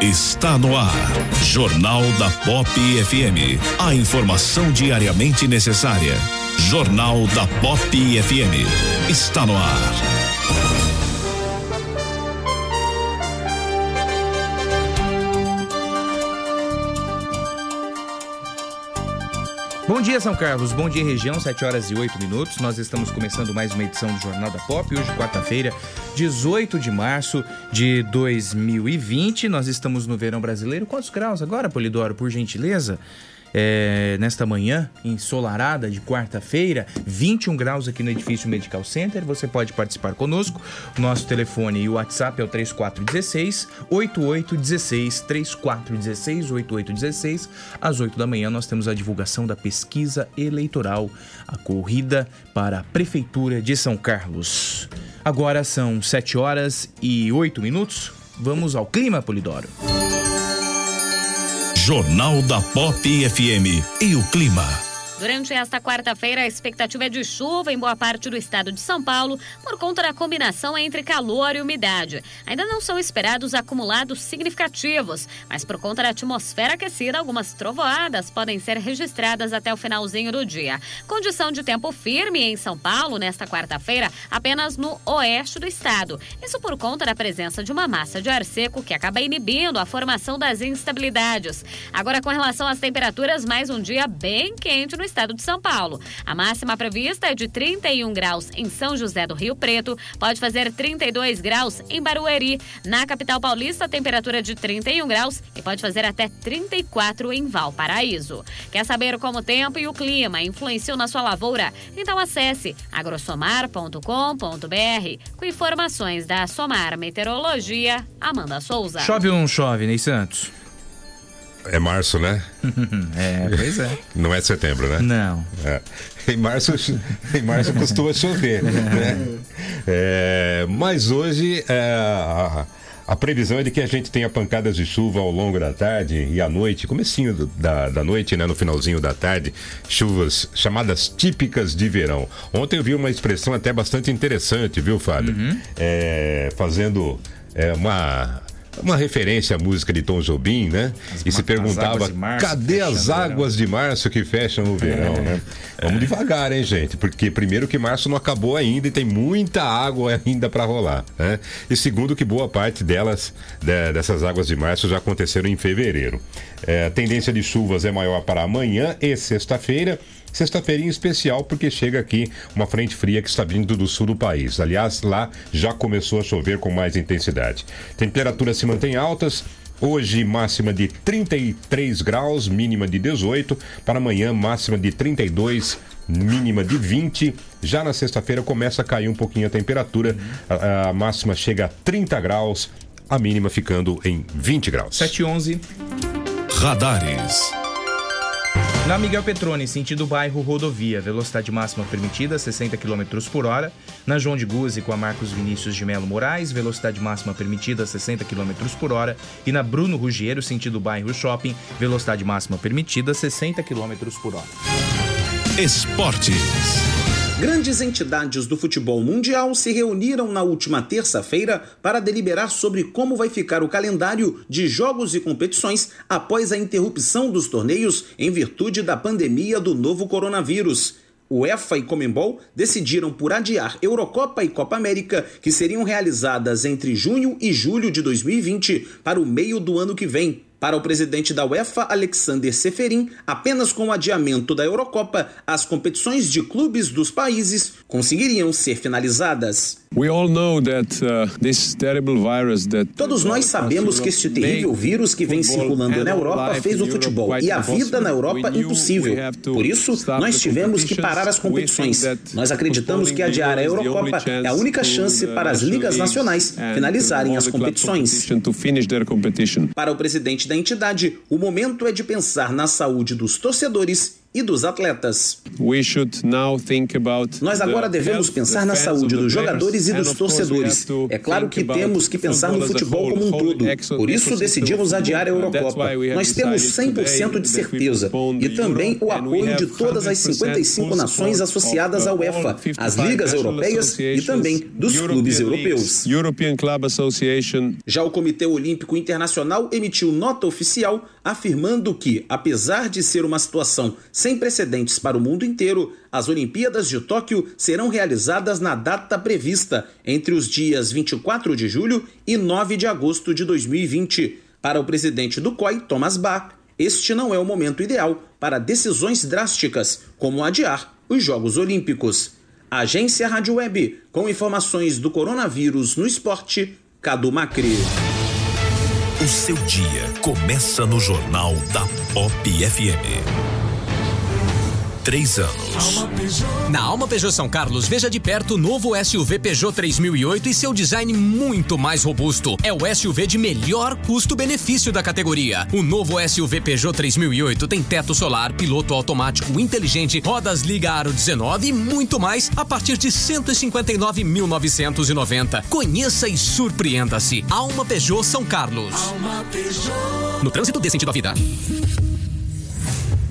Está no ar. Jornal da Pop FM. A informação diariamente necessária. Jornal da Pop FM. Está no ar. Bom dia, São Carlos. Bom dia, região. 7 horas e 8 minutos. Nós estamos começando mais uma edição do Jornal da Pop. Hoje, quarta-feira, 18 de março de 2020. Nós estamos no verão brasileiro. Quantos graus agora, Polidoro, por gentileza? É, nesta manhã ensolarada de quarta-feira, 21 graus aqui no edifício Medical Center. Você pode participar conosco. Nosso telefone e o WhatsApp é o 3416 8816 3416 8816. Às 8 da manhã nós temos a divulgação da pesquisa eleitoral, a corrida para a prefeitura de São Carlos. Agora são 7 horas e 8 minutos. Vamos ao clima, Polidoro. Jornal da Pop FM e o clima. Durante esta quarta-feira, a expectativa é de chuva em boa parte do estado de São Paulo por conta da combinação entre calor e umidade. Ainda não são esperados acumulados significativos, mas por conta da atmosfera aquecida, algumas trovoadas podem ser registradas até o finalzinho do dia. Condição de tempo firme em São Paulo nesta quarta-feira, apenas no oeste do estado. Isso por conta da presença de uma massa de ar seco que acaba inibindo a formação das instabilidades. Agora, com relação às temperaturas, mais um dia bem quente no estado de São Paulo. A máxima prevista é de 31 graus em São José do Rio Preto, pode fazer 32 graus em Barueri. Na capital paulista, temperatura de 31 graus e pode fazer até 34 em Valparaíso. Quer saber como o tempo e o clima influenciam na sua lavoura? Então acesse agrosomar.com.br com informações da Somar Meteorologia, Amanda Souza. Chove ou não chove, Ney Santos? É março, né? é, pois é. Não é setembro, né? Não. É. Em março, em março costuma chover, né? É, mas hoje é, a, a, previsão é de que a gente tenha pancadas de chuva ao longo da tarde e à noite, comecinho do, da, da noite, né? No finalzinho da tarde, chuvas chamadas típicas de verão. Ontem eu vi uma expressão até bastante interessante, viu, Fábio? Uhum. É, fazendo é, uma uma referência à música de Tom Jobim, né? As e se perguntava março cadê as águas de março que fecham o verão, É. né? Vamos devagar, hein, gente? Porque primeiro que março não acabou ainda e tem muita água ainda para rolar, né? E segundo que boa parte delas, de- dessas águas de março já aconteceram em fevereiro. É, a tendência de chuvas é maior para amanhã e sexta-feira. Sexta-feira em especial, porque chega aqui uma frente fria que está vindo do sul do país. Aliás, lá já começou a chover com mais intensidade. Temperaturas se mantêm altas. Hoje, máxima de 33 graus, mínima de 18. Para amanhã, máxima de 32, mínima de 20. Já na sexta-feira começa a cair um pouquinho a temperatura. A, a máxima chega a 30 graus, a mínima ficando em 20 graus. 7 e 11. Radares. Na Miguel Petrone, sentido bairro rodovia, velocidade máxima permitida 60 km por hora. Na João de Guzzi com a Marcos Vinícius de Melo Moraes, velocidade máxima permitida 60 km por hora. E na Bruno Rugiero, sentido bairro shopping, velocidade máxima permitida 60 km por hora. Esportes. Grandes entidades do futebol mundial se reuniram na última terça-feira para deliberar sobre como vai ficar o calendário de jogos e competições após a interrupção dos torneios em virtude da pandemia do novo coronavírus. UEFA e Comembol decidiram por adiar Eurocopa e Copa América, que seriam realizadas entre junho e julho de 2020, para o meio do ano que vem. Para o presidente da UEFA, Alexander Seferin, apenas com o adiamento da Eurocopa, as competições de clubes dos países conseguiriam ser finalizadas. We all know that uh, this terrible virus that Todos nós sabemos que este terrível vírus que vem circulando na Europa fez o futebol e a vida na Europa impossível. Por isso, nós tivemos que parar as competições. Nós acreditamos que adiar a Eurocopa é a única chance para as ligas nacionais finalizarem as competições. Para o presidente da entidade, o momento é de pensar na saúde dos torcedores e dos atletas. Nós agora devemos pensar na saúde dos jogadores e dos torcedores. É claro que temos que pensar no futebol como um todo. Por isso decidimos adiar a Eurocopa. Nós temos decided 100% today de certeza e também o apoio de todas as 100% 55 full nações associadas à UEFA, 55 as ligas europeias e também dos clubes europeus. European Club Association Já o Comitê Olímpico Internacional emitiu nota oficial afirmando que, apesar de ser uma situação sem precedentes para o mundo inteiro, as Olimpíadas de Tóquio serão realizadas na data prevista, entre os dias 24 de julho e 9 de agosto de 2020. Para o presidente do COI, Thomas Bach, este não é o momento ideal para decisões drásticas, como adiar os Jogos Olímpicos. Agência Rádio Web, com informações do coronavírus no esporte, Cadu Macri. O seu dia começa no Jornal da Pop FM. Três anos. Na Alma Peugeot São Carlos, veja de perto o novo SUV Peugeot 3008 e seu design muito mais robusto. É o SUV de melhor custo-benefício da categoria. O novo SUV Peugeot 3008 tem teto solar, piloto automático inteligente, rodas liga aro 19 e muito mais a partir de 159.990. Conheça e surpreenda-se. Alma Peugeot São Carlos. No trânsito dê sentido à vida.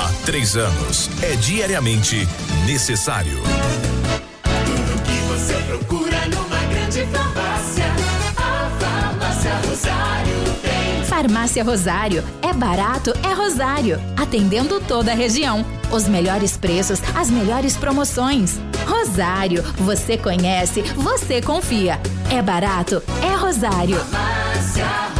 Há três anos, é diariamente necessário. Tudo que você procura numa grande farmácia. A Farmácia Rosário tem. Farmácia Rosário. É barato, é Rosário. Atendendo toda a região. Os melhores preços, as melhores promoções. Rosário, você conhece, você confia. É barato, é Rosário. Farmácia Rosário.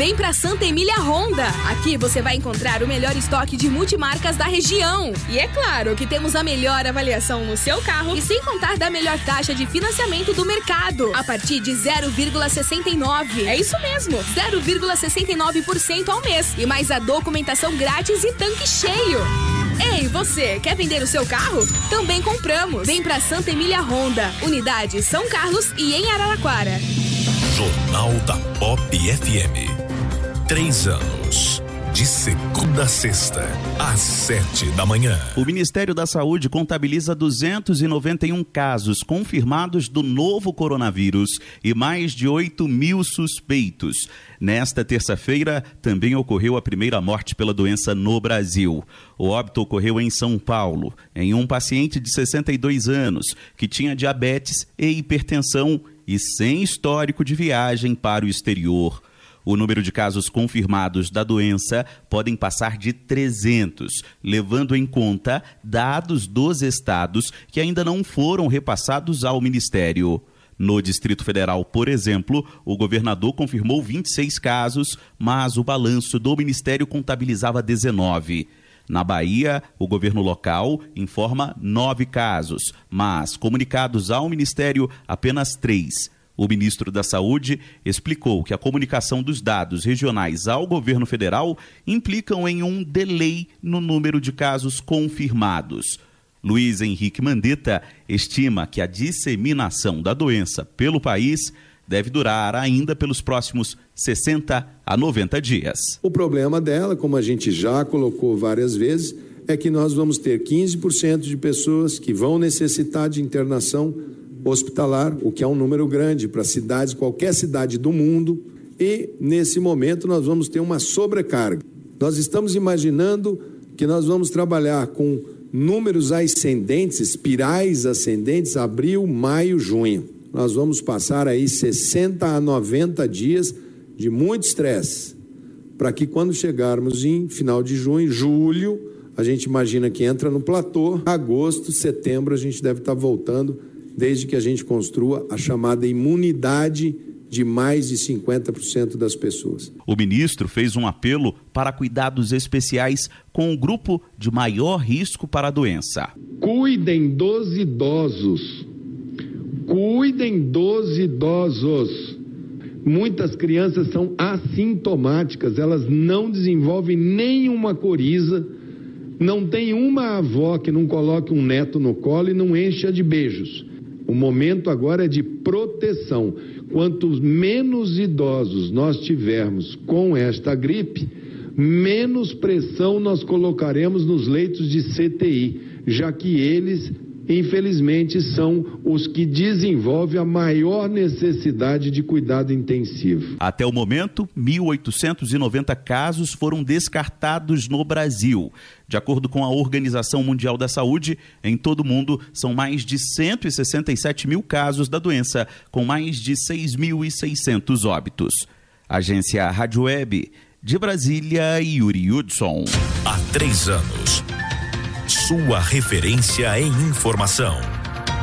Vem pra Santa Emília Honda. Aqui você vai encontrar o melhor estoque de multimarcas da região. E é claro que temos a melhor avaliação no seu carro e sem contar da melhor taxa de financiamento do mercado, a partir de 0,69. É isso mesmo, 0,69% ao mês e mais a documentação grátis e tanque cheio. Ei, você, quer vender o seu carro? Também compramos. Vem pra Santa Emília Honda, unidade São Carlos e em Araraquara. Jornal da Pop FM. Três anos. De segunda a sexta, às sete da manhã. O Ministério da Saúde contabiliza 291 casos confirmados do novo coronavírus e mais de 8 mil suspeitos. Nesta terça-feira, também ocorreu a primeira morte pela doença no Brasil. O óbito ocorreu em São Paulo, em um paciente de 62 anos que tinha diabetes e hipertensão e sem histórico de viagem para o exterior. O número de casos confirmados da doença podem passar de 300, levando em conta dados dos estados que ainda não foram repassados ao Ministério. No Distrito Federal, por exemplo, o governador confirmou 26 casos, mas o balanço do Ministério contabilizava 19. Na Bahia, o governo local informa nove casos, mas comunicados ao Ministério, apenas três. O ministro da Saúde explicou que a comunicação dos dados regionais ao governo federal implicam em um delay no número de casos confirmados. Luiz Henrique Mandetta estima que a disseminação da doença pelo país deve durar ainda pelos próximos 60 a 90 dias. O problema dela, como a gente já colocou várias vezes, é que nós vamos ter 15% de pessoas que vão necessitar de internação hospitalar, o que é um número grande para cidades, qualquer cidade do mundo, e nesse momento nós vamos ter uma sobrecarga. Nós estamos imaginando que nós vamos trabalhar com números ascendentes, espirais ascendentes, abril, maio, junho. Nós vamos passar aí 60 a 90 dias de muito estresse, para que quando chegarmos em final de junho, julho, a gente imagina que entra no platô, agosto, setembro a gente deve estar voltando desde que a gente construa a chamada imunidade de mais de 50% das pessoas. O ministro fez um apelo para cuidados especiais com o grupo de maior risco para a doença. Cuidem dos idosos. Cuidem dos idosos. Muitas crianças são assintomáticas, elas não desenvolvem nenhuma coriza, não tem uma avó que não coloque um neto no colo e não encha de beijos. O momento agora é de proteção. Quanto menos idosos nós tivermos com esta gripe, menos pressão nós colocaremos nos leitos de CTI, já que eles infelizmente, são os que desenvolvem a maior necessidade de cuidado intensivo. Até o momento, 1.890 casos foram descartados no Brasil. De acordo com a Organização Mundial da Saúde, em todo o mundo são mais de 167 mil casos da doença, com mais de 6.600 óbitos. Agência Rádio Web, de Brasília, Yuri Hudson. Há três anos. Sua referência em informação.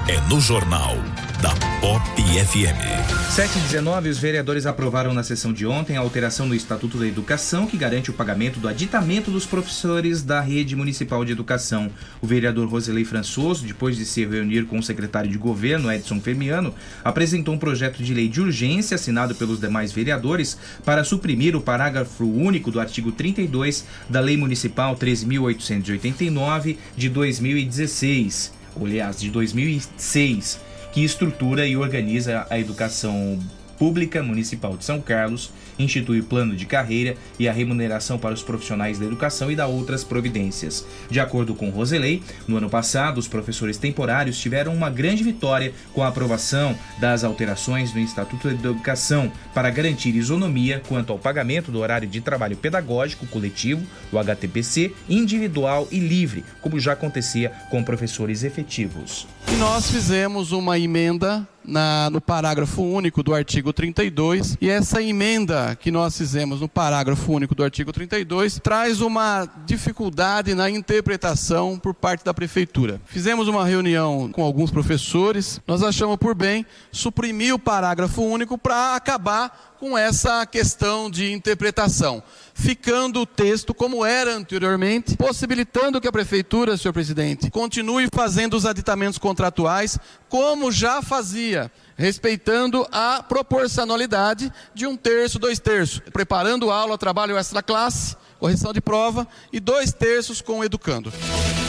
É no Jornal da Pop FM. 719, os vereadores aprovaram na sessão de ontem a alteração no Estatuto da Educação que garante o pagamento do aditamento dos professores da rede municipal de educação. O vereador Roselei Françoso, depois de se reunir com o secretário de governo, Edson Fermiano, apresentou um projeto de lei de urgência assinado pelos demais vereadores para suprimir o parágrafo único do artigo 32 da Lei Municipal 13.889 de 2016, aliás, de 2006 que estrutura e organiza a educação pública municipal de São Carlos, institui plano de carreira e a remuneração para os profissionais da educação e dá outras providências. De acordo com Roselei, no ano passado, os professores temporários tiveram uma grande vitória com a aprovação das alterações no Estatuto da Educação para garantir isonomia quanto ao pagamento do horário de trabalho pedagógico coletivo, o HTPC, individual e livre, como já acontecia com professores efetivos. E nós fizemos uma emenda na, no parágrafo único do artigo 32, e essa emenda que nós fizemos no parágrafo único do artigo 32 traz uma dificuldade na interpretação por parte da prefeitura. Fizemos uma reunião com alguns professores, nós achamos por bem suprimir o parágrafo único para acabar com essa questão de interpretação, ficando o texto como era anteriormente, possibilitando que a prefeitura, senhor presidente, continue fazendo os aditamentos contratuais como já fazia, respeitando a proporcionalidade de um terço, dois terços, preparando aula, trabalho extra classe, correção de prova e dois terços com o educando.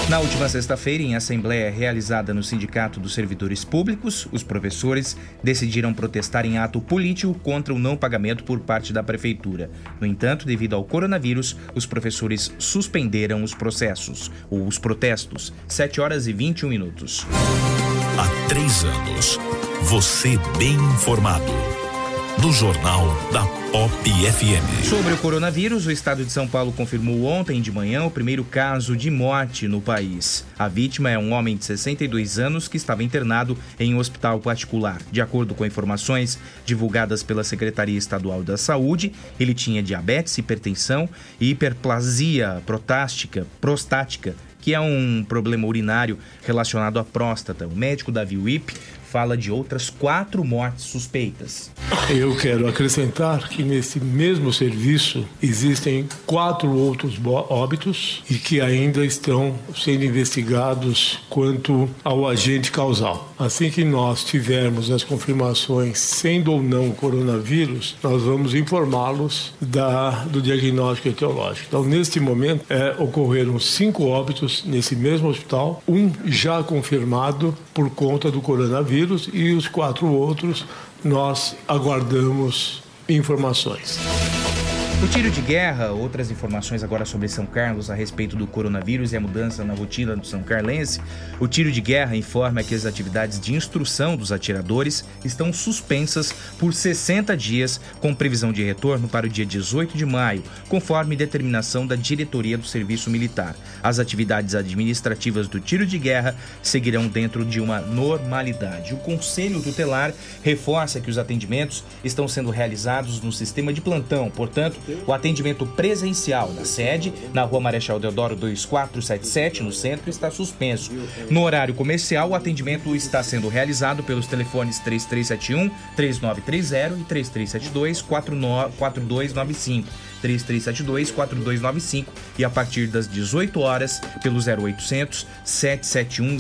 Na última sexta-feira, em assembleia realizada no Sindicato dos Servidores Públicos, os professores decidiram protestar em ato político contra o não pagamento por parte da prefeitura. No entanto, devido ao coronavírus, os professores suspenderam os processos, ou os protestos, 7 horas e 21 minutos. Há três anos, você bem informado. No Jornal da Pop FM. Sobre o coronavírus, o estado de São Paulo confirmou ontem de manhã o primeiro caso de morte no país. A vítima é um homem de 62 anos que estava internado em um hospital particular. De acordo com informações divulgadas pela Secretaria Estadual da Saúde, ele tinha diabetes, hipertensão e hiperplasia protástica, prostática, que é um problema urinário relacionado à próstata. O médico Davi Wip fala de outras quatro mortes suspeitas. Eu quero acrescentar que nesse mesmo serviço existem quatro outros óbitos e que ainda estão sendo investigados quanto ao agente causal. Assim que nós tivermos as confirmações, sendo ou não coronavírus, nós vamos informá-los do diagnóstico etiológico. Então, neste momento, é, ocorreram cinco óbitos nesse mesmo hospital, um já confirmado por conta do coronavírus e os quatro outros nós aguardamos informações. O tiro de guerra, outras informações agora sobre São Carlos a respeito do coronavírus e a mudança na rotina do São Carlense. O tiro de guerra informa que as atividades de instrução dos atiradores estão suspensas por 60 dias, com previsão de retorno para o dia 18 de maio, conforme determinação da diretoria do Serviço Militar. As atividades administrativas do tiro de guerra seguirão dentro de uma normalidade. O Conselho Tutelar reforça que os atendimentos estão sendo realizados no sistema de plantão, portanto, o atendimento presencial na sede, na Rua Marechal Deodoro 2477, no centro, está suspenso. No horário comercial, o atendimento está sendo realizado pelos telefones 3371 3930 e 3372 4295. 3372-4295 e a partir das 18 horas pelo 0800 771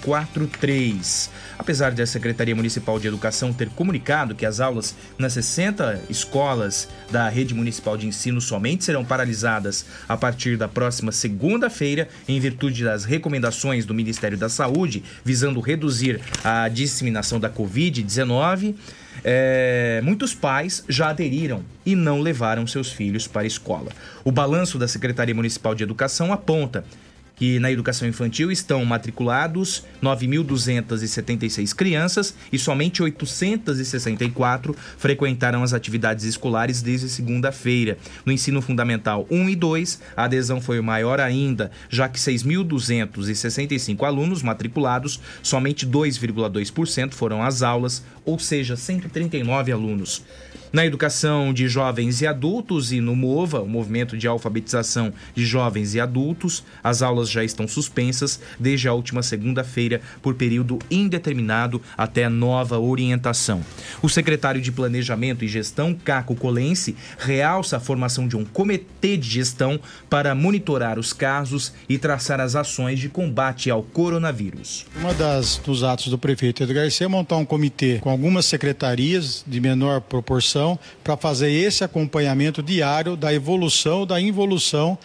0043. Apesar da Secretaria Municipal de Educação ter comunicado que as aulas nas 60 escolas da rede municipal de ensino somente serão paralisadas a partir da próxima segunda-feira, em virtude das recomendações do Ministério da Saúde visando reduzir a disseminação da Covid-19, é, muitos pais já aderiram e não levaram seus filhos para a escola. O balanço da Secretaria Municipal de Educação aponta que na educação infantil estão matriculados 9.276 crianças e somente 864 frequentaram as atividades escolares desde segunda-feira. No ensino fundamental 1 e 2, a adesão foi maior ainda, já que 6.265 alunos matriculados, somente 2,2% foram às aulas, ou seja, 139 alunos. Na educação de jovens e adultos e no MOVA, o movimento de alfabetização de jovens e adultos, as aulas já estão suspensas desde a última segunda-feira por período indeterminado até nova orientação. O secretário de Planejamento e Gestão, Caco Colense, realça a formação de um comitê de gestão para monitorar os casos e traçar as ações de combate ao coronavírus. Uma das dos atos do prefeito Edgar Garcia é montar um comitê com algumas secretarias de menor proporção para fazer esse acompanhamento diário da evolução, da involução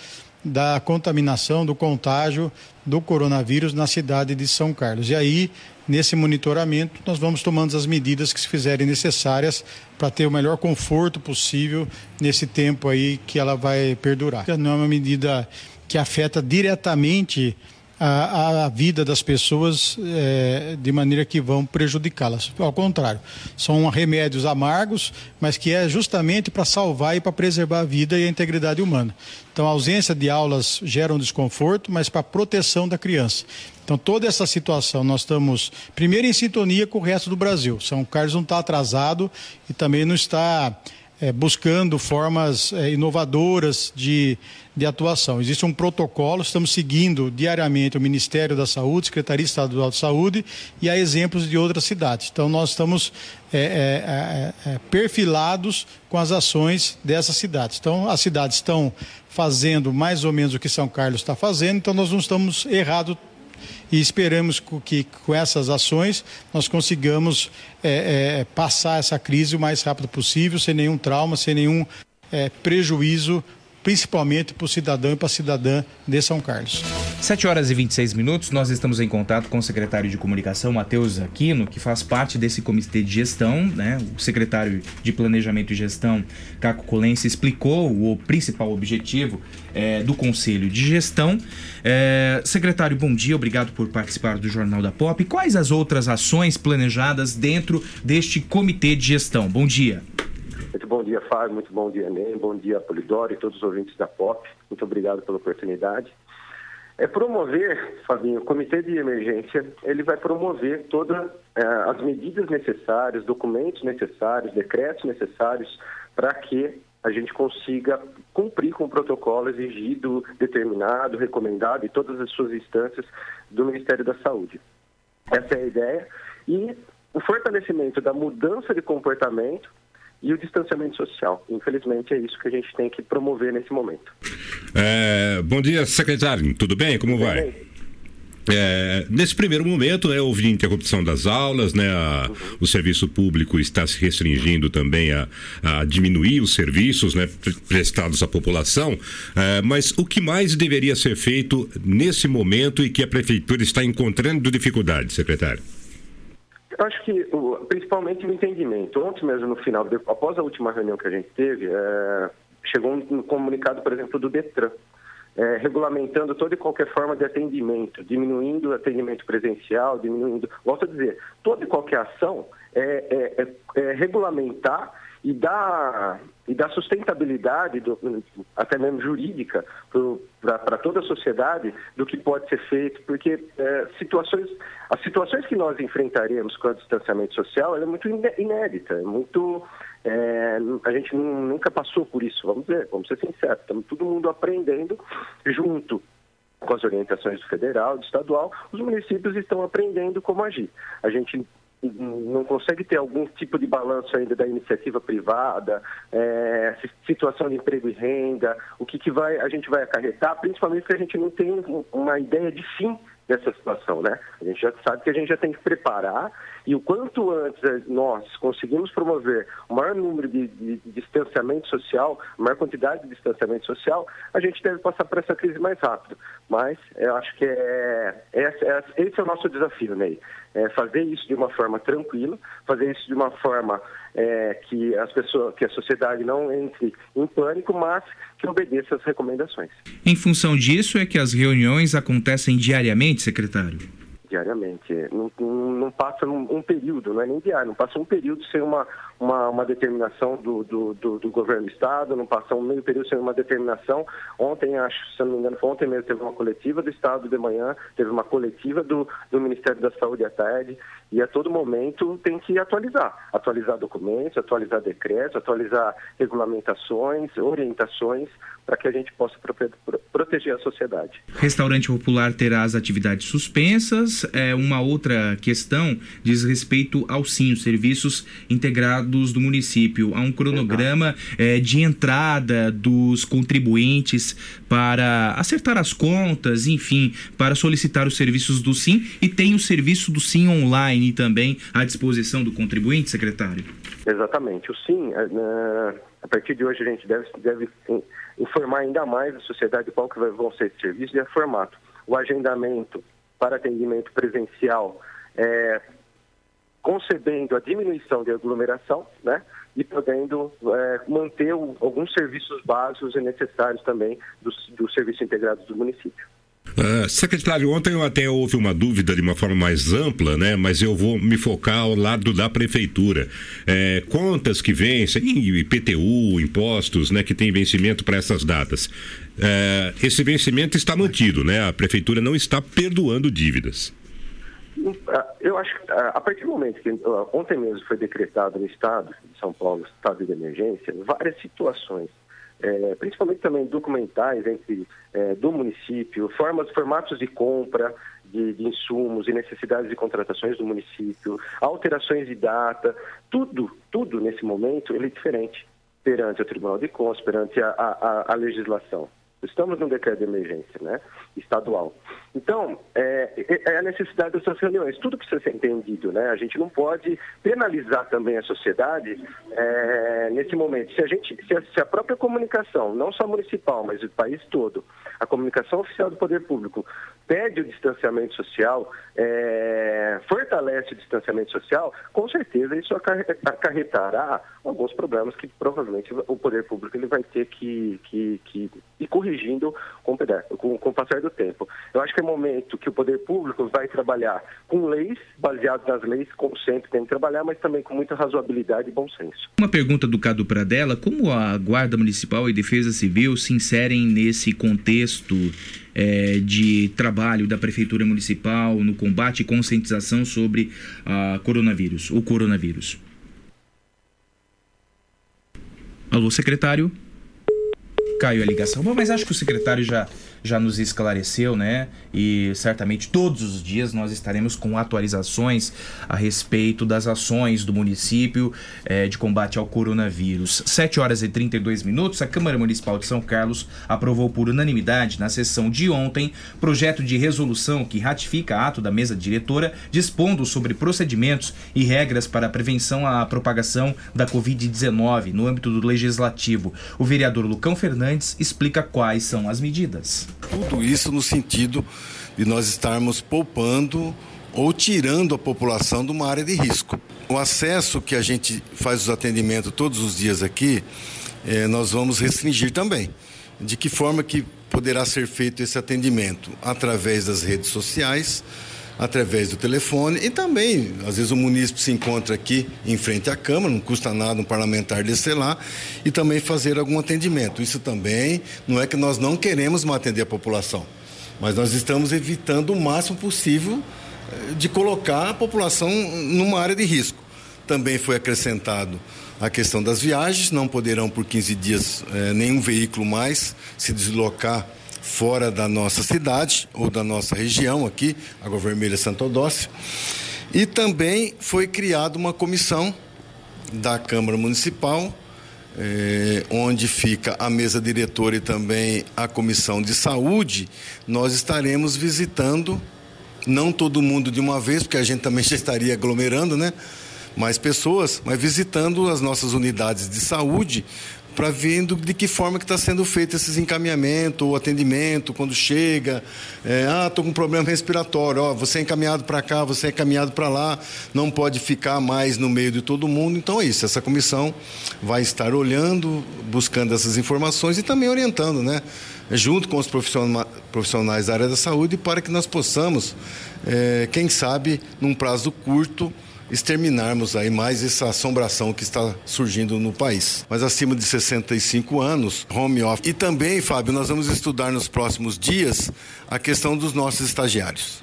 da contaminação, do contágio do coronavírus na cidade de São Carlos. E aí, nesse monitoramento, nós vamos tomando as medidas que se fizerem necessárias para ter o melhor conforto possível nesse tempo aí que ela vai perdurar. Não é uma medida que afeta diretamente a, a, vida das pessoas é, de maneira que vão prejudicá-las. Ao contrário, são remédios amargos, mas que é justamente para salvar e para preservar a vida e a integridade humana. Então, a ausência de aulas gera um desconforto, mas para a proteção da criança. Então, toda essa situação, nós estamos, primeiro, em sintonia com o resto do Brasil. São Carlos não está atrasado e também não está é, buscando formas é, inovadoras de, de atuação. Existe um protocolo, estamos seguindo diariamente o Ministério da Saúde, Secretaria Estadual de Saúde e há exemplos de outras cidades. Então, nós estamos é, é, é, é perfilados com as ações dessas cidades. Então, as cidades estão fazendo mais ou menos o que São Carlos está fazendo, então nós não estamos errados e esperamos que com essas ações nós consigamos é, é, passar essa crise o mais rápido possível, sem nenhum trauma, sem nenhum é, prejuízo principalmente para o cidadão e para a cidadã de São Carlos. 7 horas e 26 minutos, nós estamos em contato com o secretário de comunicação, Matheus Aquino, que faz parte desse comitê de gestão, né? O secretário de planejamento e gestão, Caco Colense, explicou o principal objetivo é, do conselho de gestão. É, secretário, bom dia, obrigado por participar do Jornal da Pop. Quais as outras ações planejadas dentro deste comitê de gestão? Bom dia. Muito bom dia, Fábio. Muito bom dia, Ney. Bom dia, Polidoro e todos os ouvintes da POP. Muito obrigado pela oportunidade. É promover, Fabinho, o comitê de emergência, ele vai promover todas é, as medidas necessárias, documentos necessários, decretos necessários para que a gente consiga cumprir com o protocolo exigido, determinado, recomendado e todas as suas instâncias do Ministério da Saúde. Essa é a ideia. E o fortalecimento da mudança de comportamento e o distanciamento social. Infelizmente, é isso que a gente tem que promover nesse momento. É, bom dia, secretário. Tudo bem? Como Tudo vai? Bem. É, nesse primeiro momento, né, houve interrupção das aulas, né, a, uhum. o serviço público está se restringindo também a, a diminuir os serviços né, prestados à população, é, mas o que mais deveria ser feito nesse momento e que a prefeitura está encontrando dificuldade, secretário? Eu acho que principalmente o entendimento. Ontem mesmo, no final, após a última reunião que a gente teve, é, chegou um comunicado, por exemplo, do Detran, é, regulamentando toda e qualquer forma de atendimento, diminuindo o atendimento presencial, diminuindo. Volto a dizer, toda e qualquer ação é, é, é, é regulamentar e dar, e dar sustentabilidade, do, até mesmo jurídica, para toda a sociedade do que pode ser feito, porque é, situações, as situações que nós enfrentaremos com o distanciamento social é muito inédita, é muito. É, a gente nunca passou por isso, vamos dizer, vamos ser sinceros, estamos todo mundo aprendendo junto com as orientações do federal, do estadual, os municípios estão aprendendo como agir. A gente não consegue ter algum tipo de balanço ainda da iniciativa privada, é, situação de emprego e renda, o que, que vai, a gente vai acarretar, principalmente porque a gente não tem uma ideia de fim dessa situação, né? A gente já sabe que a gente já tem que preparar e o quanto antes eh, nós conseguimos promover o maior número de, de, de distanciamento social, a maior quantidade de distanciamento social, a gente deve passar por essa crise mais rápido. Mas eu acho que é, é, é esse é o nosso desafio, Ney. É, fazer isso de uma forma tranquila, fazer isso de uma forma é, que as pessoas, que a sociedade não entre em pânico, mas que obedeça às recomendações. Em função disso é que as reuniões acontecem diariamente, secretário? diariamente. Não, não, não passa um, um, período, não é nem diário, não passa um período sem uma, uma, uma determinação do, do, do, do, governo do Estado, não passa um meio período sem uma determinação. Ontem, acho, se não me engano, foi ontem mesmo, teve uma coletiva do Estado de manhã, teve uma coletiva do, do Ministério da Saúde à tarde, e a todo momento tem que atualizar. Atualizar documentos, atualizar decretos, atualizar regulamentações, orientações, para que a gente possa proteger a sociedade. Restaurante Popular terá as atividades suspensas. É, uma outra questão diz respeito ao SIM, os Serviços Integrados do Município. Há um cronograma é, de entrada dos contribuintes para acertar as contas, enfim, para solicitar os serviços do SIM e tem o serviço do SIM online também à disposição do contribuinte, secretário? Exatamente. O SIM, é, a partir de hoje, a gente deve, deve informar ainda mais a sociedade qual que vão ser esses serviços e a formato. O agendamento para atendimento presencial, é, concebendo a diminuição de aglomeração, né? E podendo é, manter o, alguns serviços básicos e necessários também dos do serviços integrados do município. Uh, secretário, ontem até houve uma dúvida de uma forma mais ampla, né? Mas eu vou me focar ao lado da prefeitura. É, contas que vencem, IPTU, impostos, né? Que tem vencimento para essas datas. É, esse vencimento está mantido, né? A prefeitura não está perdoando dívidas. Eu acho que a partir do momento que ontem mesmo foi decretado no estado de São Paulo estado de emergência, várias situações é, principalmente também documentais entre é, do município, formas, formatos de compra de, de, insumos e necessidades de contratações do município, alterações de data, tudo, tudo nesse momento ele é diferente perante o Tribunal de Contas, perante a, a, a legislação. Estamos num decreto de emergência, né, estadual. Então, é, é, é, a necessidade dessas reuniões. Tudo precisa ser entendido, né? A gente não pode penalizar também a sociedade é, nesse momento. Se a gente, se a, se a, própria comunicação, não só municipal, mas o país todo, a comunicação oficial do poder público pede o distanciamento social, é, fortalece o distanciamento social, com certeza isso acarretará alguns problemas que provavelmente o poder público ele vai ter que, que, que ir corrigindo com, com, com o passar do tempo. Eu acho que é momento que o poder público vai trabalhar com leis, baseadas nas leis, como sempre tem que trabalhar, mas também com muita razoabilidade e bom senso. Uma pergunta do Cado Pradella, como a Guarda Municipal e Defesa Civil se inserem nesse contexto é, de trabalho da Prefeitura Municipal no combate e conscientização sobre a coronavírus, o coronavírus? Alô, secretário? Caiu a ligação. Bom, mas acho que o secretário já já nos esclareceu, né? E certamente todos os dias nós estaremos com atualizações a respeito das ações do município eh, de combate ao coronavírus. 7 horas e 32 minutos, a Câmara Municipal de São Carlos aprovou por unanimidade na sessão de ontem projeto de resolução que ratifica ato da mesa diretora dispondo sobre procedimentos e regras para a prevenção à propagação da Covid-19 no âmbito do legislativo. O vereador Lucão Fernandes explica quais são as medidas. Tudo isso no sentido de nós estarmos poupando ou tirando a população de uma área de risco. O acesso que a gente faz os atendimentos todos os dias aqui, eh, nós vamos restringir também. De que forma que poderá ser feito esse atendimento? Através das redes sociais, através do telefone e também, às vezes o munícipe se encontra aqui em frente à Câmara, não custa nada um parlamentar descer lá e também fazer algum atendimento. Isso também não é que nós não queremos atender a população, mas nós estamos evitando o máximo possível eh, de colocar a população numa área de risco. Também foi acrescentado a questão das viagens, não poderão por 15 dias eh, nenhum veículo mais se deslocar fora da nossa cidade ou da nossa região aqui, Água Vermelha Santo Odócio. E também foi criada uma comissão da Câmara Municipal, eh, onde fica a mesa diretora e também a comissão de saúde. Nós estaremos visitando, não todo mundo de uma vez, porque a gente também já estaria aglomerando, né? mais pessoas, mas visitando as nossas unidades de saúde para vendo de que forma que está sendo feito esses encaminhamento, o atendimento, quando chega, é, ah, estou com um problema respiratório, ó, você é encaminhado para cá, você é encaminhado para lá, não pode ficar mais no meio de todo mundo. Então é isso, essa comissão vai estar olhando, buscando essas informações e também orientando, né? Junto com os profissionais da área da saúde, para que nós possamos, é, quem sabe, num prazo curto, exterminarmos aí mais essa assombração que está surgindo no país. Mas acima de 65 anos, home office. E também, Fábio, nós vamos estudar nos próximos dias a questão dos nossos estagiários.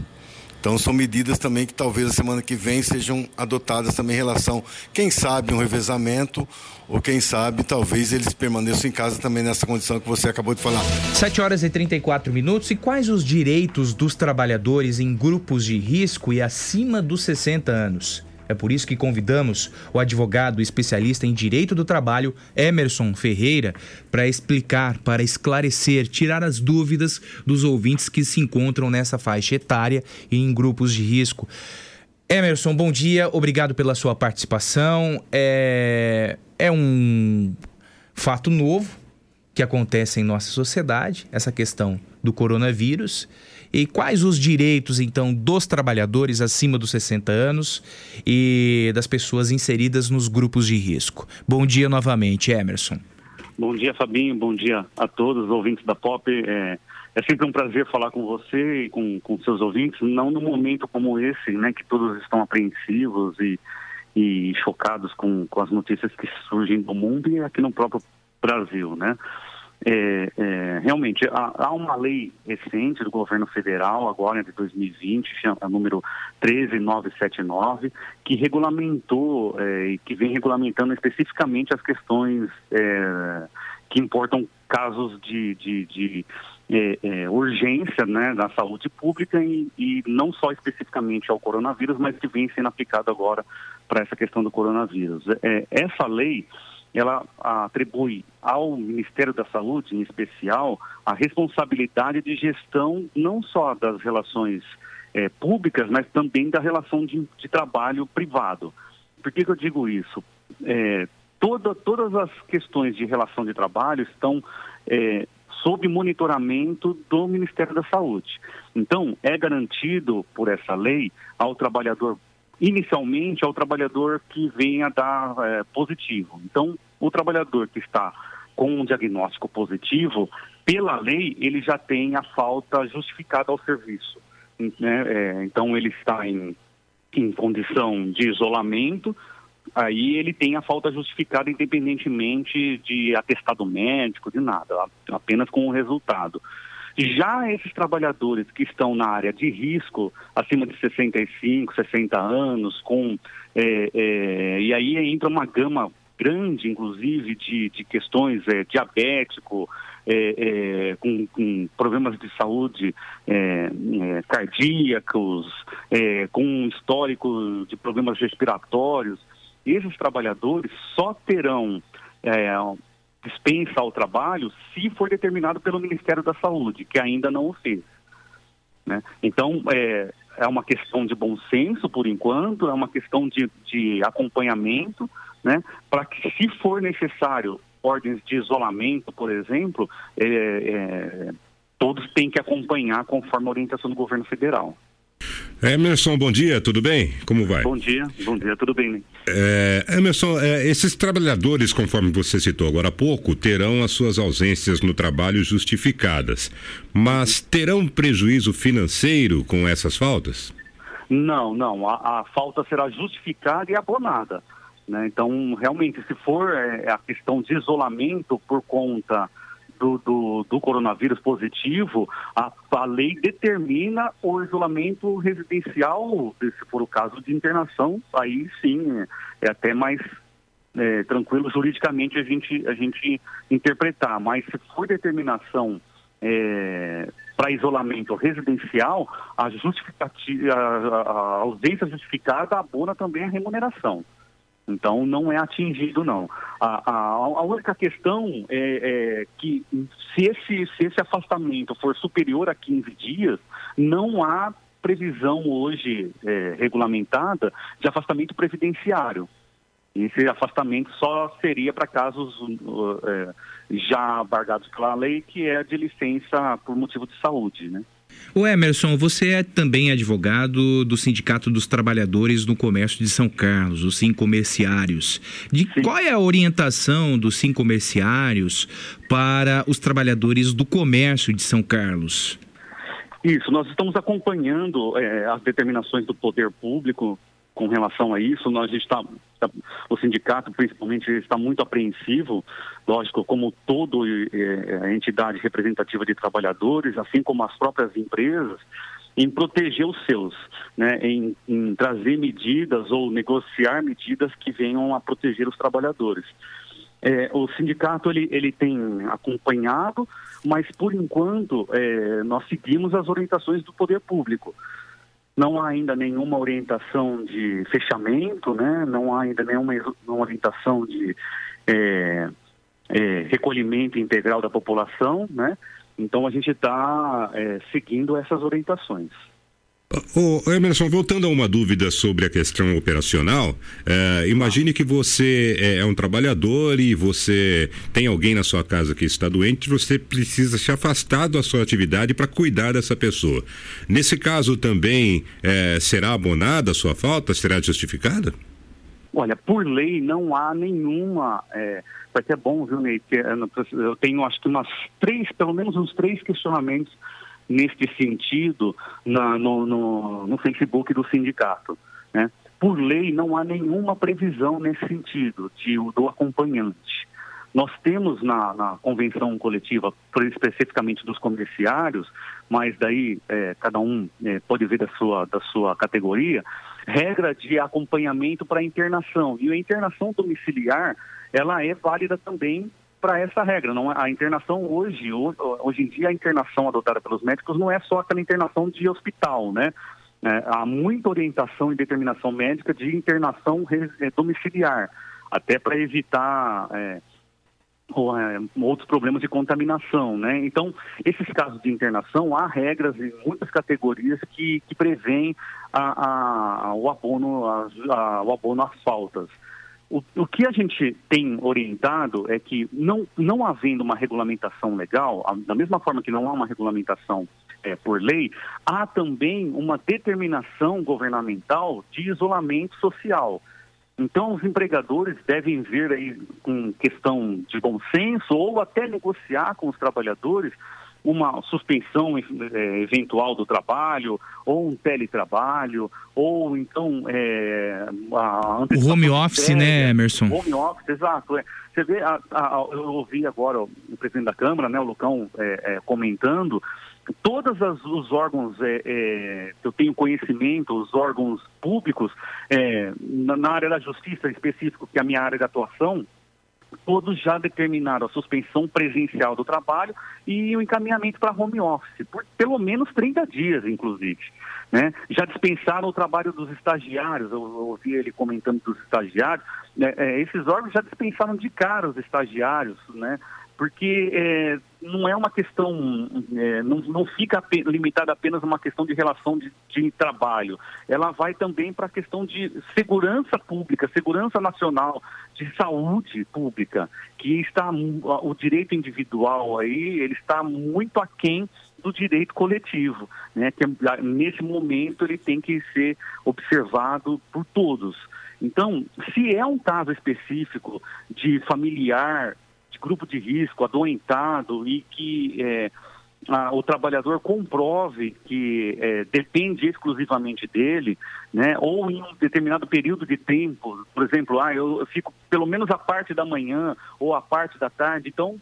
Então são medidas também que talvez a semana que vem sejam adotadas também em relação, quem sabe, um revezamento, ou quem sabe, talvez eles permaneçam em casa também nessa condição que você acabou de falar. 7 horas e 34 minutos. E quais os direitos dos trabalhadores em grupos de risco e acima dos 60 anos? É por isso que convidamos o advogado especialista em direito do trabalho, Emerson Ferreira, para explicar, para esclarecer, tirar as dúvidas dos ouvintes que se encontram nessa faixa etária e em grupos de risco. Emerson, bom dia, obrigado pela sua participação. É, é um fato novo que acontece em nossa sociedade, essa questão do coronavírus. E quais os direitos, então, dos trabalhadores acima dos 60 anos e das pessoas inseridas nos grupos de risco? Bom dia novamente, Emerson. Bom dia, Fabinho. Bom dia a todos os ouvintes da Pop. É, é sempre um prazer falar com você e com, com seus ouvintes, não num momento como esse, né, que todos estão apreensivos e, e chocados com, com as notícias que surgem do mundo e aqui no próprio Brasil, né? É, é, realmente, há, há, uma lei recente do governo federal, agora de 2020, a número 13979, que regulamentou é, e que vem regulamentando especificamente as questões é, que importam casos de, de, de é, é, urgência né, da saúde pública e, e, não só especificamente ao coronavírus, mas que vem sendo aplicado agora para essa questão do coronavírus. essa lei ela atribui ao Ministério da Saúde, em especial, a responsabilidade de gestão não só das relações é, públicas, mas também da relação de, de trabalho privado. Por que, que eu digo isso? É, toda, todas as questões de relação de trabalho estão é, sob monitoramento do Ministério da Saúde. Então, é garantido por essa lei ao trabalhador inicialmente ao trabalhador que venha dar é, positivo. Então, o trabalhador que está com um diagnóstico positivo, pela lei, ele já tem a falta justificada ao serviço. Né? É, então, ele está em, em condição de isolamento, aí ele tem a falta justificada independentemente de atestado médico, de nada, apenas com o resultado. Já esses trabalhadores que estão na área de risco, acima de 65, 60 anos, com é, é, e aí entra uma gama grande, inclusive, de, de questões é, diabético, é, é, com, com, problemas de saúde é, é, cardíacos, é, com histórico de problemas respiratórios, esses trabalhadores só terão dispensa ao trabalho se for determinado pelo Ministério da Saúde, que ainda não o fez. Né? Então, é, é uma questão de bom senso, por enquanto, é uma questão de, de acompanhamento, né? para que, se for necessário, ordens de isolamento, por exemplo, é, é, todos têm que acompanhar conforme a orientação do governo federal. Emerson, bom dia, tudo bem? Como vai? Bom dia, bom dia, tudo bem. Né? É, Emerson, é, esses trabalhadores, conforme você citou agora há pouco, terão as suas ausências no trabalho justificadas, mas terão prejuízo financeiro com essas faltas? Não, não, a, a falta será justificada e abonada. Né? Então, realmente, se for é, a questão de isolamento por conta do, do, do coronavírus positivo, a, a, lei determina o isolamento residencial, se for o caso de internação, aí sim é até mais é, tranquilo juridicamente a gente, a gente interpretar. Mas se for determinação é, para isolamento residencial, a, justificativa, a, a ausência justificada abona também a remuneração. Então, não é atingido, não. A, a, a única questão é, é, que, se esse, se esse afastamento for superior a 15 dias, não há previsão hoje é, regulamentada de afastamento previdenciário. Esse afastamento só seria para casos uh, é, já abargados pela lei, que é de licença por motivo de saúde, né? O Emerson, você é também advogado do Sindicato dos Trabalhadores do Comércio de São Carlos, os Sincomerciários. De Sim. qual é a orientação dos Sincomerciários para os trabalhadores do comércio de São Carlos? Isso, nós estamos acompanhando é, as determinações do poder público com relação a isso. Nós está, tá, o sindicato, principalmente, está muito apreensivo, lógico, como toda é, a entidade representativa de trabalhadores, assim como as próprias empresas, em proteger os seus, né, em, em trazer medidas ou negociar medidas que venham a proteger os trabalhadores. É, o sindicato ele, ele tem acompanhado, mas por enquanto é, nós seguimos as orientações do poder público. Não há ainda nenhuma orientação de fechamento, né? não há ainda nenhuma, nenhuma orientação de é, é, recolhimento integral da população, né? Então a gente está é, seguindo essas orientações. Ô, Emerson, voltando a uma dúvida sobre a questão operacional, é, imagine que você é, é um trabalhador e você tem alguém na sua casa que está doente, você precisa se afastar da sua atividade para cuidar dessa pessoa. Nesse caso também é, será abonada a sua falta? Será justificada? Olha, por lei não há nenhuma. É, vai ser bom, viu, Ney? Eu tenho acho que umas três, pelo menos uns três questionamentos neste sentido na, no, no, no, Facebook do sindicato. Né? Por lei, não há nenhuma previsão nesse sentido de, do acompanhante. Nós temos na, na convenção coletiva, especificamente dos comerciários, mas daí é, cada um é, pode ver da sua, da sua categoria, regra de acompanhamento para internação. E a internação domiciliar, ela é válida também para essa regra. Não, é, a internação hoje, hoje em dia, a internação adotada pelos médicos não é só aquela internação de hospital, né? É, há muita orientação e determinação médica de internação é, domiciliar, até para evitar é, é, outros problemas de contaminação, né? Então, esses casos de internação, há regras em muitas categorias que, que prevêem a, a, o, abono, a, o abono às faltas. O, o, que a gente tem orientado é que, não, não havendo uma regulamentação legal, da mesma forma que não há uma regulamentação é, por lei, há também uma determinação governamental de isolamento social. Então, os empregadores devem ver aí com questão de bom senso ou até negociar com os trabalhadores uma suspensão é, eventual do trabalho, ou um teletrabalho, ou então é, O home office, né, Emerson? Home office, exato. É. Você vê, a, a, eu ouvi agora o presidente da Câmara, né, o Lucão, é, comentando, todos os órgãos é, é, que eu tenho conhecimento, os órgãos públicos, é, na, na, área da justiça específico, que é a minha área de atuação, todos já determinaram a suspensão presencial do trabalho e o encaminhamento para home office, por pelo menos 30 dias, inclusive. Né? Já dispensaram o trabalho dos estagiários, eu, ouvi ele comentando dos estagiários, né? é, esses órgãos já dispensaram de cara os estagiários, né? Porque é, não é uma questão, é, não, não fica limitada apenas a uma questão de relação de, de trabalho, ela vai também para a questão de segurança pública, segurança nacional, de saúde pública, que está, o direito individual aí, ele está muito aquém do direito coletivo, né? que nesse momento ele tem que ser observado por todos. Então, se é um caso específico de familiar grupo de risco, adoentado e que é, a, o trabalhador comprove que é, depende exclusivamente dele, né, ou em um determinado período de tempo, por exemplo, ah, eu, eu fico pelo menos a parte da manhã ou a parte da tarde, então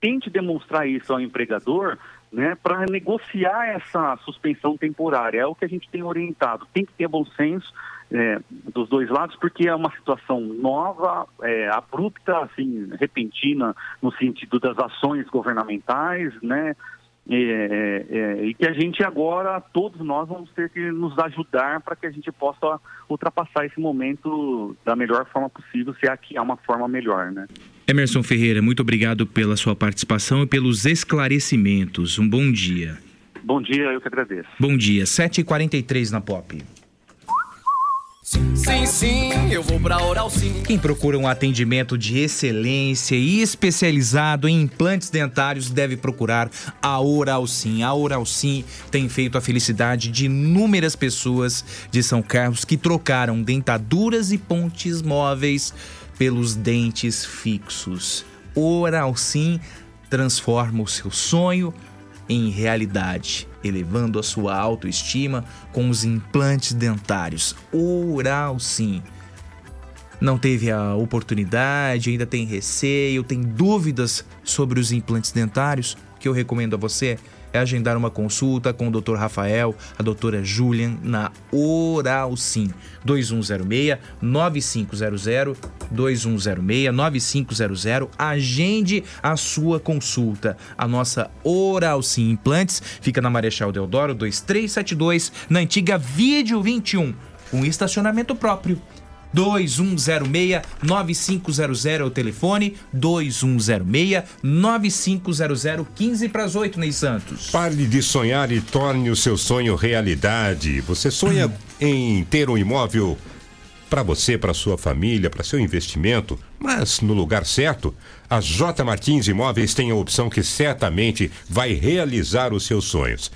tente demonstrar isso ao empregador né, para negociar essa suspensão temporária. É o que a gente tem orientado. Tem que ter bom senso, é, dos dois lados, porque é uma situação nova, é, abrupta, assim, repentina, no sentido das ações governamentais, né? É, é, é, e que a gente agora, todos nós vamos ter que nos ajudar para que a gente possa ultrapassar esse momento da melhor forma possível, se aqui há uma forma melhor, né? Emerson Ferreira, muito obrigado pela sua participação e pelos esclarecimentos. Um bom dia. Bom dia, eu que agradeço. Bom dia, 7h43 na Pop. Sim, sim, eu vou pra Oral Sim. Quem procura um atendimento de excelência e especializado em implantes dentários deve procurar a Oral Sim. A Oral Sim tem feito a felicidade de inúmeras pessoas de São Carlos que trocaram dentaduras e pontes móveis pelos dentes fixos. Oral Sim transforma o seu sonho em realidade, elevando a sua autoestima com os implantes dentários. Oral Sim. Não teve a oportunidade, ainda tem receio, tem dúvidas sobre os implantes dentários? Que eu recomendo a você é agendar uma consulta com o Dr. Rafael, a doutora Julian na Oral Sim. 2106-9500, 2106-9500. Agende a sua consulta. A nossa Oral Sim Implantes fica na Marechal Deodoro 2372, na antiga Vídeo 21, com estacionamento próprio. 2106-9500 é o telefone, 2106-9500, 15 para as 8, Ney Santos. Pare de sonhar e torne o seu sonho realidade. Você sonha em ter um imóvel para você, para sua família, para seu investimento, mas no lugar certo? A J Martins Imóveis tem a opção que certamente vai realizar os seus sonhos.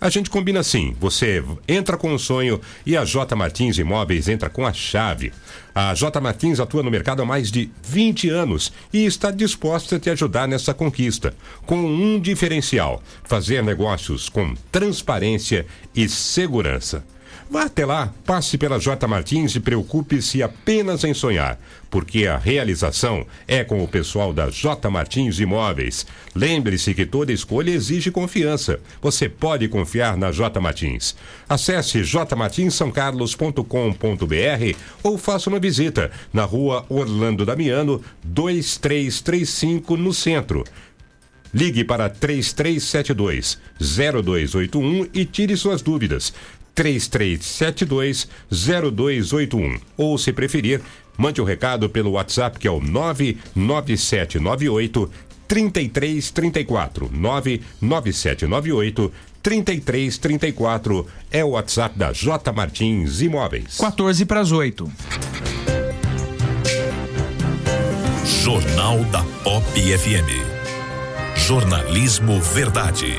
A gente combina assim: você entra com o sonho e a J Martins Imóveis entra com a chave. A J Martins atua no mercado há mais de 20 anos e está disposta a te ajudar nessa conquista, com um diferencial: fazer negócios com transparência e segurança. Vá até lá, passe pela J Martins e preocupe-se apenas em sonhar, porque a realização é com o pessoal da J Martins Imóveis. Lembre-se que toda escolha exige confiança. Você pode confiar na J Martins. Acesse jmartinssaocarlos.com.br ou faça uma visita na rua Orlando Damiano, 2335, no centro. Ligue para 3372 0281 e tire suas dúvidas. 3372-0281. Ou, se preferir, mande o um recado pelo WhatsApp que é o 99798 3334. 99798 3334 é o WhatsApp da J Martins Imóveis. 14 para as 8. Jornal da Pop FM. Jornalismo Verdade.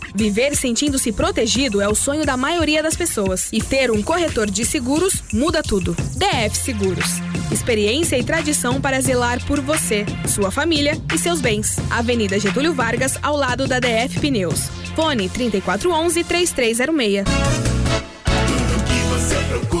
Viver sentindo-se protegido é o sonho da maioria das pessoas. E ter um corretor de seguros muda tudo. DF Seguros. Experiência e tradição para zelar por você, sua família e seus bens. Avenida Getúlio Vargas, ao lado da DF Pneus. Fone 3411 3306. Tudo que você procura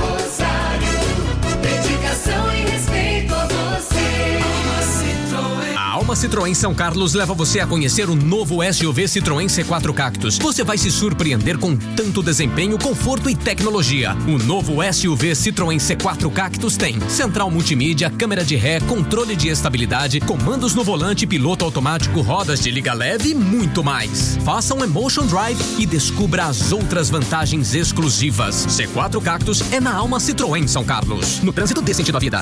Citroën. A Alma Citroën São Carlos leva você a conhecer o novo SUV Citroën C4 Cactus. Você vai se surpreender com tanto desempenho, conforto e tecnologia. O novo SUV Citroën C4 Cactus tem central multimídia, câmera de ré, controle de estabilidade, comandos no volante, piloto automático, rodas de liga leve e muito mais. Faça um Emotion Drive e descubra as outras vantagens exclusivas. C4 Cactus é na Alma Citroën São Carlos. No trânsito dê sentido à vida.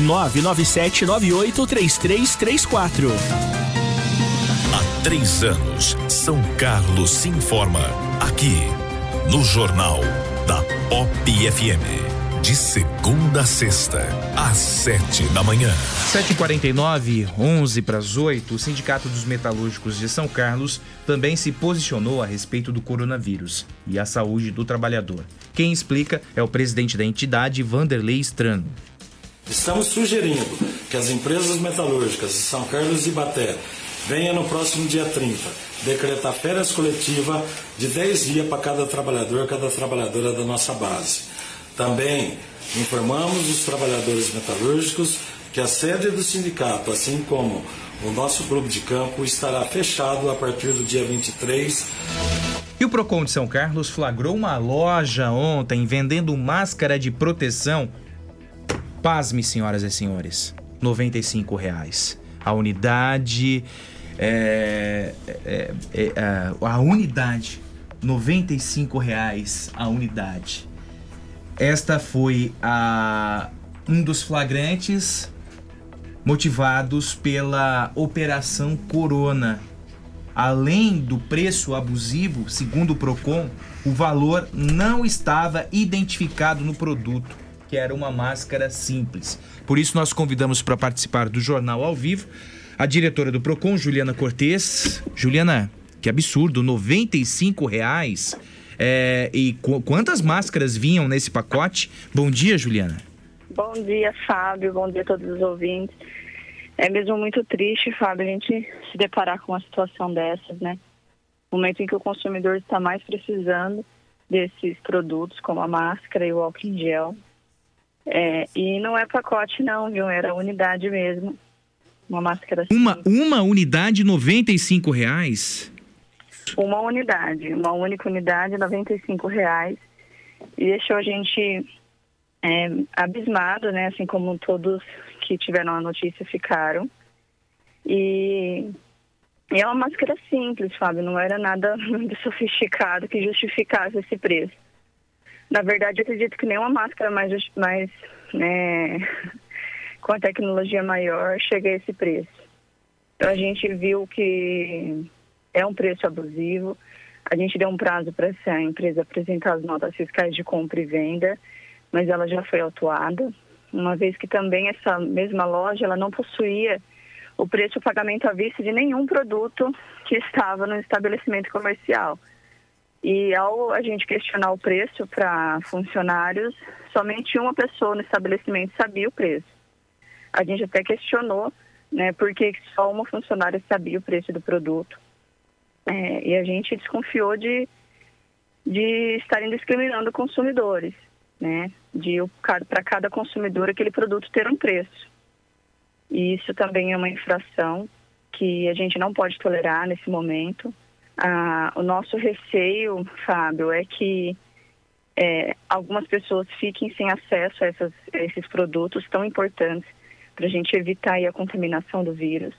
997983334. Há três anos, São Carlos se informa. Aqui, no Jornal da Pop FM. De segunda a sexta, às sete da manhã. 7h49, 11 para as 8, o Sindicato dos Metalúrgicos de São Carlos também se posicionou a respeito do coronavírus e a saúde do trabalhador. Quem explica é o presidente da entidade, Vanderlei Strano. Estamos sugerindo que as empresas metalúrgicas de São Carlos e Baté venham no próximo dia 30 decretar férias coletiva de 10 dias para cada trabalhador, cada trabalhadora da nossa base. Também informamos os trabalhadores metalúrgicos que a sede do sindicato, assim como o nosso clube de campo, estará fechado a partir do dia 23 E o Procon de São Carlos flagrou uma loja ontem vendendo máscara de proteção. Pasme, senhoras e senhores, 95 reais. A unidade é, é, é, é, a unidade, 95 reais a unidade. Esta foi a um dos flagrantes motivados pela Operação Corona. Além do preço abusivo, segundo o Procon, o valor não estava identificado no produto, que era uma máscara simples. Por isso nós convidamos para participar do jornal ao vivo a diretora do Procon, Juliana Cortes. Juliana, que absurdo, 95 reais. É, e qu- quantas máscaras vinham nesse pacote? Bom dia, Juliana. Bom dia, Fábio. Bom dia a todos os ouvintes. É mesmo muito triste, Fábio, a gente se deparar com uma situação dessas, né? Momento em que o consumidor está mais precisando desses produtos, como a máscara e o álcool em gel. É, e não é pacote, não, viu? Era unidade mesmo. Uma máscara Uma, uma unidade, 95 reais? Uma unidade, uma única unidade, 95 reais. E deixou a gente é, abismado, né? Assim como todos que tiveram a notícia ficaram. E, e é uma máscara simples, Fábio, não era nada muito sofisticado que justificasse esse preço. Na verdade, acredito que nenhuma máscara mais, mais né, com a tecnologia maior chega a esse preço. Então a gente viu que é um preço abusivo. A gente deu um prazo para essa empresa apresentar as notas fiscais de compra e venda, mas ela já foi autuada, uma vez que também essa mesma loja ela não possuía o preço pagamento à vista de nenhum produto que estava no estabelecimento comercial. E ao a gente questionar o preço para funcionários, somente uma pessoa no estabelecimento sabia o preço. A gente até questionou, né, por que só uma funcionária sabia o preço do produto. É, e a gente desconfiou de, de estarem discriminando consumidores, né? De para cada consumidor aquele produto ter um preço. E isso também é uma infração que a gente não pode tolerar nesse momento. Ah, o nosso receio, Fábio, é que é, algumas pessoas fiquem sem acesso a, essas- a esses produtos tão importantes para a gente evitar a contaminação do vírus.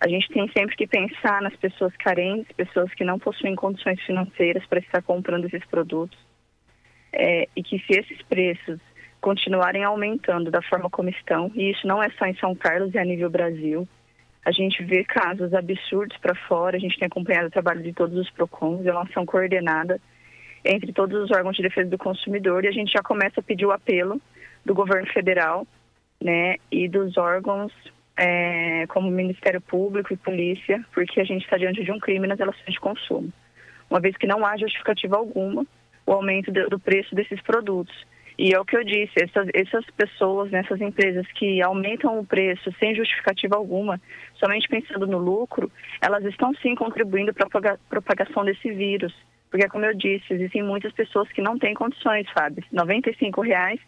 A gente tem sempre que pensar nas pessoas carentes, pessoas que não possuem condições financeiras para estar comprando esses produtos. É, e que se esses preços continuarem aumentando da forma como estão, e isso não é só em São Carlos, é a nível Brasil, a gente vê casos absurdos para fora, a gente tem acompanhado o trabalho de todos os PROCONs, é uma ação coordenada entre todos os órgãos de defesa do consumidor, e a gente já começa a pedir o apelo do governo federal né, e dos órgãos é, como Ministério Público e Polícia, porque a gente está diante de um crime nas relações de consumo. Uma vez que não há justificativa alguma o aumento do, preço desses produtos. E é o que eu disse, essas, essas pessoas, né, essas empresas que aumentam o preço sem justificativa alguma, somente pensando no lucro, elas estão sim contribuindo para a propagação desse vírus. Porque, como eu disse, existem muitas pessoas que não têm condições, Fábio. 95 reais,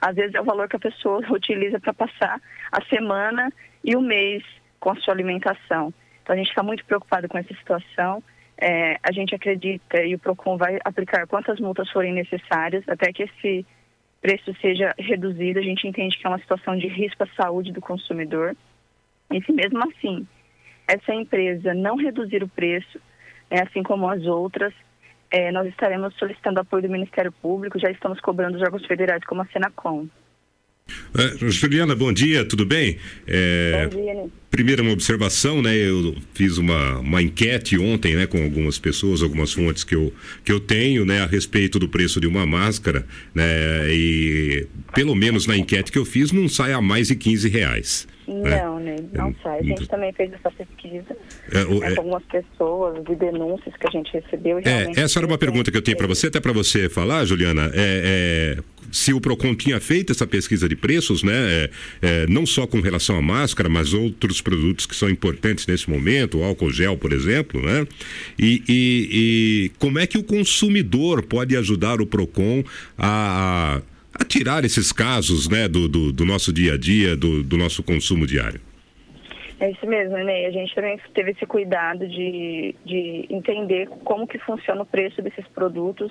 às vezes é o valor que a pessoa utiliza para passar a semana e o mês com a sua alimentação. Então, a gente está muito preocupado com essa situação. É, a gente acredita e o PROCON vai aplicar quantas multas forem necessárias até que esse preço seja reduzido. A gente entende que é uma situação de risco à saúde do consumidor. E se mesmo assim essa empresa não reduzir o preço, né, assim como as outras, é, nós estaremos solicitando apoio do Ministério Público, já estamos cobrando os órgãos federais como a Senacom. Uh, Juliana, bom dia, tudo bem? É, bom dia, né? Primeiro, uma observação, né? Eu fiz uma, uma enquete ontem, né, com algumas pessoas, algumas fontes que eu, que eu tenho, né, a respeito do preço de uma máscara, né? E pelo menos na enquete que eu fiz, não sai a mais de 15 reais. Né? Não, né? Não sai. A gente também fez essa pesquisa é, é, com algumas pessoas de denúncias que a gente recebeu. É, essa era uma pergunta que eu tenho para você, até para você falar, Juliana. É, é, se o Procon tinha feito essa pesquisa de preços, né? É, é, não só com relação à máscara, mas outros produtos que são importantes nesse momento, o álcool gel, por exemplo, né? E, e, e como é que o consumidor pode ajudar o Procon a, a a tirar esses casos né, do, do, do nosso dia a dia, do, do, nosso consumo diário. É isso mesmo, Ney. A gente também teve esse cuidado de, de entender como que funciona o preço desses produtos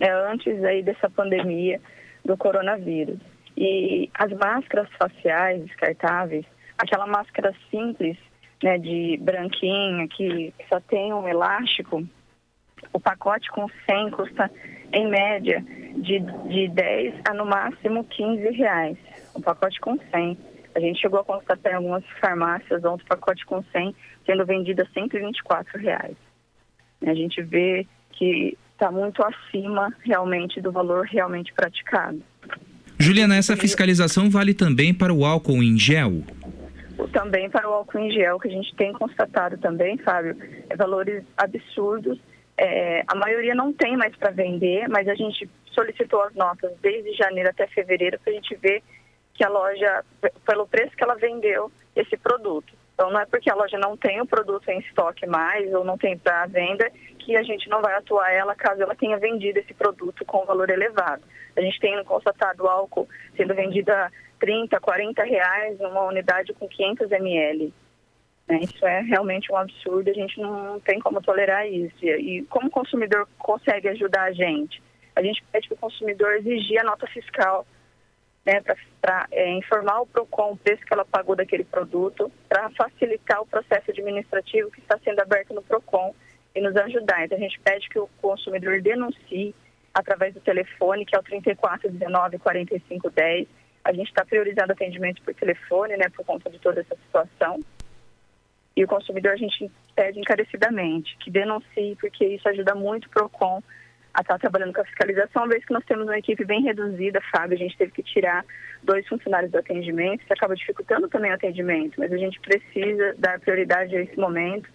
né, antes aí dessa pandemia do coronavírus. E as máscaras faciais descartáveis, aquela máscara simples, né, de branquinha, que só tem um elástico, o pacote com 100 custa, em média, de, de 10 a no máximo 15 reais. Um pacote com 100. A gente chegou a constatar em algumas farmácias outro pacote com 100 sendo vendido a 124 reais. A gente vê que está muito acima realmente do valor realmente praticado. Juliana, essa fiscalização vale também para o álcool em gel? Também para o álcool em gel, que a gente tem constatado também, Fábio, é valores absurdos é, a maioria não tem mais para vender, mas a gente solicitou as notas desde janeiro até fevereiro para a gente ver que a loja, pelo preço que ela vendeu esse produto. Então, não é porque a loja não tem o produto em estoque mais ou não tem para venda que a gente não vai atuar ela caso ela tenha vendido esse produto com valor elevado. A gente tem constatado álcool sendo vendido a 30, 40 reais numa unidade com 500 ml. Né? Isso é realmente um absurdo, a gente não tem como tolerar isso. E, como o consumidor consegue ajudar a gente? A gente pede para o consumidor exigir a nota fiscal né, para é, informar o PROCON o preço que ela pagou daquele produto, para facilitar o processo administrativo que está sendo aberto no PROCON e nos ajudar. Então, a gente pede que o consumidor denuncie através do telefone, que é o 3419 4510. A gente está priorizando atendimento por telefone, né, por conta de toda essa situação. E o consumidor a gente pede encarecidamente que denuncie, porque isso ajuda muito o PROCON a estar trabalhando com a fiscalização, uma vez que nós temos uma equipe bem reduzida, Fábio, a gente teve que tirar dois funcionários do atendimento, que acaba dificultando também o atendimento, mas a gente precisa dar prioridade a esse momento,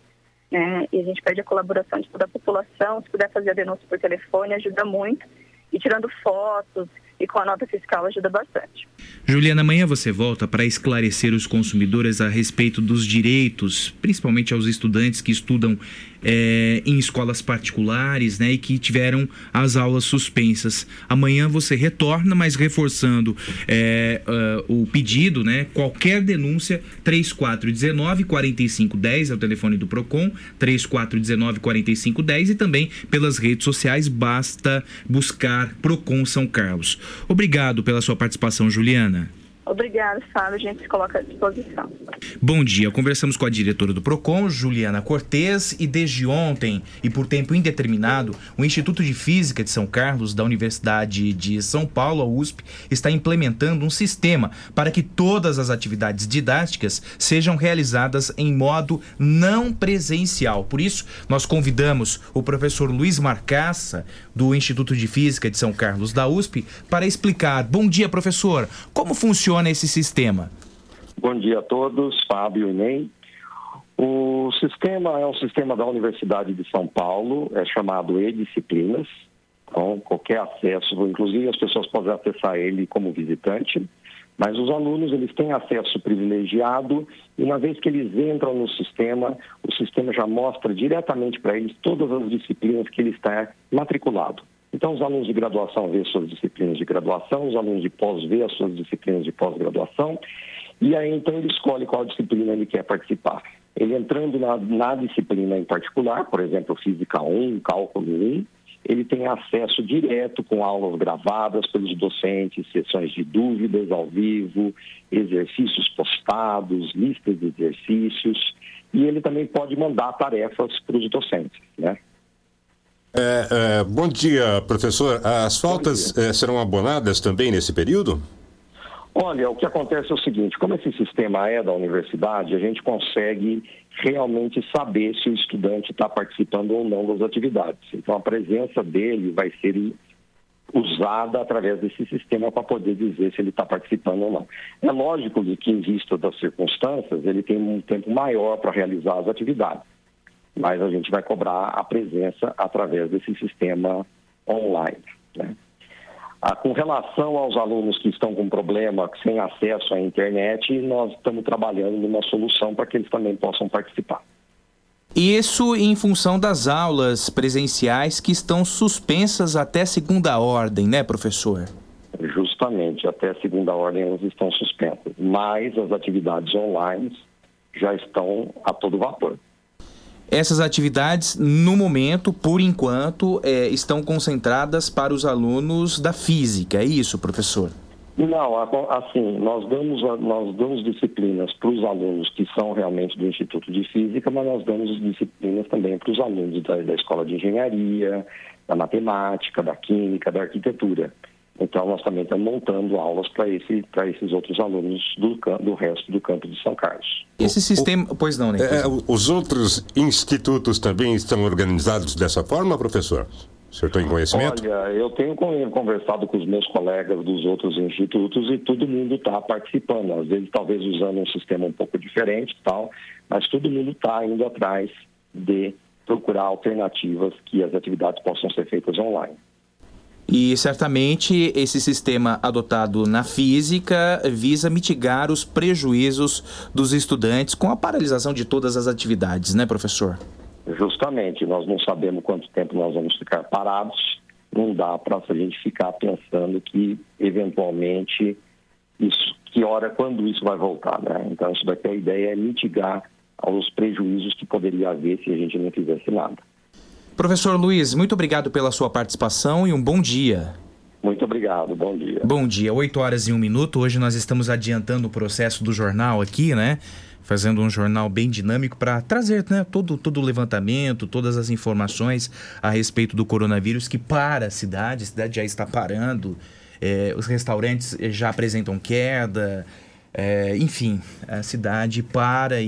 né? E a gente pede a colaboração de toda a população, se puder fazer a denúncia por telefone, ajuda muito. E tirando fotos, e com a nota fiscal ajuda bastante. Juliana, amanhã você volta para esclarecer os consumidores a respeito dos direitos, principalmente aos estudantes que estudam é, em escolas particulares né, e que tiveram as aulas suspensas. Amanhã você retorna, mas reforçando é, uh, o pedido, né, qualquer denúncia, 3419 4510 é o telefone do PROCON, 3419 4510 e também pelas redes sociais, basta buscar PROCON São Carlos. Obrigado pela sua participação, Juliana. Obrigada, Fábio. A gente se coloca à disposição. Bom dia. Conversamos com a diretora do PROCON, Juliana Cortes, e desde ontem e por tempo indeterminado, o Instituto de Física de São Carlos, da Universidade de São Paulo, a USP, está implementando um sistema para que todas as atividades didáticas sejam realizadas em modo não presencial. Por isso, nós convidamos o professor Luiz Marcaça, do Instituto de Física de São Carlos, da USP, para explicar. Bom dia, professor. Como funciona esse sistema? Bom dia a todos, Fábio e Ney. O sistema é um sistema da Universidade de São Paulo, é chamado E-Disciplinas. Então, qualquer acesso, inclusive as pessoas podem acessar ele como visitante, mas os alunos eles têm acesso privilegiado e uma vez que eles entram no sistema, o sistema já mostra diretamente para eles todas as disciplinas que ele está matriculado. Então, os alunos de graduação vê suas disciplinas de graduação, os alunos de pós vê as suas disciplinas de pós-graduação, e aí então ele escolhe qual disciplina ele quer participar. Ele entrando na, na disciplina em particular, por exemplo, Física 1, Cálculo 1, ele tem acesso direto com aulas gravadas pelos docentes, sessões de dúvidas ao vivo, exercícios postados, listas de exercícios, e ele também pode mandar tarefas para os docentes, né? É, é, bom dia, professor. As faltas é, serão abonadas também nesse período? Olha, o que acontece é o seguinte: como esse sistema é da universidade, a gente consegue realmente saber se o estudante está participando ou não das atividades. Então, a presença dele vai ser usada através desse sistema para poder dizer se ele está participando ou não. É lógico que, em vista das circunstâncias, ele tem um tempo maior para realizar as atividades mas a gente vai cobrar a presença através desse sistema online. Né? Ah, com relação aos alunos que estão com problema, sem acesso à internet, nós estamos trabalhando numa solução para que eles também possam participar. Isso em função das aulas presenciais que estão suspensas até segunda ordem, né, professor? Justamente, até segunda ordem elas estão suspensas, mas as atividades online já estão a todo vapor. Essas atividades, no momento, por enquanto, é, estão concentradas para os alunos da física, é isso, professor? Não, assim, nós damos, nós damos disciplinas para os alunos que são realmente do Instituto de Física, mas nós damos disciplinas também para os alunos da, da Escola de Engenharia, da Matemática, da Química, da Arquitetura. Então, nós também estamos montando aulas para esse, esses outros alunos do, do resto do campo de São Carlos. Esse sistema. Pois não, né? É, os outros institutos também estão organizados dessa forma, professor? O senhor tem conhecimento? Olha, eu tenho conversado com os meus colegas dos outros institutos e todo mundo está participando. Às vezes, talvez usando um sistema um pouco diferente tal, mas todo mundo está indo atrás de procurar alternativas que as atividades possam ser feitas online. E certamente esse sistema adotado na física visa mitigar os prejuízos dos estudantes com a paralisação de todas as atividades, né, professor? Justamente, nós não sabemos quanto tempo nós vamos ficar parados, não dá para a gente ficar pensando que eventualmente isso, que hora, quando isso vai voltar, né? Então, isso daqui a ideia é mitigar os prejuízos que poderia haver se a gente não fizesse nada. Professor Luiz, muito obrigado pela sua participação e um bom dia. Muito obrigado, bom dia. Bom dia, 8 horas e um minuto. Hoje nós estamos adiantando o processo do jornal aqui, né? Fazendo um jornal bem dinâmico para trazer né, todo, todo o levantamento, todas as informações a respeito do coronavírus que para a cidade, a cidade já está parando, é, os restaurantes já apresentam queda, é, enfim, a cidade para e,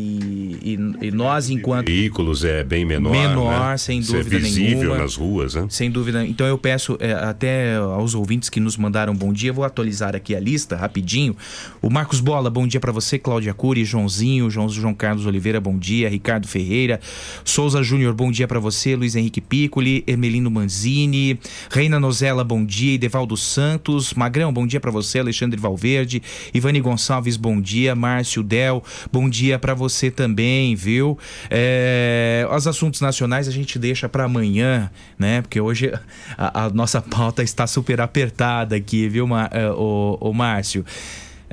e, e, nós enquanto veículos é bem menor, menor né? sem é dúvida é visível nenhuma, nas ruas, né? Sem dúvida. Então eu peço é, até aos ouvintes que nos mandaram bom dia, vou atualizar aqui a lista rapidinho. O Marcos Bola, bom dia para você, Cláudia Cury, Joãozinho, João, João Carlos Oliveira, bom dia, Ricardo Ferreira, Souza Júnior, bom dia para você, Luiz Henrique Piccoli, Ermelino Manzini, Reina Nozella, bom dia, Devaldo Santos, Magrão, bom dia para você, Alexandre Valverde, Ivani Gonçalves, bom dia, Márcio Del, bom dia para você também, viu? É, os assuntos nacionais a gente deixa para amanhã, né? Porque hoje a, a, nossa pauta está super apertada aqui, viu, é, o, o Márcio?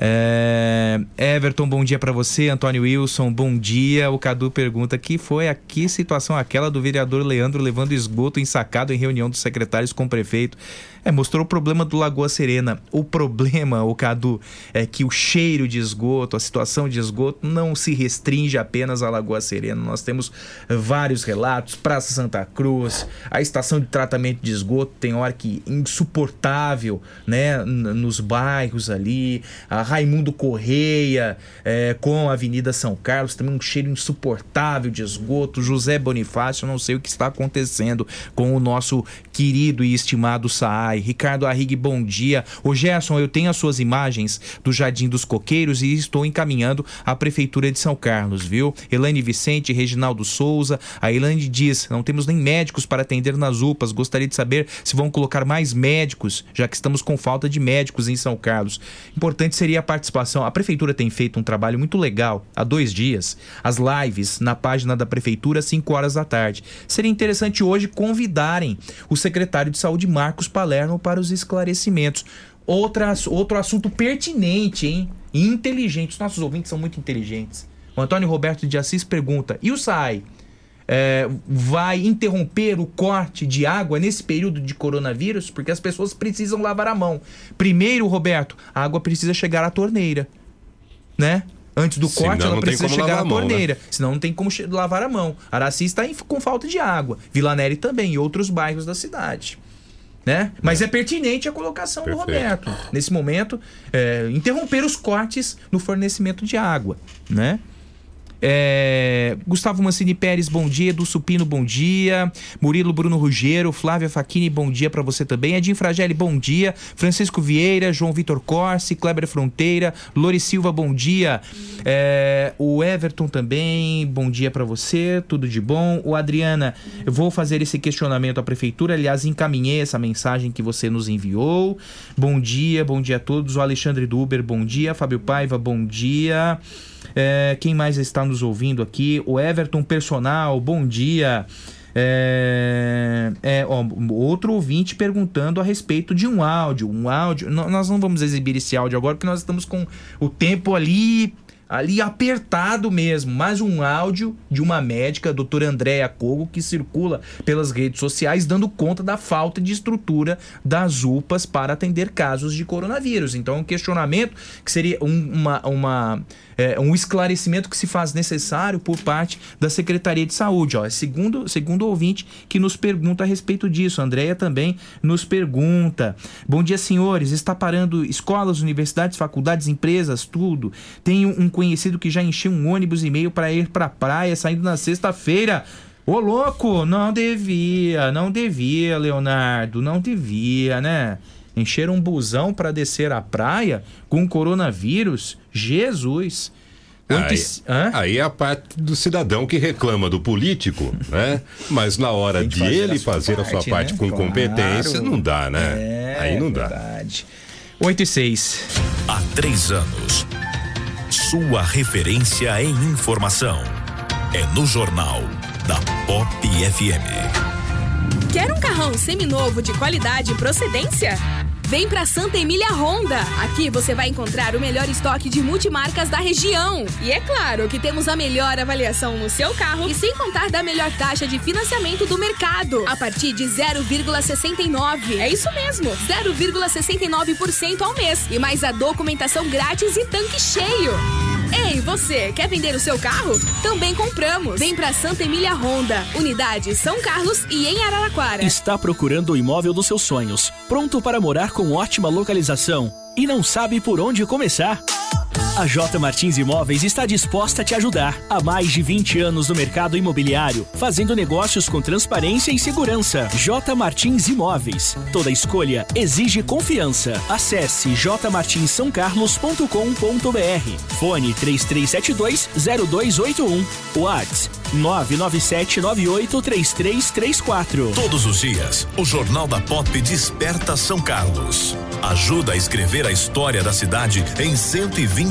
É, Everton, bom dia para você. Antônio Wilson, bom dia. O Cadu pergunta: que foi a que situação aquela do vereador Leandro levando esgoto ensacado em reunião dos secretários com o prefeito? É, mostrou o problema do Lagoa Serena. O problema, o Cadu, é que o cheiro de esgoto, a situação de esgoto não se restringe apenas à Lagoa Serena. Nós temos vários relatos, Praça Santa Cruz, a estação de tratamento de esgoto tem hora que insuportável, né, nos bairros ali, a Raimundo Correia é, com a Avenida São Carlos, também um cheiro insuportável de esgoto, José Bonifácio, não sei o que está acontecendo com o nosso querido e estimado Saara Ricardo Arrigue, bom dia. Ô Gerson, eu tenho as suas imagens do Jardim dos Coqueiros e estou encaminhando à Prefeitura de São Carlos, viu? Elaine Vicente, Reginaldo Souza. A Elaine diz: não temos nem médicos para atender nas UPAs. Gostaria de saber se vão colocar mais médicos, já que estamos com falta de médicos em São Carlos. Importante seria a participação. A Prefeitura tem feito um trabalho muito legal há dois dias. As lives na página da Prefeitura, às 5 horas da tarde. Seria interessante hoje convidarem o secretário de Saúde, Marcos Palermo, para os esclarecimentos. Outra, outro assunto pertinente, hein? E inteligente. Os nossos ouvintes são muito inteligentes. O Antônio Roberto de Assis pergunta: e o SAI? é, vai interromper o corte de água nesse período de coronavírus? Porque as pessoas precisam lavar a mão. Primeiro, Roberto, a água precisa chegar à torneira, né? Antes do Senão corte, ela precisa chegar à né? torneira. Senão não tem como lavar a mão. Araci está em- com falta de água. Vila Neri também, e outros bairros da cidade. Né? Mas é. pertinente a colocação do Roberto. Nesse momento, é, interromper os cortes no fornecimento de água. Né? É, Gustavo Mancini Pérez, bom dia. Edu Supino, bom dia. Murilo Bruno Ruggiero, Flávia Facchini, bom dia pra você também. Edinho Fragelli, bom dia. Francisco Vieira, João Vitor Corsi, Kleber Fronteira, Lori Silva, bom dia. É, o Everton também, bom dia pra você, tudo de bom. O Adriana, eu vou fazer esse questionamento à prefeitura. Aliás, encaminhei essa mensagem que você nos enviou. Bom dia, bom dia a todos. O Alexandre Duber, bom dia. Fábio Paiva, bom dia. É, quem mais está nos ouvindo aqui? O Everton Personal, bom dia. É, é, ó, outro ouvinte perguntando a respeito de um áudio. Um áudio. nó- Nós não vamos exibir esse áudio agora porque nós estamos com o tempo ali ali apertado mesmo, mas um áudio de uma médica, a doutora Andréa Cogo, que circula pelas redes sociais dando conta da falta de estrutura das UPAs para atender casos de coronavírus. Então, um questionamento que seria um, uma, uma, é, um esclarecimento que se faz necessário por parte da Secretaria de Saúde. Ó, segundo, segundo o ouvinte que nos pergunta a respeito disso. A Andréia também nos pergunta. Bom dia, senhores. Está parando escolas, universidades, faculdades, empresas, tudo. Tenho um conhecido que já encheu um ônibus e meio para ir para a praia saindo na sexta-feira. Ô louco, não devia, não devia, Leonardo, não devia, né? Encher um busão para descer a praia com coronavírus? Jesus. Oito Aí, aí é a parte do cidadão que reclama do político, né? Mas na hora de fazer ele a sua fazer a sua parte, parte né? com Claro. competência, não dá, né? É, aí não dá. verdade. 8 e 6. Há três anos. Sua referência em informação. É no Jornal da Pop FM. Quer um carrão seminovo de qualidade e procedência? Vem pra Santa Emília Honda. Aqui você vai encontrar o melhor estoque de multimarcas da região. E é claro que temos a melhor avaliação no seu carro e sem contar da melhor taxa de financiamento do mercado. A partir de 0,69. É isso mesmo, 0,69% ao mês. E mais a documentação grátis e tanque cheio. Ei, você, quer vender o seu carro? Também compramos. Vem pra Santa Emília Honda, unidade São Carlos e em Araraquara. Está procurando o imóvel dos seus sonhos, pronto para morar com ótima localização e não sabe por onde começar? A J Martins Imóveis está disposta a te ajudar. Há mais de 20 anos no mercado imobiliário, fazendo negócios com transparência e segurança. J Martins Imóveis. Toda escolha exige confiança. Acesse jmartinssaocarlos.com.br. Fone 3372-0281. WhatsApp 997983334. Todos os dias, o Jornal da Pop desperta São Carlos. Ajuda a escrever a história da cidade em 120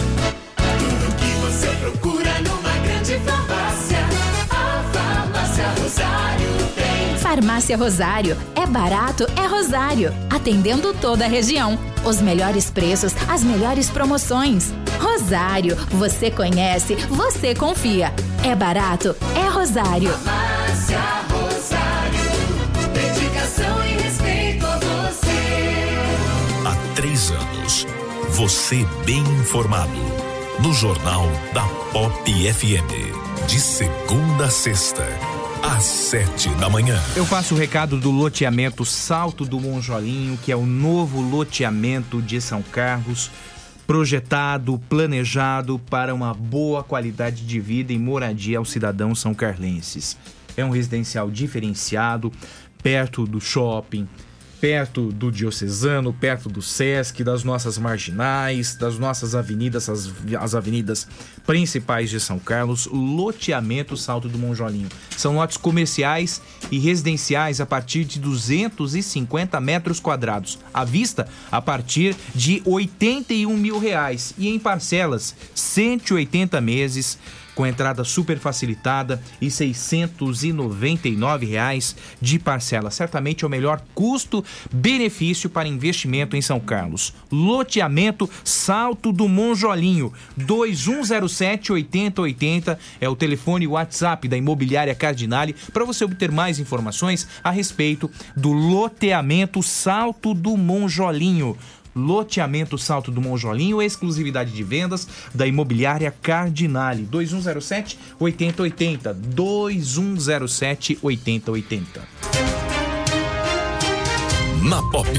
Farmácia Rosário. É barato, é Rosário. Atendendo toda a região. Os melhores preços, as melhores promoções. Rosário, você conhece, você confia. É barato, é Rosário. Farmácia Rosário, dedicação e respeito a você. Há três anos, você bem informado. No Jornal da Pop FM. De segunda a sexta, às sete da manhã. Eu passo o recado do loteamento Salto do Monjolinho, que é o novo loteamento de São Carlos, projetado, planejado para uma boa qualidade de vida e moradia aos cidadãos são carlenses. É um residencial diferenciado, perto do shopping, perto do Diocesano, perto do Sesc, das nossas marginais, das nossas avenidas, as, as avenidas principais de São Carlos, loteamento Salto do Monjolinho. São lotes comerciais e residenciais a partir de 250 metros quadrados, à vista a partir de 81 mil reais e em parcelas 180 meses com entrada super facilitada e 699 reais de parcela. Certamente é o melhor custo-benefício para investimento em São Carlos. Loteamento Salto do Monjolinho, 2107 8080 é o telefone WhatsApp da Imobiliária Cardinale para você obter mais informações a respeito do loteamento Salto do Monjolinho. Loteamento Salto do Monjolinho, exclusividade de vendas da imobiliária Cardinale. 2107 8080. 2107 8080. Na Pop.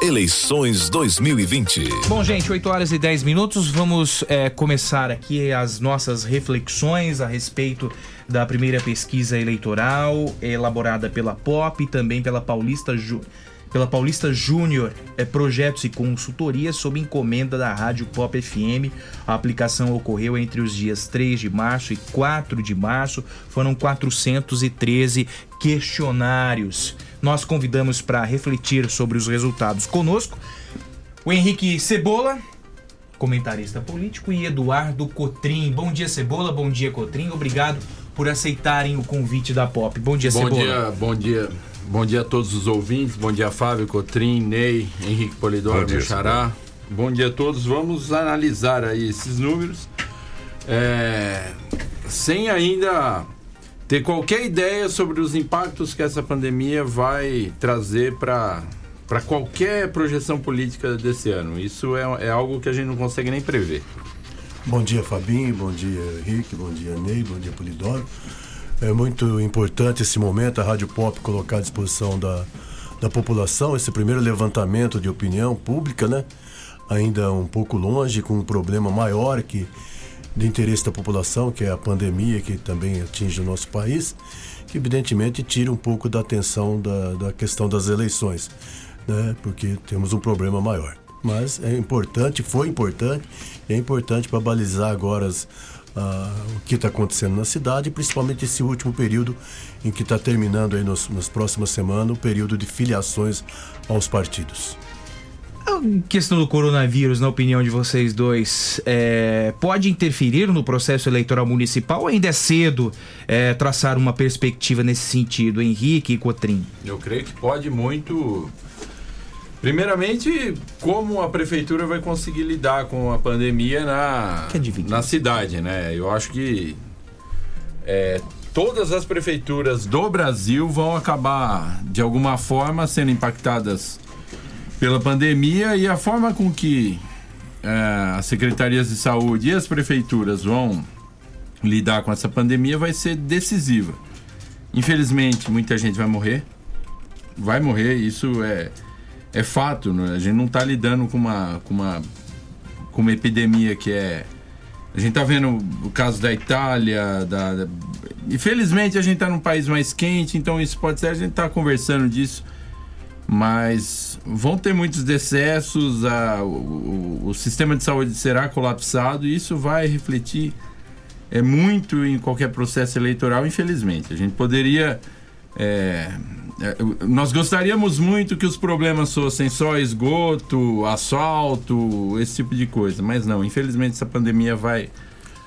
Eleições 2020. Bom, gente, 8 horas e 10 minutos. Vamos é, começar aqui as nossas reflexões a respeito da primeira pesquisa eleitoral elaborada pela POP e também pela Paulista Ju pela Paulista Júnior é, Projetos e Consultoria sob encomenda da Rádio Pop FM. A aplicação ocorreu entre os dias 3 de março e 4 de março. Foram 413 questionários. Nós convidamos para refletir sobre os resultados conosco o Henrique Cebola, comentarista político, e Eduardo Cotrim. Bom dia, Cebola. Bom dia, Cotrim. Obrigado por aceitarem o convite da Pop. Bom dia, bom Cebola. Dia, bom dia, bom dia a todos os ouvintes. Bom dia, Fábio Cotrim, Ney, Henrique Polidoro, Bom dia, xará. Bom dia a todos. Vamos analisar aí esses números. é, sem ainda ter qualquer ideia sobre os impactos que essa pandemia vai trazer para para qualquer projeção política desse ano. Isso é, é algo que a gente não consegue nem prever. Bom dia, Fabinho. Bom dia, Henrique. Bom dia, Ney. Bom dia, Polidoro. É muito importante esse momento, a Rádio Pop colocar à disposição da, da população esse primeiro levantamento de opinião pública, né? Ainda um pouco longe, com um problema maior que de interesse da população, que é a pandemia que também atinge o nosso país, que evidentemente tira um pouco da atenção da, da questão das eleições, né? Porque temos um problema maior. Mas é importante, foi importante, é importante para balizar agora as, ah, o que está acontecendo na cidade, principalmente esse último período em que está terminando aí nos, nas próximas semanas o período de filiações aos partidos. A questão do coronavírus, na opinião de vocês dois, é, pode interferir no processo eleitoral municipal ou ainda é cedo é, traçar uma perspectiva nesse sentido, Henrique e Cotrim? Eu creio que pode muito. Primeiramente, como a prefeitura vai conseguir lidar com a pandemia na, na cidade, né? Eu acho que é, todas as prefeituras do Brasil vão acabar, de alguma forma, sendo impactadas pela pandemia e a forma com que é, as secretarias de saúde e as prefeituras vão lidar com essa pandemia vai ser decisiva. Infelizmente, muita gente vai morrer. Vai morrer, isso é, é fato. Né? A gente não está lidando com uma, com, uma, com uma epidemia que é. A gente está vendo o caso da Itália, da, da... infelizmente a gente está num país mais quente, então isso pode ser, a gente está conversando disso, mas vão ter muitos decessos, a, o, o, sistema de saúde será colapsado e isso vai refletir é muito em qualquer processo eleitoral, infelizmente. A gente poderia. é, nós gostaríamos muito que os problemas fossem só esgoto, asfalto, esse tipo de coisa, mas não. Infelizmente, essa pandemia vai,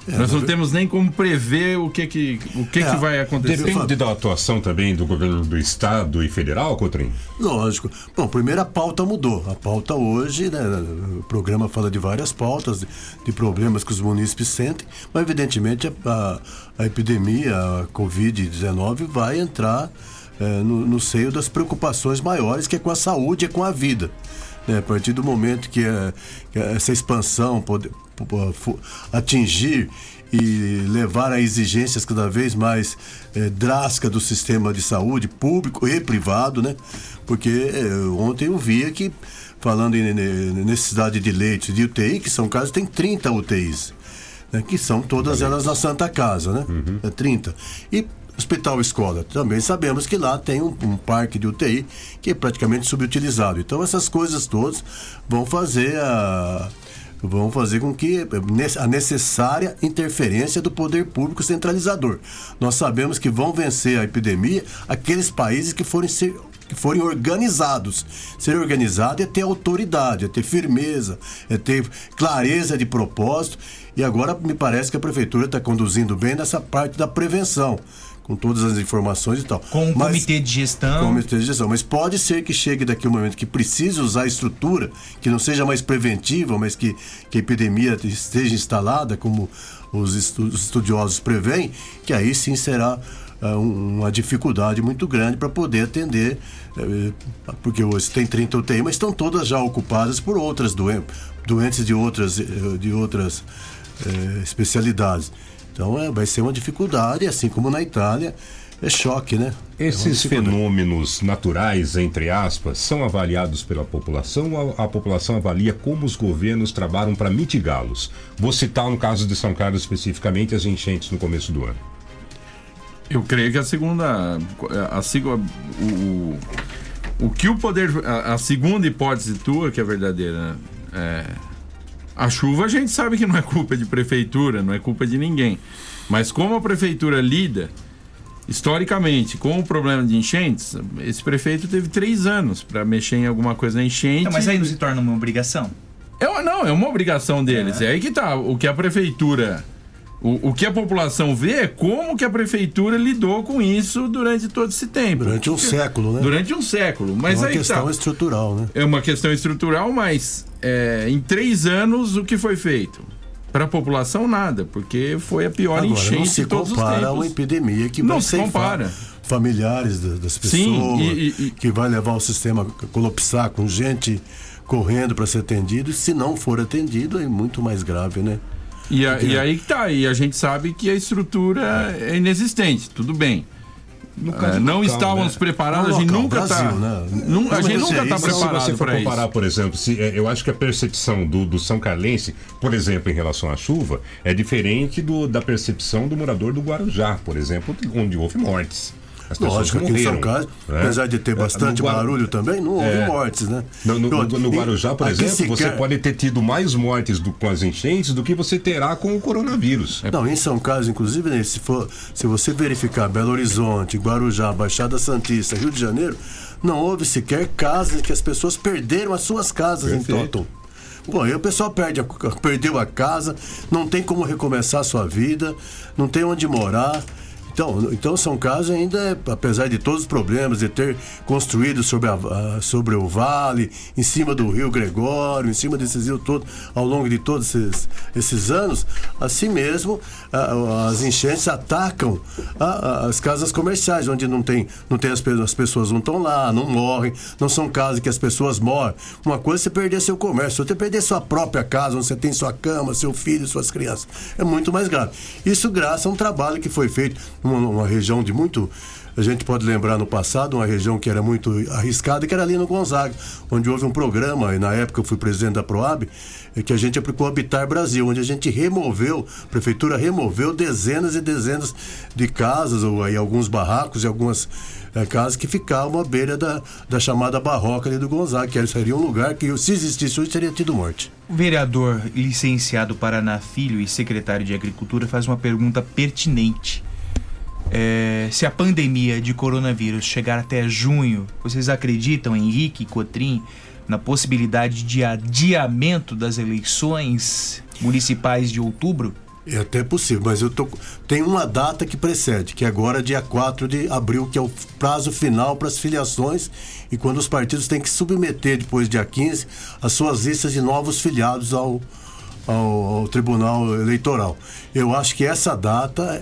É, Nós não temos nem como prever o que, que, o que, que vai acontecer. Depende da atuação também do governo do estado e federal, Cotrim? Lógico. Bom, primeiro a pauta mudou. A pauta hoje, né, o programa fala de várias pautas, de, de problemas que os munícipes sentem, mas evidentemente a, a- a epidemia, a Covid-19, vai entrar eh, no, no seio das preocupações maiores, que é com a saúde e com a vida. né? A partir do momento que, eh, que essa expansão pode, atingir e levar a exigências cada vez mais eh, drásticas do sistema de saúde público e privado, né? Porque eh, ontem eu via que, falando em ne- necessidade de leitos de UTI, que são casos, tem 30 UTIs, né? que são todas elas na Santa Casa, né? É 30. E Hospital Escola, também sabemos que lá tem um, um parque de UTI que é praticamente subutilizado. Então essas coisas todas vão fazer a vão fazer com que ne- a necessária interferência do poder público centralizador. Nós sabemos que vão vencer a epidemia aqueles países que forem ser que forem organizados. Ser organizado é ter autoridade, é ter firmeza, é ter clareza de propósito. E agora me parece que a prefeitura está conduzindo bem nessa parte da prevenção, com todas as informações e tal. Com um comitê de gestão. Com um comitê de gestão. Mas pode ser que chegue daqui um momento que precise usar a estrutura, que não seja mais preventiva, mas que, que a epidemia esteja instalada, como os estu- os estudiosos preveem, que aí sim será um- uma dificuldade muito grande para poder atender, eh, porque hoje tem 30 UTI, mas estão todas já ocupadas por outras doen doentes de outras, eh, de outras eh, especialidades. Então é, vai ser uma dificuldade, assim como na Itália, é choque, né? É Esses dificuldade. fenômenos naturais, entre aspas, são avaliados pela população ou a, a população avalia como os governos trabalham para mitigá-los? Vou citar no caso de São Carlos especificamente as enchentes no começo do ano. Eu creio que a segunda. A, o, o, o que o poder. A, a segunda hipótese tua, que é verdadeira, né? É, a chuva a gente sabe que não é culpa de prefeitura, não é culpa de ninguém. Mas como a prefeitura lida historicamente com o problema de enchentes, esse prefeito teve três anos para mexer em alguma coisa na enchente. Então, mas aí não se torna uma obrigação? É, não, é uma obrigação deles. É. aí que tá. O que a prefeitura. O, o que a população vê é como que a prefeitura lidou com isso durante todo esse tempo. Durante um século, né? Durante um século. Mas é uma aí questão tá. estrutural, né? É uma questão estrutural, mas é, em três anos o que foi feito? Para a população, nada, porque foi a pior Agora, enchente não se de todos os compara a tempos. uma epidemia que Não vai se compara. familiares da- das pessoas, Sim, e- que vai levar o sistema a colapsar com gente correndo para ser atendido, e se não for atendido, é muito mais grave, né? E, a- e aí que tá, e a gente sabe que a estrutura é, inexistente, tudo bem. Caso É, não local, estávamos né? preparados, a gente local, nunca está. Né? Nun- a gente nunca é, está Se preparado você for para comparar, por exemplo, se, é, eu acho que a percepção do, do São Carlense, por exemplo, em relação à chuva, é diferente do, da percepção do morador do Guarujá, por exemplo, onde houve mortes. As Lógico, aqui em morreram, São Carlos, né? apesar de ter É, bastante no Guar- barulho também, não houve É. mortes, né? No, no- no e Guarujá, por aqui exemplo, você pode ter tido mais mortes do- com as enchentes do que você terá com o coronavírus. Não, em São Carlos, inclusive, né, se, for, se você verificar Belo Horizonte, Guarujá, Baixada Santista, Rio de Janeiro, não houve sequer casas em que as pessoas perderam as suas casas em Perfeito. Toton. Pô, aí o pessoal perde a- perdeu a casa, não tem como recomeçar a sua vida, não tem onde morar. Então, então São Carlos ainda, apesar de todos os problemas, de ter construído sobre, a- sobre o vale, em cima do rio Gregório, em cima desses rios todos, ao longo de todos esses, esses anos, assim mesmo, as enchentes atacam as casas comerciais, onde não tem, não tem as, as pessoas não estão lá, não morrem, não são casas que as pessoas moram. Uma coisa é você perder seu comércio, outra é perder sua própria casa, onde você tem sua cama, seu filho, suas crianças. É muito mais grave. Isso graças a um trabalho que foi feito numa região de muito. A gente pode lembrar no passado, uma região que era muito arriscada, que era ali no Gonzaga, onde houve um programa, e na época eu fui presidente da Proab, eh, que a gente aplicou Habitar Brasil, onde a gente removeu, a prefeitura removeu dezenas e dezenas de casas, ou aí alguns barracos e algumas eh, casas que ficavam à beira da, da chamada barroca ali do Gonzaga, que seria um lugar que, se existisse hoje, teria tido morte. O vereador licenciado Paraná Filho e secretário de Agricultura faz uma pergunta pertinente. É, se a pandemia de coronavírus chegar até junho, vocês acreditam, Henrique Cotrim, na possibilidade de adiamento das eleições municipais de outubro? É até possível, mas eu tô, tem uma data que precede, que é agora dia 4 de abril, que é o prazo final para as filiações e quando os partidos têm que submeter, depois dia 15, as suas listas de novos filiados ao, ao, ao Tribunal Eleitoral. Eu acho que essa data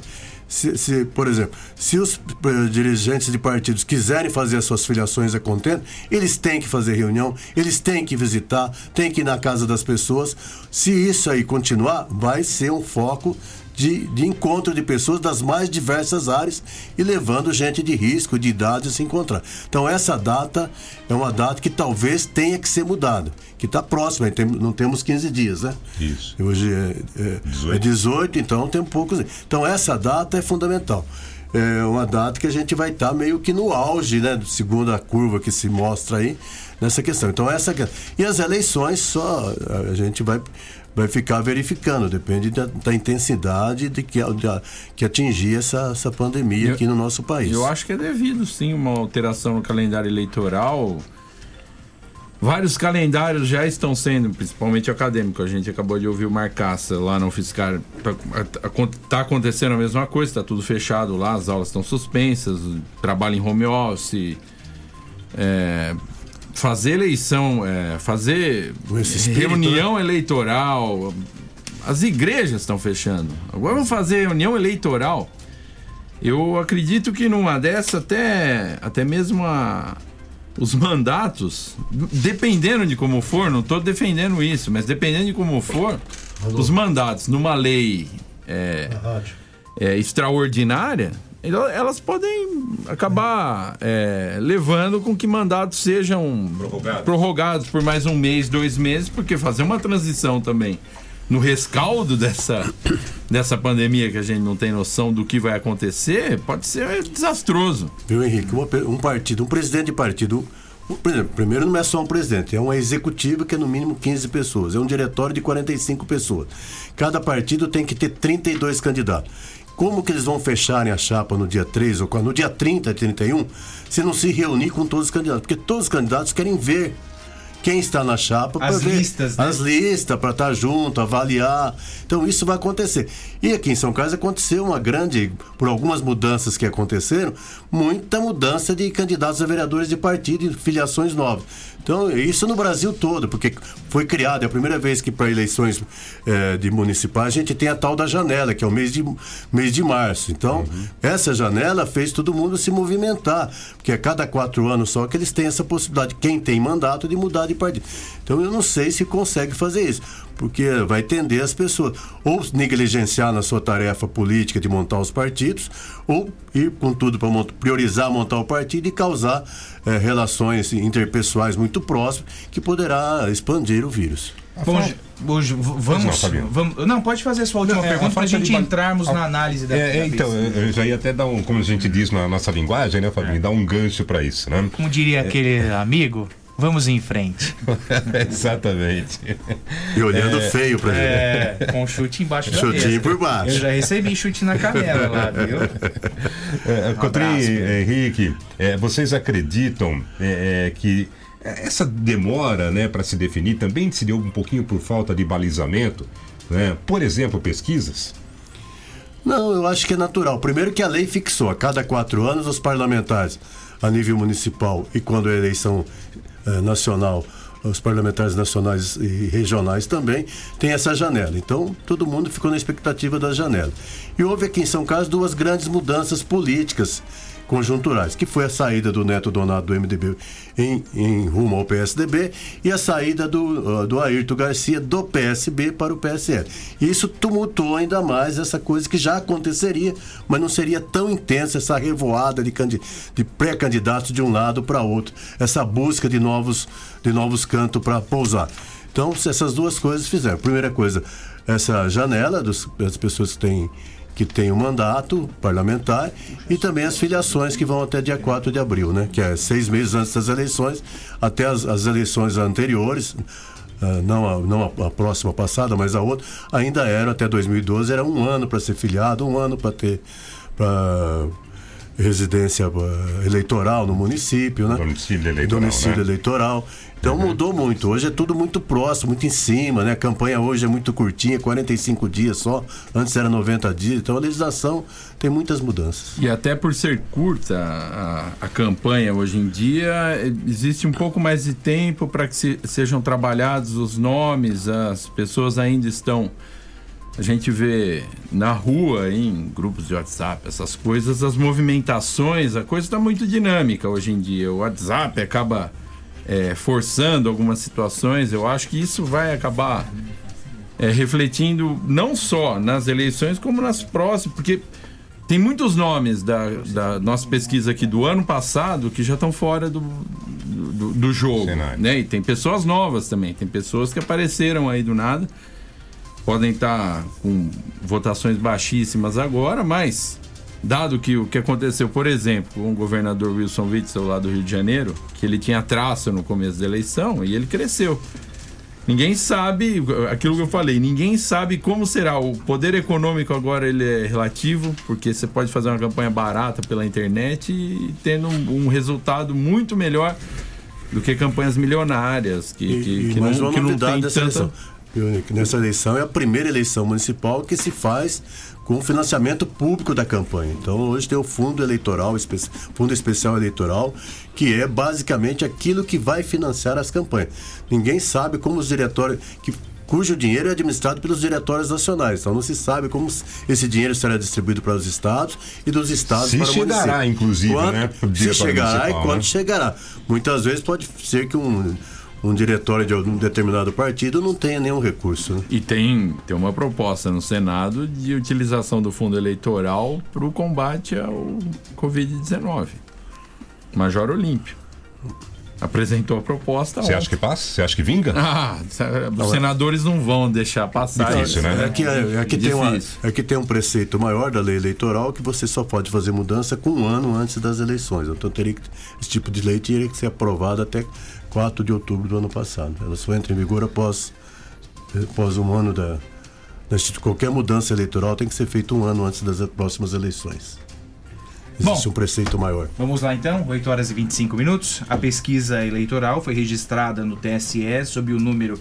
se, se, por exemplo, se os eh, dirigentes de partidos quiserem fazer as suas filiações a contento, eles têm que fazer reunião, eles têm que visitar, têm que ir na casa das pessoas. Se isso aí continuar, vai ser um foco de, de encontro de pessoas das mais diversas áreas e levando gente de risco, de idade a se encontrar. Então, essa data é uma data que talvez tenha que ser mudada, que está próxima, não temos 15 dias, né? Isso. Hoje é, é 18. é 18, então tem poucos. Então, essa data é fundamental é uma data que a gente vai estar tá meio que no auge, né? Segundo a curva que se mostra aí, nessa questão. Então, essa E as eleições só a gente vai vai ficar verificando, depende da, da intensidade de que, de, que atingir essa, essa pandemia eu, aqui no nosso país. Eu acho que é devido sim uma alteração no calendário eleitoral. Vários calendários já estão sendo, principalmente acadêmico. A gente acabou de ouvir o Marcaça lá no Fiscar. Está acontecendo a mesma coisa, está tudo fechado lá, as aulas estão suspensas, trabalho em home office. É, fazer eleição, é, fazer espírito, reunião né? eleitoral. As igrejas estão fechando. Agora vamos fazer reunião eleitoral. Eu acredito que numa dessa até, até mesmo a, os mandatos, dependendo de como for, não estou defendendo isso, mas dependendo de como for, Alô. os mandatos numa lei é, é, extraordinária, então, elas podem acabar é, levando com que mandatos sejam prorrogados. prorrogados por mais um mês, dois meses, porque fazer uma transição também no rescaldo dessa, dessa pandemia que a gente não tem noção do que vai acontecer, pode ser desastroso. Viu, Henrique? um partido, um presidente de partido. Exemplo, primeiro não é só um presidente, é uma executiva que é no mínimo 15 pessoas, é um diretório de 45 pessoas. Cada partido tem que ter 32 candidatos. Como que eles vão fecharem a chapa no dia 3 ou 4, no dia 30, 31, se não se reunir com todos os candidatos? Porque todos os candidatos querem ver quem está na chapa para ver listas, né? as listas para estar tá junto, avaliar. Então isso vai acontecer. E aqui em São Carlos aconteceu uma grande, por algumas mudanças que aconteceram, muita mudança de candidatos a vereadores de partido e filiações novas. Então, isso no Brasil todo, porque foi criado, é a primeira vez que para eleições é, de municipais a gente tem a tal da janela, que é o mês de, mês de março. Então, uhum. essa janela fez todo mundo se movimentar, porque a cada quatro anos só que eles têm essa possibilidade, quem tem mandato, de mudar de partido. Então, eu não sei se consegue fazer isso porque vai tender as pessoas ou negligenciar na sua tarefa política de montar os partidos, ou ir com tudo para priorizar montar o partido e causar é, relações interpessoais muito próximas que poderá expandir o vírus. Bom, hoje, vamos, não, vamos. Não, pode fazer a sua última não, é, pergunta para a gente entrarmos na análise da. É, é então, eu já ia até dar um, como a gente diz na nossa linguagem, né, Fabinho? É. Dar um gancho para isso, né? Como diria aquele amigo, Vamos em frente. Exatamente. E olhando é, feio pra é, ele. Com chute embaixo da Chutinho por baixo. Eu já recebi chute na canela lá, viu? É, um Cotrim, Henrique, é, vocês acreditam é, é que essa demora né, para se definir também se deu um pouquinho por falta de balizamento? Né? Por exemplo, pesquisas? Não, eu acho que é natural. Primeiro que a lei fixou, a cada quatro anos os parlamentares a nível municipal e quando a eleição eh, nacional, os parlamentares nacionais e regionais também, tem essa janela. Então, todo mundo ficou na expectativa da janela. E houve aqui em São Carlos duas grandes mudanças políticas conjunturais, que foi a saída do Neto Donato do MDB em, em rumo ao PSDB e a saída do, do Ayrton Garcia do PSB para o PSL. Isso tumultuou ainda mais essa coisa que já aconteceria, mas não seria tão intensa essa revoada de, de pré-candidatos de um lado para outro, essa busca de novos, de novos cantos para pousar. Então, essas duas coisas fizeram. Primeira coisa, essa janela dos, das pessoas que têm que tem o um mandato parlamentar e também as filiações que vão até dia 4 de abril, né? Que é seis meses antes das eleições, até as, as eleições anteriores, uh, não, a, não a, a, próxima passada, mas a outra, ainda era até 2012, era um ano para ser filiado, um ano para ter. Pra, residência eh, eleitoral no município, né? Domicílio eleitoral. Domicílio né? eleitoral. Então mudou muito. Hoje é tudo muito próximo, muito em cima, né? A campanha hoje é muito curtinha, 45 dias só. Antes era 90 dias. Então a legislação tem muitas mudanças. E até por ser curta a, a campanha hoje em dia, existe um pouco mais de tempo para que se- sejam trabalhados os nomes, as pessoas ainda estão. A gente vê na rua, em grupos de WhatsApp, essas coisas, as movimentações, a coisa está muito dinâmica hoje em dia. O WhatsApp acaba é, forçando algumas situações. Eu acho que isso vai acabar é, refletindo não só nas eleições, como nas próximas, porque tem muitos nomes da, da nossa pesquisa aqui do ano passado que já estão fora do, do, do jogo. Né? E tem pessoas novas também, tem pessoas que apareceram aí do nada. Podem estar com votações baixíssimas agora, mas dado que o que aconteceu, por exemplo, com o governador Wilson Witzel lá do Rio de Janeiro, que ele tinha traço no começo da eleição e ele cresceu. Ninguém sabe, aquilo que eu falei, ninguém sabe como será. O poder econômico agora ele é relativo, porque você pode fazer uma campanha barata pela internet e tendo um, um resultado muito melhor do que campanhas milionárias, que, que, E que mais não, que não tem tanta... eleição. Que Nessa eleição é a primeira eleição municipal que se faz com financiamento público da campanha. Então hoje tem o fundo eleitoral, fundo especial eleitoral, que é basicamente aquilo que vai financiar as campanhas. Ninguém sabe como os diretórios que cujo dinheiro é administrado pelos diretórios nacionais. Então não se sabe como esse dinheiro será distribuído para os estados e dos estados Se para o chegará, município. inclusive, Quanto- né, Se chegará e quanto né? chegará. Muitas vezes pode ser que um, um diretório de um determinado partido não tenha nenhum recurso. né? E tem, tem uma proposta no Senado de utilização do fundo eleitoral para o combate ao Covid-19. Major Olímpio. Apresentou a proposta. Você acha que passa? Você acha que vinga? Ah, os senadores não vão deixar passar Difícil, isso. né? Aqui, aqui, tem uma, Difícil. aqui tem um preceito maior da lei eleitoral que você só pode fazer mudança com um ano antes das eleições. Então teria que, esse tipo de lei teria que ser aprovado até 4 de outubro do ano passado. Ela só entra em vigor após, após um ano da. Qualquer mudança eleitoral tem que ser feita um ano antes das próximas eleições. Existe um preceito maior. Vamos lá então, 8 horas e 25 minutos. A pesquisa eleitoral foi registrada no TSE sob o número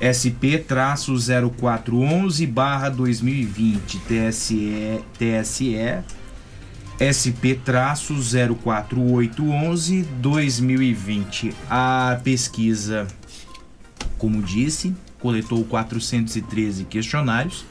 SP-0411-2020. TSE, TSE SP-04811-2020. A pesquisa, como disse, coletou 413 questionários.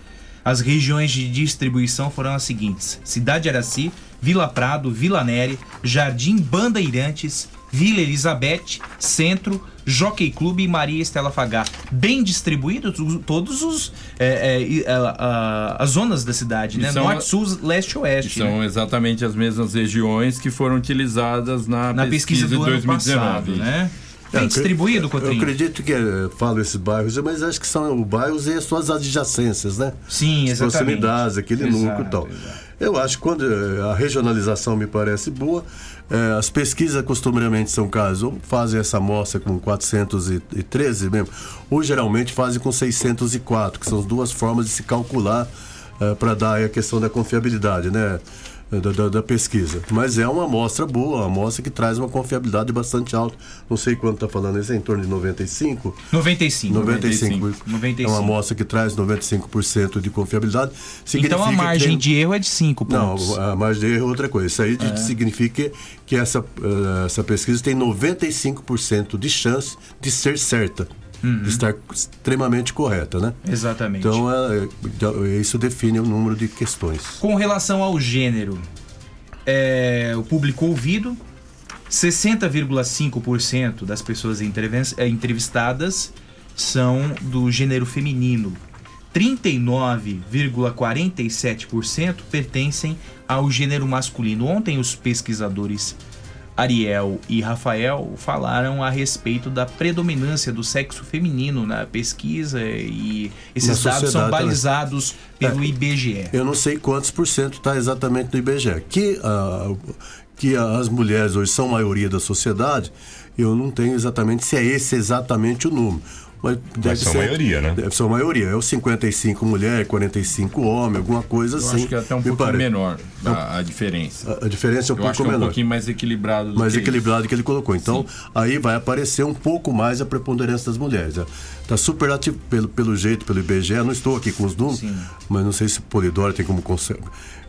As regiões de distribuição foram as seguintes: Cidade Araci, Vila Prado, Vila Nere, Jardim Bandeirantes, Vila Elizabeth, Centro, Jockey Clube e Maria Estela Fagá. Bem distribuídos todos os é, é, a- a- as zonas da cidade, E né? são- Norte, Sul, Leste e Oeste. São né? exatamente as mesmas regiões que foram utilizadas na, Na pesquisa do de ano 2019. passado, né? É, eu distribuído, acre- Eu acredito que eh, falo esses bairros, mas acho que são bairros e as suas adjacências, né? Sim, As exatamente. proximidades, aquele Exato, núcleo e tal. Eu acho que quando eh, a regionalização me parece boa, eh, as pesquisas costumeiramente são casos, ou fazem essa amostra com 413 mesmo, ou geralmente fazem com 604, que são as duas formas de se calcular para dar aí a questão da confiabilidade, né? Da, da- da pesquisa. Mas é uma amostra boa, uma amostra que traz uma confiabilidade bastante alta. Não sei quanto está falando, isso é em torno de 95? 95. 95. 95. É uma amostra que traz 95% de confiabilidade. Então a margem tem- de erro é de 5 pontos. Não, a margem de erro é outra coisa. Isso aí É. significa que essa, eh, essa pesquisa tem 95% de chance de ser certa. Uhum. De estar extremamente correta, né? Exatamente. Então, é, então, isso define o número de questões. Com relação ao gênero, é, o público ouvido, 60,5% das pessoas eh, entrevistadas são do gênero feminino. 39,47% pertencem ao gênero masculino. Ontem os pesquisadores Ariel e Rafael falaram a respeito da predominância do sexo feminino na pesquisa e esses Na dados são né? balizados pelo IBGE. Eu não sei quantos por cento está exatamente no IBGE. Que, ah, que as mulheres hoje são maioria da sociedade, eu não tenho exatamente se é esse exatamente o número. Mas deve são ser, a maioria, né? Deve ser a maioria. É os 55 mulher, 45 homem, alguma coisa Eu assim. acho que é até um me pouquinho pare- menor a, a diferença. A, a diferença é um Eu pouco acho que é um menor. pouquinho mais equilibrado do mais que equilibrado que ele colocou. Então, aí vai aparecer um pouco mais a preponderância das mulheres. Está superlativo pelo, pelo jeito, pelo IBGE. Não estou aqui com os números, mas não sei se o Polidoro tem como conse-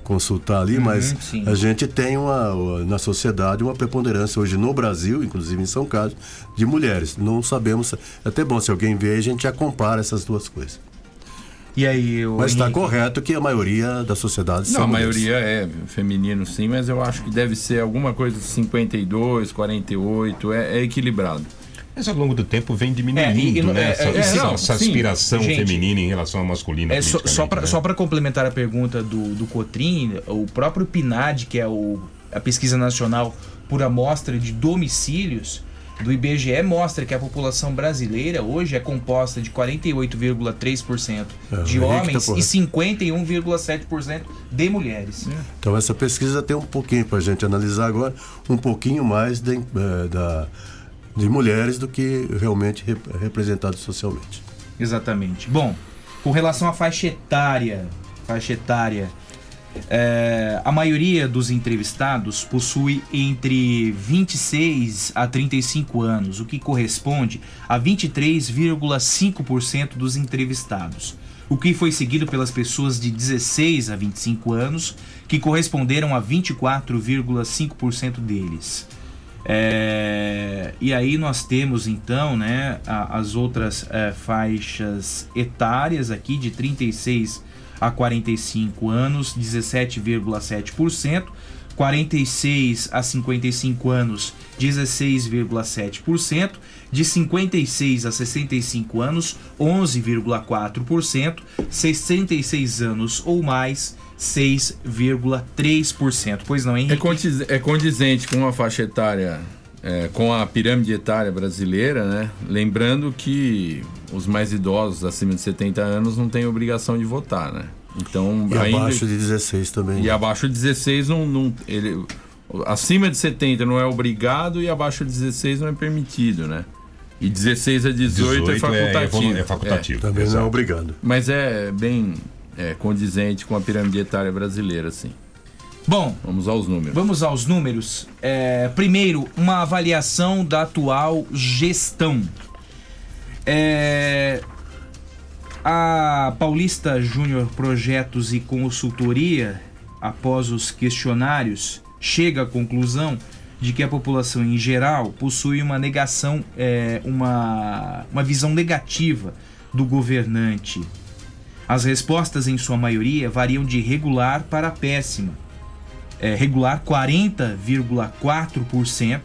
consultar ali, Uhum, mas sim. a gente tem uma, na sociedade uma preponderância hoje no Brasil, inclusive em São Carlos, de mulheres. Não sabemos. É até bom se alguém vê, a gente já compara essas duas coisas. E aí, o Mas está Henrique? correto que a maioria da sociedade Não, são a mulheres. maioria é feminino sim, mas eu acho que deve ser alguma coisa de 52, 48, é, é equilibrado. Mas ao longo do tempo vem É, diminuindo, e- e- né? é, Essa, é, essa- não, essa sim, aspiração gente, feminina em relação à masculina. É só, para né? complementar a pergunta do, do Cotrim, o próprio PNAD, que é o, a pesquisa nacional por amostra de domicílios do IBGE, mostra que a população brasileira hoje é composta de 48,3% É, de tá homens e correto. 51,7% de mulheres. Então essa pesquisa tem um pouquinho para a gente analisar agora, um pouquinho mais de, eh, da, de mulheres do que realmente rep- representado socialmente. Exatamente. Bom, com relação à faixa etária, faixa etária, é, a maioria dos entrevistados possui entre 26 a 35 anos, o que corresponde a 23,5% dos entrevistados. O que foi seguido pelas pessoas de 16 a 25 anos, que corresponderam a 24,5% deles. É, e aí nós temos então né, a- as outras é, faixas etárias aqui de 36 a 45 anos, 17,7%, 46 a 55 anos, 16,7%, de 56 a 65 anos, 11,4%, 66 anos ou mais, 6,3%. Pois não, Henrique? É, condiz- é condizente com a faixa etária, é, com a pirâmide etária brasileira, né? Lembrando que os mais idosos, acima de 70 anos, não têm obrigação de votar, né? Então, E ainda- abaixo de 16 também. E abaixo de 16 não, não ele acima de 70 não é obrigado e abaixo de 16 não é permitido, né? E 16 a 18, é 18 é facultativo. é facultativo, Também não é obrigado. Mas é bem é, condizente com a pirâmide etária brasileira, assim. Bom, vamos aos números. Vamos aos números. É, primeiro, uma avaliação da atual gestão. É, a Paulista Júnior Projetos e Consultoria, após os questionários, chega à conclusão de que a população em geral possui uma negação, é, uma, uma visão negativa do governante. As respostas, em sua maioria, variam de regular para péssima. É, regular 40,4%.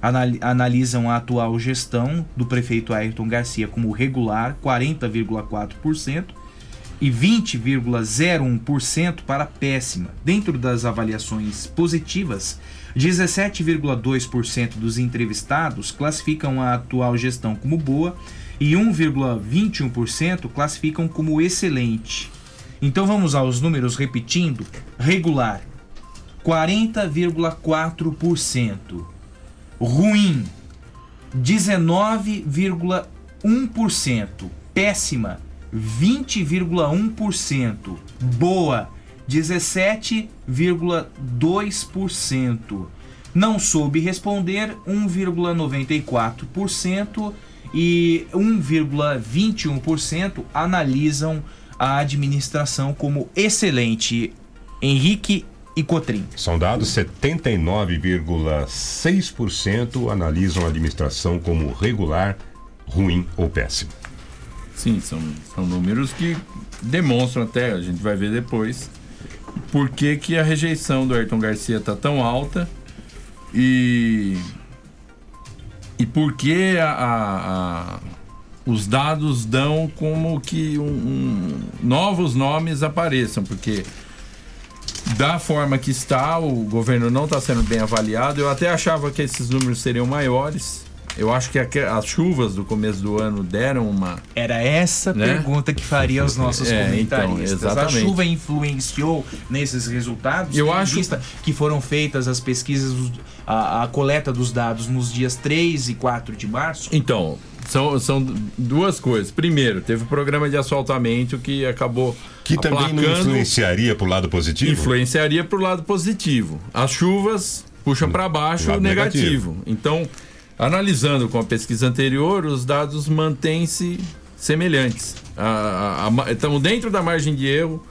Anal- analisam a atual gestão do prefeito Ayrton Garcia como regular 40,4% e 20,01% para péssima. Dentro das avaliações positivas, 17,2% dos entrevistados classificam a atual gestão como boa e 1,21% classificam como excelente. Então vamos aos números repetindo: regular 40,4%, ruim 19,1%, péssima 20,1%, boa 17,2%. Não soube responder 1,94% e 1,21% analisam a administração como excelente. Henrique e Cotrim. São dados 79,6% analisam a administração como regular, ruim ou péssimo. Sim, são, são números que demonstram até, a gente vai ver depois, por que, que a rejeição do Ayrton Garcia está tão alta e, e por que a, a- a- os dados dão como que um- um- novos nomes apareçam, porque da forma que está, o governo não está sendo bem avaliado. Eu até achava que esses números seriam maiores. Eu acho que as chuvas do começo do ano deram uma. Era essa Né? pergunta que faria aos nossos É, comentaristas. então, exatamente. A chuva influenciou nesses resultados? Eu acho- vista que foram feitas as pesquisas, a, a coleta dos dados nos dias 3 e 4 de março? Então, São, são duas coisas. Primeiro, teve o programa de asfaltamento que acabou. Que também não influenciaria para o lado positivo? Influenciaria para o lado positivo. As chuvas puxam para baixo o negativo. negativo. Então, analisando com a pesquisa anterior, os dados mantêm-se semelhantes. Estamos dentro da margem de erro,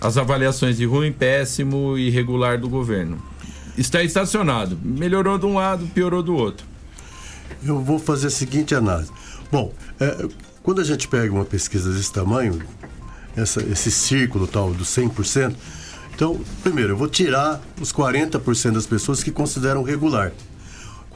as avaliações de ruim, péssimo e irregular do governo. Está estacionado. Melhorou de um lado, piorou do outro. Eu vou fazer a seguinte análise. Bom, é, quando a gente pega uma pesquisa desse tamanho, essa, esse círculo tal do 100%, então, primeiro, eu vou tirar os 40% das pessoas que consideram regular.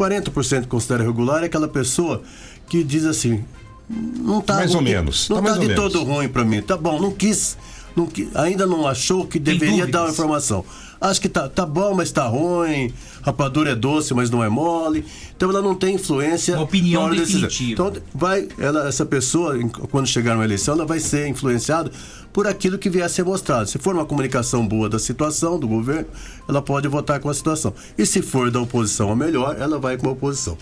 40% que considera regular é aquela pessoa que diz assim: não tá mais ou menos. Não tá, tá de todo ruim para mim. Tá bom, não quis, não, ainda não achou que deveria dar uma informação. Acho que tá, tá bom, mas tá ruim. Rapadura é doce, mas não é mole. Então ela não tem influência. Uma opinião definitiva. Então vai, ela, essa pessoa, quando chegar numa eleição, ela vai ser influenciada por aquilo que vier a ser mostrado. Se for uma comunicação boa da situação, do governo, ela pode votar com a situação. E se for da oposição a melhor, ela vai com a oposição.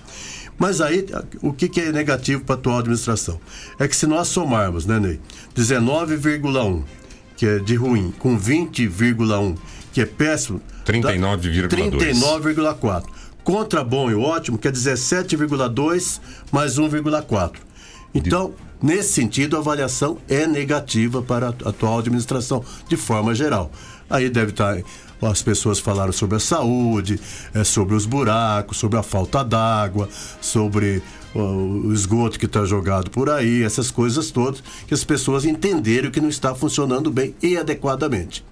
Mas aí, o que, que é negativo para a atual administração? É que se nós somarmos, né, Ney? 19,1, que é de ruim, com 20,1, que é péssimo. 39,2. 39,4. Contra bom e ótimo, que é 17,2 mais 1,4. Então, nesse sentido, a avaliação é negativa para a atual administração, de forma geral. Aí deve estar as pessoas falaram sobre a saúde, é, sobre os buracos, sobre a falta d'água, sobre o esgoto que está jogado por aí, essas coisas todas, que as pessoas entenderam que não está funcionando bem e adequadamente.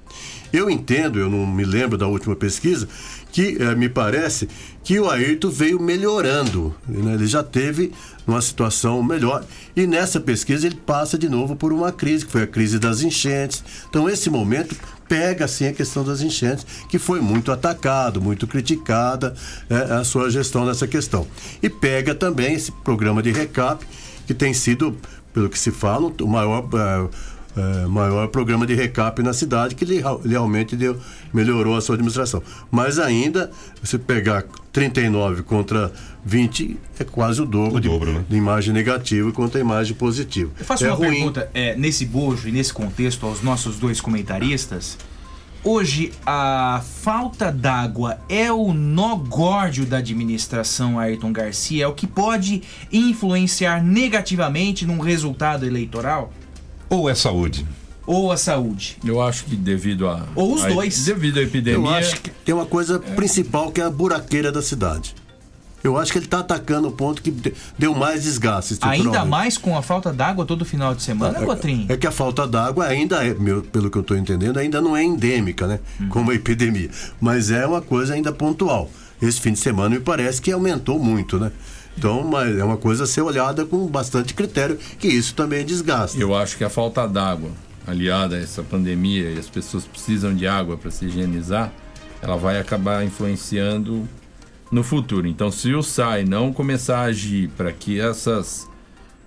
Eu entendo, eu não me lembro da última pesquisa, que eh, me parece que o Ayrton veio melhorando. Né? Ele já teve uma situação melhor. E nessa pesquisa ele passa de novo por uma crise, que foi a crise das enchentes. Então, esse momento pega assim a questão das enchentes, que foi muito atacado, muito criticada é, a sua gestão nessa questão. E pega também esse programa de recap, que tem sido, pelo que se fala, o maior. É, é, maior programa de recap na cidade que ele, realmente deu, melhorou a sua administração. Mas ainda, você pegar 39 contra 20, é quase o dobro, o de, dobro né? de, imagem negativa contra a imagem positiva. Eu faço é uma ruim. pergunta é, nesse bojo e nesse contexto aos nossos dois comentaristas. Hoje, a falta d'água é o nó górdio da administração Ayrton Garcia? É o que pode influenciar negativamente num resultado eleitoral? Ou é saúde? Ou a saúde? Eu acho que devido a. Ou os a, dois. Devido à epidemia. Eu acho que tem uma coisa é. principal que é a buraqueira da cidade. Eu acho que ele está atacando o ponto que deu mais desgaste. Ainda mais com a falta d'água todo final de semana, é, É que a falta d'água ainda é, meu, pelo que eu estou entendendo, ainda não é endêmica, né? Uhum. Como a epidemia. Mas é uma coisa ainda pontual. Esse fim de semana me parece que aumentou muito, né? Então, mas é uma coisa a ser olhada com bastante critério, que isso também desgasta. Eu acho que a falta d'água, aliada a essa pandemia, e as pessoas precisam de água para se higienizar, ela vai acabar influenciando no futuro. Então, se o SAI não começar a agir para que essas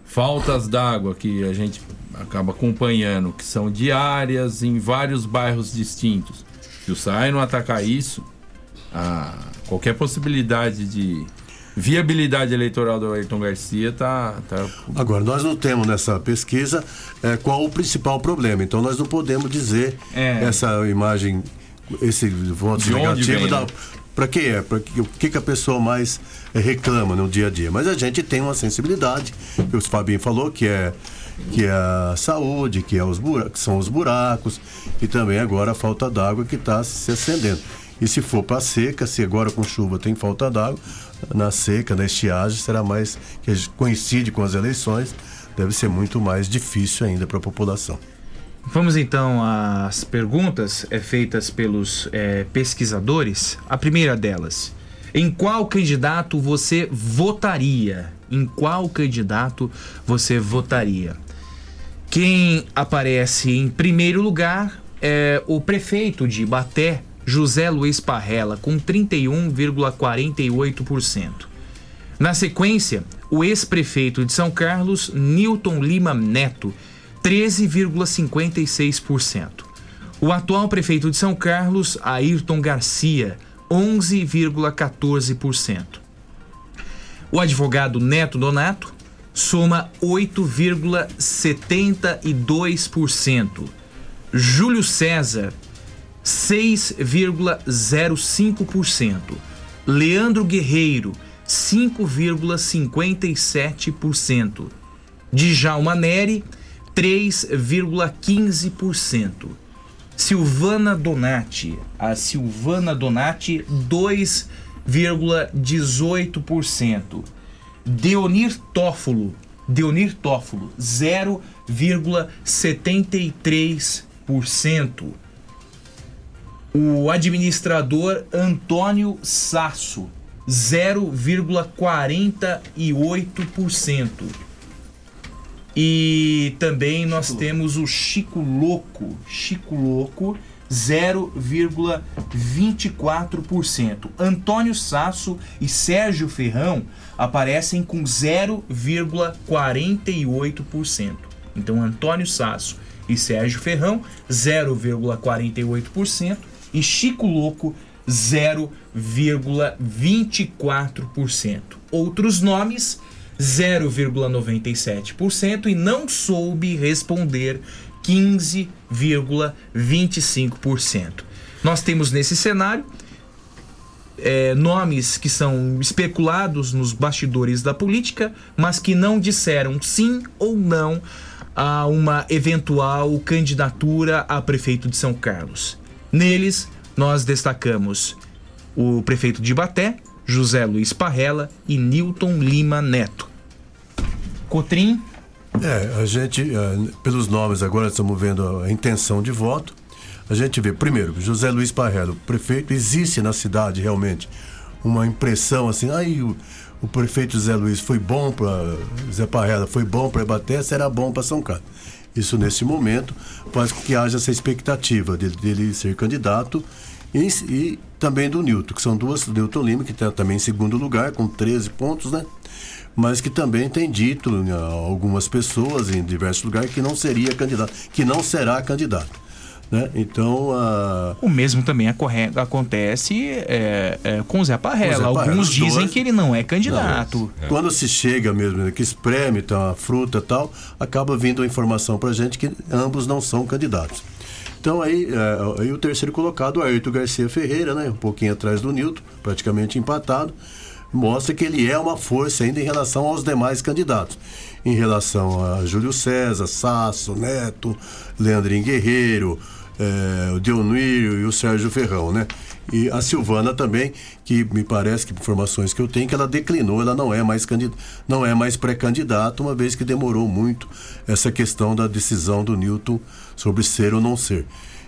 faltas d'água que a gente acaba acompanhando, que são diárias em vários bairros distintos, se o SAI não atacar isso, qualquer possibilidade de viabilidade eleitoral do Ayrton Garcia tá, tá... Agora, nós não temos nessa pesquisa é, qual o principal problema, então nós não podemos dizer é. essa imagem, esse voto negativo da, né? Para que é, para que, o que, que a pessoa mais é, reclama no dia a dia. Mas a gente tem uma sensibilidade, que o Fabinho falou, que é que é a saúde, que, é os buracos, que são os buracos, e também agora a falta d'água que está se acendendo. E se for para seca, se agora com chuva tem falta d'água, na seca, na estiagem, será mais, que coincide com as eleições, deve ser muito mais difícil ainda para a população. Vamos então às perguntas é, feitas pelos é, pesquisadores. A primeira delas: em qual candidato você votaria? Em qual candidato você votaria? Quem aparece em primeiro lugar é o prefeito de Baté, José Luiz Parrela, com 31,48%. Na sequência, o ex-prefeito de São Carlos, Newton Lima Neto, 13,56%. O atual prefeito de São Carlos, Ayrton Garcia, 11,14%. O advogado Neto Donato soma 8,72%. Júlio César, 6,05%. Leandro Guerreiro, 5,57%. Djalma Neri, 3,15%. Silvana Donati, a Silvana Donati, 2,18%. Deonir Tófolo, Deonir Tófolo, 0,73%. O administrador Antônio Sasso, 0,48%. E também nós temos o Chico Louco, Chico Louco, 0,24%. Antônio Sasso e Sérgio Ferrão aparecem com 0,48%. Então, Antônio Sasso e Sérgio Ferrão, 0,48%. E Chico Louco, 0,24%. Outros nomes, 0,97% e não soube responder 15,25%. Nós temos nesse cenário é, nomes que são especulados nos bastidores da política, mas que não disseram sim ou não a uma eventual candidatura a prefeito de São Carlos. Neles, nós destacamos o prefeito de Ibaté, José Luiz Parrella e Newton Lima Neto. Cotrim? É, a gente, eh, pelos nomes agora, estamos vendo a intenção de voto. A gente vê, primeiro, José Luiz Parrella, o prefeito, existe na cidade realmente uma impressão assim, aí o, o prefeito José Luiz foi bom para Zé Parrella, foi bom para Ibaté, será bom para São Carlos. Isso nesse momento faz com que haja essa expectativa dele, dele ser candidato e, e, também do Newton, que são duas, Newton Lima, que está também em segundo lugar, com 13 pontos, né? Mas que também tem dito né, algumas pessoas em diversos lugares que não seria candidato, que não será candidato. Né? Então. Uh... O mesmo também acorre... acontece é, é, com o Zé Parrella. Alguns dizem dois... que ele não é candidato. Não, é. Quando se chega mesmo, né, que espreme tá, a fruta e tal, acaba vindo a informação pra gente que ambos não são candidatos. Então aí, é, aí o terceiro colocado, Ayrton Garcia Ferreira, né? Um pouquinho atrás do Nilton, praticamente empatado mostra que ele é uma força ainda em relação aos demais candidatos. Em relação a Júlio César, Sasso, Neto, Leandrinho Guerreiro, é, o Dionírio e o Sérgio Ferrão, né? E a Silvana também, que me parece que informações que eu tenho que ela declinou, ela não é mais não é mais pré-candidata, uma vez que demorou muito essa questão da decisão do Newton sobre ser ou não ser.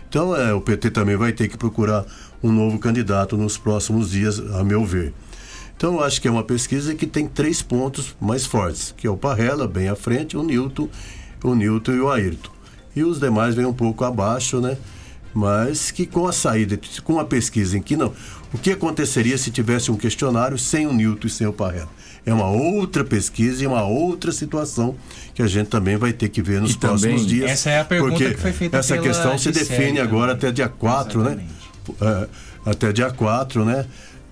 Então, é, o PT também vai ter que procurar um novo candidato nos próximos dias, a meu ver. Então, eu acho que é uma pesquisa que tem três pontos mais fortes, que é o Parrella, bem à frente, o Newton, o Newton e o Ayrton. E os demais vêm um pouco abaixo, né? Mas que com a saída, com a pesquisa em que não. O que aconteceria se tivesse um questionário sem o Newton e sem o Parrella? É uma outra pesquisa e uma outra situação que a gente também vai ter que ver nos e próximos também, dias. Essa é a pergunta porque que foi feita Essa questão se define agora até dia 4, né? É, até dia 4, né?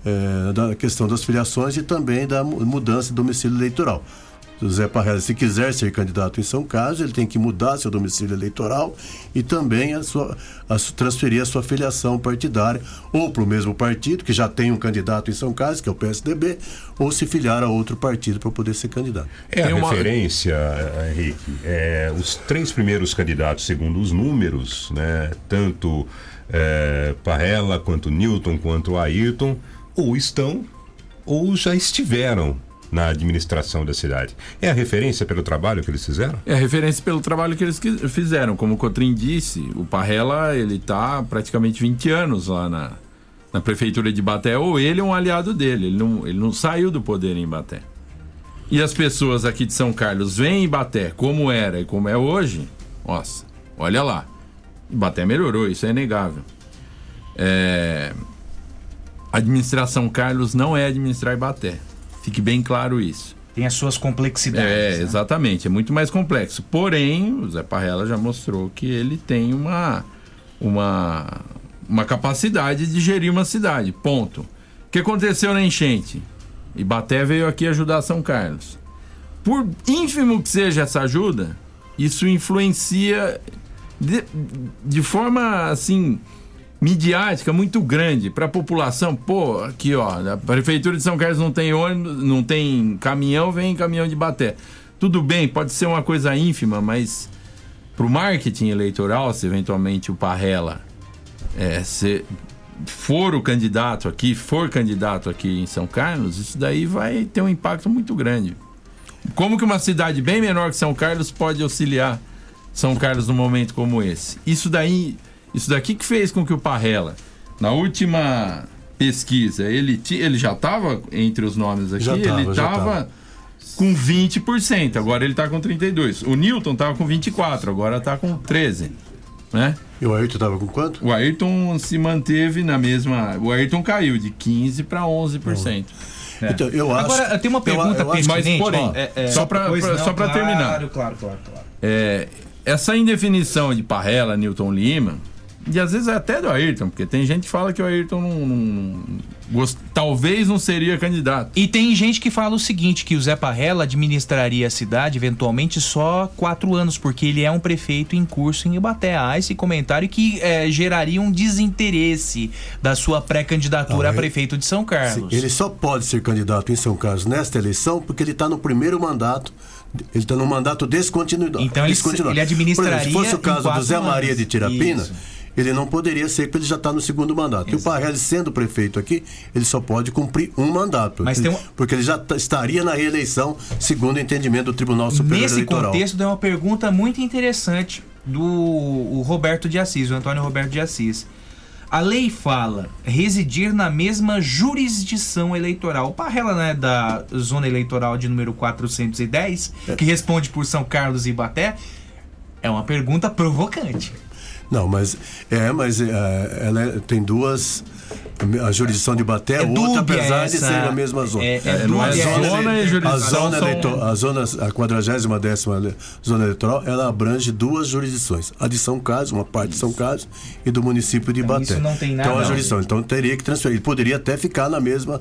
é, da questão das filiações e também da mudança de domicílio eleitoral. José Parrella, se quiser ser candidato em São Carlos, ele tem que mudar seu domicílio eleitoral e também a sua, a, transferir a sua filiação partidária ou para o mesmo partido, que já tem um candidato em São Carlos, que é o PSDB, ou se filiar a outro partido para poder ser candidato. É a uma... referência, Henrique, é, os três primeiros candidatos, segundo os números, né, tanto é, Parrella, quanto Newton, quanto Ayrton, ou estão ou já estiveram na administração da cidade. É a referência pelo trabalho que eles fizeram? É a referência pelo trabalho que eles fizeram. Como o Cotrim disse, o Parrella, ele está praticamente 20 anos lá na, na prefeitura de Baté, ou ele é um aliado dele, ele não, ele não saiu do poder em Baté. E as pessoas aqui de São Carlos veem Baté como era e como é hoje, nossa, olha lá. Baté melhorou, isso é inegável. É, administração Carlos não é administrar Ibaté. Fique bem claro isso. Tem as suas complexidades. É, né? exatamente, é muito mais complexo. Porém, o Zé Parrella já mostrou que ele tem uma, uma, uma capacidade de gerir uma cidade. Ponto. O que aconteceu na enchente? Ibaté veio aqui ajudar São Carlos. por ínfimo que seja essa ajuda, isso influencia de, de forma assim midiática muito grande para a população. Pô, aqui ó, a prefeitura de São Carlos não tem ônibus, não tem caminhão, vem caminhão de baté. Tudo bem, pode ser uma coisa ínfima, mas para o marketing eleitoral, se eventualmente o Parrela é, se for o candidato aqui, for candidato aqui em São Carlos, isso daí vai ter um impacto muito grande. Como que uma cidade bem menor que São Carlos pode auxiliar São Carlos num momento como esse? Isso daí, isso daqui que fez com que o Parrela, na última pesquisa, ele, ti- ele já estava entre os nomes aqui, Já tava, ele estava tava. com 20%, agora ele está com 32. O Newton estava com 24, agora está com 13, né? E o Ayrton estava com quanto? O Ayrton se manteve na mesma, o Ayrton caiu de 15 para 11%. É. Então, eu acho. Agora, tem uma pergunta Mas, pertinente, porém, ó, é- é- só para Pois não, só para claro, terminar. Claro, claro, claro. É, essa indefinição de Parrela, Newton Lima, e às vezes até do Ayrton, porque tem gente que fala que o Ayrton não, não- não gost- talvez não seria candidato. E tem gente que fala o seguinte, que o Zé Parrella administraria a cidade eventualmente só quatro anos, porque ele é um prefeito em curso em Ibaté. Há esse comentário que é, geraria um desinteresse da sua pré-candidatura a prefeito de São Carlos. Ele só pode ser candidato em São Carlos nesta eleição porque ele está no primeiro mandato. Ele está no mandato descontinuado. Então ele- descontinuado. ele administraria Por exemplo, se fosse o caso do Zé Maria anos. de Tirapina, Isso. Ele não poderia ser porque ele já está no segundo mandato. E o Parrelli, sendo prefeito aqui, ele só pode cumprir um mandato. Mas Ele- um- Porque ele já tá- estaria na reeleição, segundo o entendimento do Tribunal Superior Nesse Eleitoral. contexto, tem uma pergunta muito interessante do Roberto de Assis, o Antônio Roberto de Assis. A lei fala residir na mesma jurisdição eleitoral. O Parrela, né, da zona eleitoral de número 410, que responde por São Carlos e Ibaté, é uma pergunta provocante. Não, mas é, mas é, ela é- tem duas. A jurisdição de Baté é, É outra, apesar de essa- ser na mesma zona. é- é a dúbia zona, essa- Zona e a jurisdição zona, são- a zona, a 40 décima zona eleitoral, ela abrange duas jurisdições. A de São Carlos, uma parte de São Carlos, e do município de Então, Baté. isso não tem nada Então a jurisdição. Então teria que transferir. Ele poderia até ficar na mesma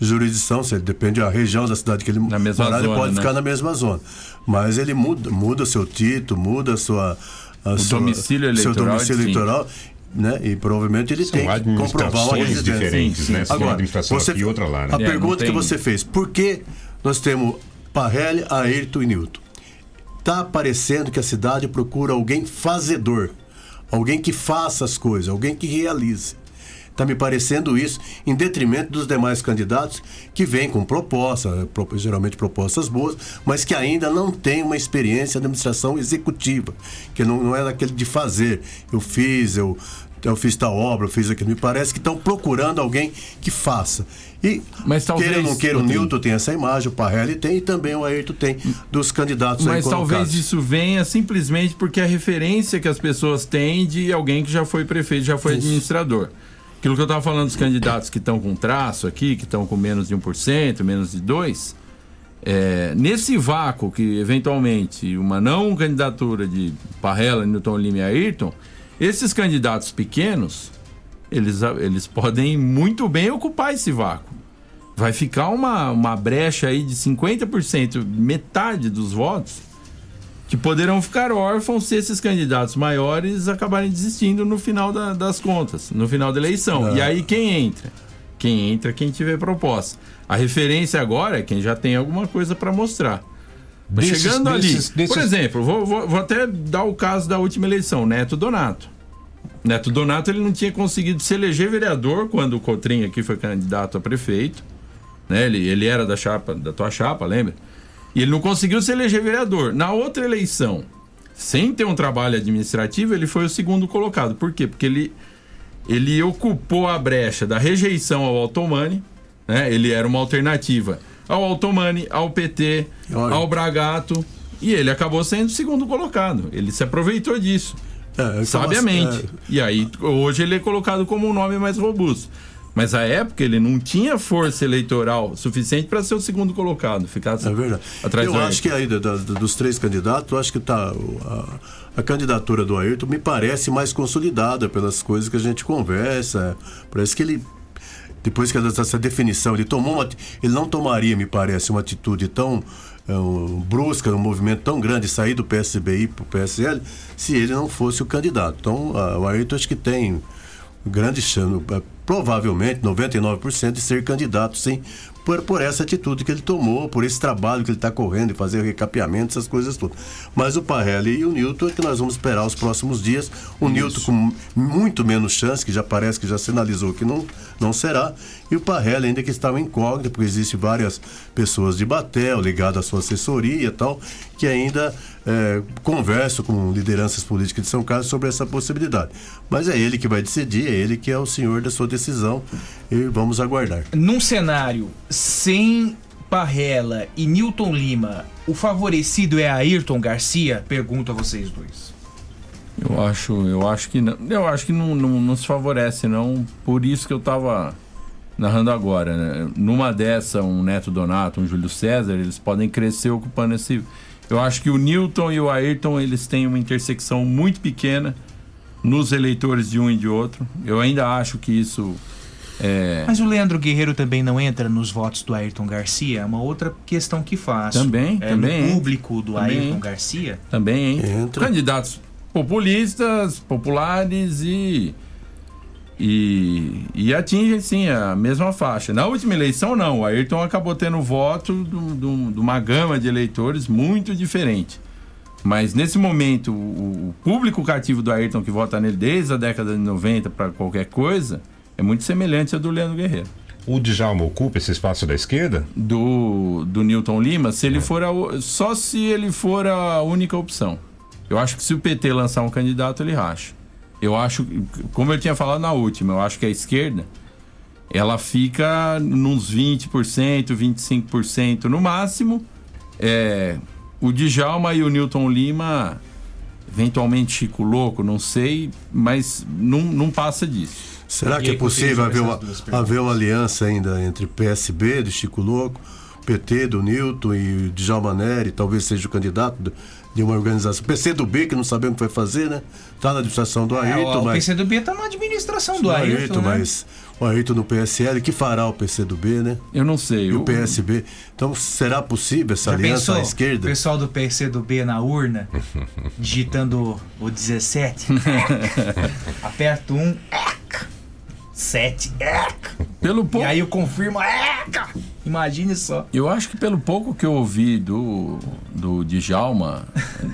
jurisdição, se depende da região da cidade que ele Na mesma morar, ele zona, pode né? ficar na mesma zona. Mas ele muda, muda seu título, muda a sua. A O sua- domicílio seu eleitoral é domicílio eleitoral, né? E provavelmente ele São tem que comprovar administrações residência. diferentes, né? Uma Agora, administração você, aqui e outra lá, né? A É, pergunta não que tem- você fez, por que nós temos Parrelli, Ayrton e Newton? Tá parecendo que a cidade procura alguém fazedor, alguém que faça as coisas, alguém que realize. Está me parecendo isso, em detrimento dos demais candidatos que vêm com propostas, pro- geralmente propostas boas, mas que ainda não têm uma experiência de administração executiva, que não, não é daquele de fazer. Eu fiz, eu, eu fiz tal obra, eu fiz aquilo. Me parece que estão procurando alguém que faça. E Mas talvez- queira ou não queira, o. Newton tem essa imagem, o Parrelli tem e também o Ayrton tem dos candidatos Mas talvez isso venha simplesmente porque a referência que as pessoas têm de alguém que já foi prefeito, já foi administrador. Aquilo que eu estava falando dos candidatos que estão com traço aqui, que estão com menos de 1%, menos de 2%, é, nesse vácuo que eventualmente uma não candidatura de Parrela, Newton Lima e Ayrton, esses candidatos pequenos, eles, eles podem muito bem ocupar esse vácuo. Vai ficar uma, uma brecha aí de 50%, metade dos votos, que poderão ficar órfãos se esses candidatos maiores acabarem desistindo no final da- das contas, no final da eleição. Não. E aí quem entra? Quem entra, quem tiver proposta. A referência agora é quem já tem alguma coisa para mostrar. Mas Desses- chegando desses- ali, desses- por exemplo, vou, vou- vou até dar o caso da última eleição, Neto Donato. Neto Donato ele não tinha conseguido se eleger vereador quando o Cotrim aqui foi candidato a prefeito. Né? Ele, ele era da chapa, da tua chapa, lembra? E ele não conseguiu se eleger vereador. Na outra eleição, sem ter um trabalho administrativo, ele foi o segundo colocado. Por quê? Porque ele, ele ocupou a brecha da rejeição ao Altomani, né? Ele era uma alternativa ao Altomani, ao PT, Olha. ao Bragato, e ele acabou sendo o segundo colocado. Ele se aproveitou disso. É, sabiamente. é. E aí, hoje ele é colocado como um nome mais robusto. Mas à época ele não tinha força eleitoral suficiente para ser o segundo colocado, ficar É verdade. atrás eu acho que aí da- da- dos três candidatos, eu acho que tá a, a candidatura do Ayrton me parece mais consolidada pelas coisas que a gente conversa. Parece que ele depois que essa definição, ele tomou uma, ele não tomaria, me parece, uma atitude tão é, um, brusca, um movimento tão grande, sair do PSB ir para o PSL, se ele não fosse o candidato. Então, a, o Ayrton acho que tem grande chance, é, provavelmente 99% de ser candidato, sim, por, por essa atitude que ele tomou, por esse trabalho que ele está correndo e fazer recapeamento, essas coisas todas. Mas o Parrelli e o Newton é que nós vamos esperar os próximos dias. O Isso. Newton com muito menos chance, que já parece que já sinalizou que não, não será. E o Parrelli ainda que está incógnito, porque existem várias pessoas de Batel ligadas à sua assessoria e tal, que ainda é, conversam com lideranças políticas de São Carlos sobre essa possibilidade. Mas é ele que vai decidir, é ele que é o senhor da sua decisão e vamos aguardar. Num cenário sem Parrela e Newton Lima, o favorecido é Ayrton Garcia? Pergunto a vocês dois. Eu acho, eu acho que não, eu acho que não, não, não se favorece não, por isso que eu estava narrando agora, né? Numa dessa, um Neto Donato, um Júlio César, eles podem crescer ocupando esse eu acho que o Newton e o Ayrton, eles têm uma intersecção muito pequena nos eleitores de um e de outro. Eu ainda acho que isso é... Mas o Leandro Guerreiro também não entra nos votos do Ayrton Garcia? É uma outra questão que faço. Também, é, também. No público do também, Ayrton Garcia? Também, entra. Candidatos populistas, populares e e, e atinge, sim, a mesma faixa. Na última eleição, não. O Ayrton acabou tendo voto de uma gama de eleitores muito diferente. Mas nesse momento, o, público cativo do Ayrton que vota nele desde a década de 90 para qualquer coisa é muito semelhante ao do Leandro Guerreiro. O Djalma ocupa esse espaço da esquerda? Do, do Newton Lima, se ele é. for a, só se ele for a única opção. Eu acho que se o PT lançar um candidato, ele racha. Eu acho, como eu tinha falado na última, eu acho que a esquerda ela fica nos 20%, 25% no máximo. É, o Djalma e o Newton Lima, eventualmente Chico Louco, não sei, mas não, não passa disso. Será que é possível haver uma, haver uma aliança ainda entre PSB do Chico Louco, PT do Newton e Djalma Neri, talvez seja o candidato de uma organização. PCdoB, que não sabemos o que vai fazer, né? Está na administração do é, Ayrton. É, o mas... PCdoB está na administração do Ayrton. Ayrton né? Mas o Ayrton no PSL, que fará o PCdoB, né? Eu não sei. E o PSB. Então, será possível essa Já aliança pensou, à esquerda? O pessoal do PCdoB na urna, digitando o 17. Aperta um. 7. Pelo pouco. E aí eu confirmo. Imagine só. Eu acho que pelo pouco que eu ouvi do, do Djalma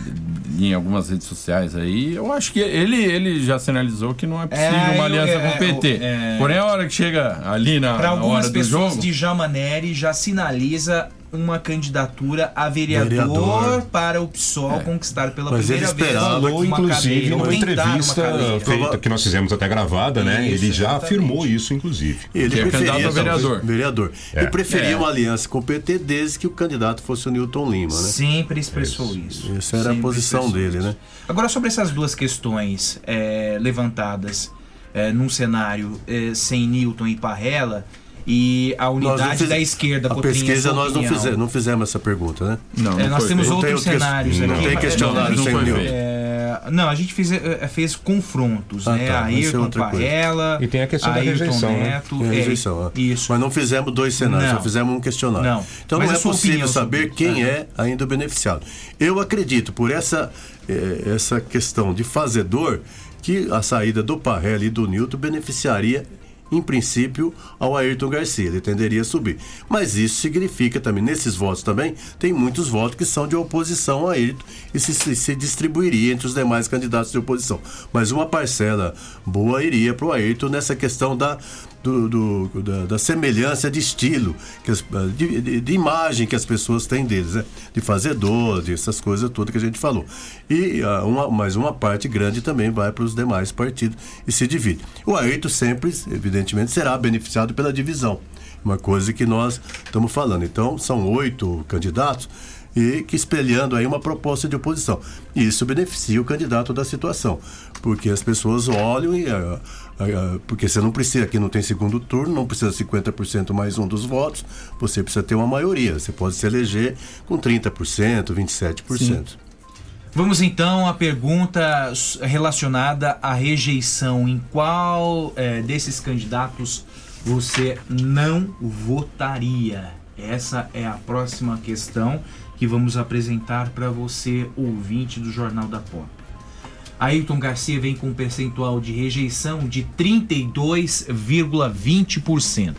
em algumas redes sociais aí, eu acho que ele, ele já sinalizou que não é possível é, uma aliança é, com o PT. É, Porém, a hora que chega ali na, na hora do jogo... algumas pessoas, Djalma Neri já sinaliza uma candidatura a vereador, vereador. para o PSOL é. conquistar pela Mas primeira ele esperava, vez. inclusive, numa entrevista feita, que nós fizemos até gravada, né? Isso, ele já exatamente. afirmou isso, inclusive. Ele que preferia, é vereador. vereador. É. Ele preferia é. uma aliança com o PT desde que o candidato fosse o Newton Lima, né? Sempre expressou isso. isso. Essa era Sempre a posição dele, isso. né? Agora, sobre essas duas questões é, levantadas é, num cenário é, sem Newton e Parrela, e a unidade fiz... da esquerda. A pesquisa nós não fizemos, não fizemos essa pergunta, né? Não, é, nós temos outros cenários que... Não tem questionário sem união. É, não, a gente fez, é, fez confrontos, ah, né? Tá, Ayrton, Parrela, E tem a questão Ayrton da rejeição, né? Neto, né? Rejeição, é, isso. Mas não fizemos dois cenários, não. só fizemos um questionário. Não. Então Mas não é possível saber quem é. é ainda o beneficiado. Eu acredito, por essa, essa questão de fazedor, que a saída do Parrela e do Newton beneficiaria em princípio, ao Ayrton Garcia. Ele tenderia a subir. Mas isso significa também, nesses votos também, tem muitos votos que são de oposição ao Ayrton e se, se, se distribuiria entre os demais candidatos de oposição. Mas uma parcela boa iria para o Ayrton nessa questão da do, do da, da, semelhança de estilo, as, de, de, de, imagem que as pessoas têm deles, né? De fazedor, dessas coisas todas que a gente falou. E uh, uma, mas uma parte grande também vai para os demais partidos e se divide. O Ayrton sempre, evidentemente, será beneficiado pela divisão. Uma coisa que nós estamos falando. Então, são oito candidatos e que espelhando aí uma proposta de oposição. E isso beneficia o candidato da situação, porque as pessoas olham e. Uh, porque você não precisa, aqui não tem segundo turno, não precisa 50% mais um dos votos, você precisa ter uma maioria. Você pode se eleger com 30%, 27%. Sim. Vamos então à pergunta relacionada à rejeição. Em qual é, desses candidatos você não votaria? Essa é a próxima questão que vamos apresentar para você, ouvinte do Jornal da Pop. Ayrton Garcia vem com um percentual de rejeição de 32,20%.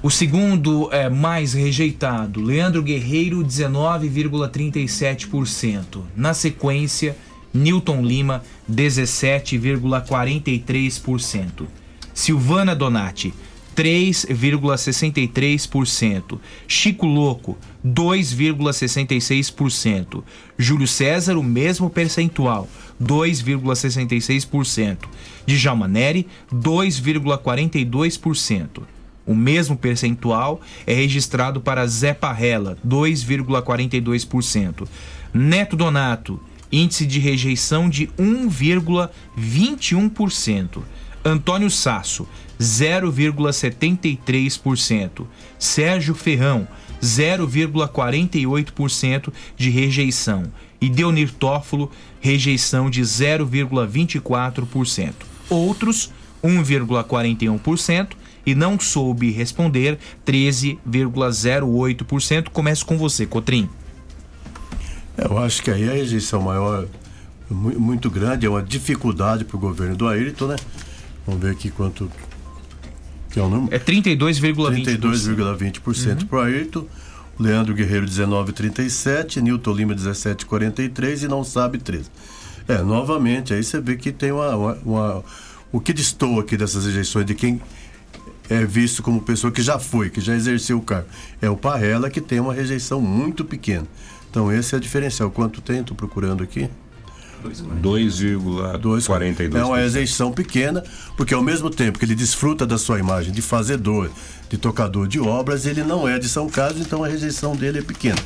O segundo é mais rejeitado, Leandro Guerreiro, 19,37%. Na sequência, Newton Lima, 17,43%. Silvana Donati, 3,63%. Chico Louco, 2,66%. Júlio César, o mesmo percentual, 2,66%. Djalma Neri, 2,42%. O mesmo percentual é registrado para Zé Parrela, 2,42%. Neto Donato, índice de rejeição de 1,21%. Antônio Sasso, 0,73%. Sérgio Ferrão, 0,48% de rejeição. E Deonir Tófolo, rejeição de 0,24%. Outros, 1,41%. E não soube responder, 13,08%. Começo com você, Cotrim. Eu acho que aí a rejeição maior, mu- muito grande, é uma dificuldade para o governo do Ayrton, né? Vamos ver aqui quanto que é o número. É 32,20%. 32,20% para o Ayrton. Leandro Guerreiro 19,37, Newton Lima 17,43 e não sabe 13. É, novamente, aí você vê que tem uma, uma- uma- o que destoa aqui dessas rejeições de quem é visto como pessoa que já foi, que já exerceu o cargo. É o Parrela que tem uma rejeição muito pequena. Então esse é o diferencial. Quanto tem? Estou procurando aqui. 2,42%. É uma rejeição pequena, porque ao mesmo tempo que ele desfruta da sua imagem de fazedor, de tocador de obras, ele não é de São Carlos, então a rejeição dele é pequena.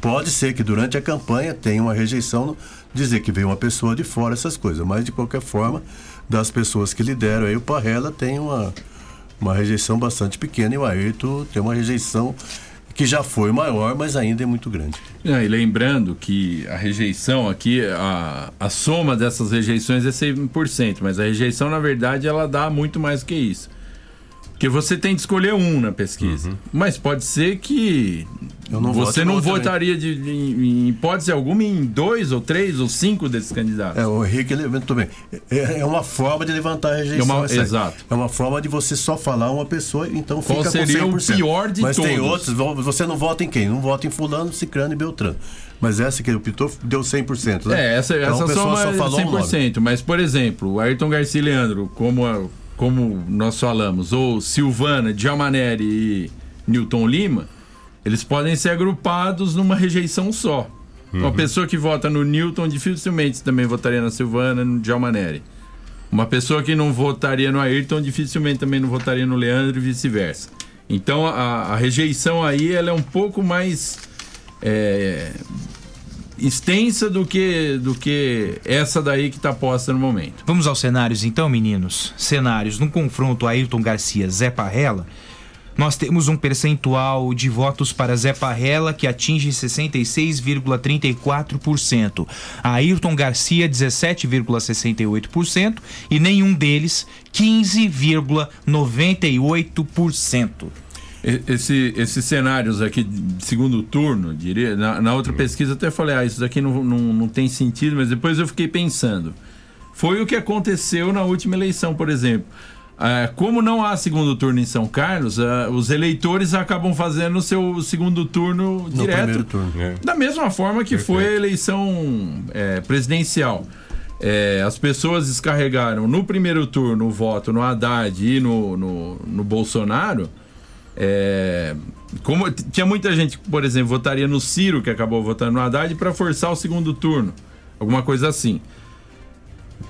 Pode ser que durante a campanha tenha uma rejeição, dizer que veio uma pessoa de fora, essas coisas, mas de qualquer forma, das pessoas que lideram aí, o Parrela tem uma, uma rejeição bastante pequena e o Ayrton tem uma rejeição que já foi maior, mas ainda é muito grande. É, e lembrando que a rejeição aqui, a, a soma dessas rejeições é 100%, mas a rejeição, na verdade, ela dá muito mais que isso. Porque você tem que escolher um na pesquisa. Mas pode ser que Eu não você não outro votaria de, de- em hipótese alguma em dois ou três ou cinco desses candidatos. É, o Henrique levantou bem. É, é uma forma de levantar a rejeição. É uma- essa aí. exato. É uma forma de você só falar uma pessoa, então Qual fica seria com o 100%. pior de Mas tem todos? outros, vo- você não vota em quem? Não vota em fulano, cicrano e beltrano. Mas essa que ele optou deu 100%, né? É, essa, então, essa a pessoa soma só é falou um nome. 100%. Mas, por exemplo, o Ayrton Garcia e Leandro, como, a- como nós falamos, ou Silvana, Djalmaneri e Newton Lima, eles podem ser agrupados numa rejeição só. Uma Uhum. pessoa que vota no Newton dificilmente também votaria na Silvana, no Djalmaneri. Uma pessoa que não votaria no Ayrton dificilmente também não votaria no Leandro e vice-versa. Então a, a rejeição aí ela é um pouco mais é, extensa do que, do que essa daí que está posta no momento. Vamos aos cenários então, meninos? Cenários. No confronto Ayrton Garcia-Zé Parrela, nós temos um percentual de votos para Zé Parrela que atinge 66,34%. Ayrton Garcia, 17,68%. E nenhum deles, 15,98%. Esse, esses cenários aqui de segundo turno, diria, na, na outra pesquisa até falei, ah, isso daqui não, não, não tem sentido, mas depois eu fiquei pensando. Foi o que aconteceu na última eleição, por exemplo. Ah, como não há segundo turno em São Carlos, ah, os eleitores acabam fazendo o seu segundo turno No direto. turno. É. Da mesma forma que foi a eleição é, presidencial. É, as pessoas descarregaram no primeiro turno o voto no Haddad e no, no, no Bolsonaro. É, como tinha muita gente por exemplo, votaria no Ciro, que acabou votando no Haddad, para forçar o segundo turno. Alguma coisa assim.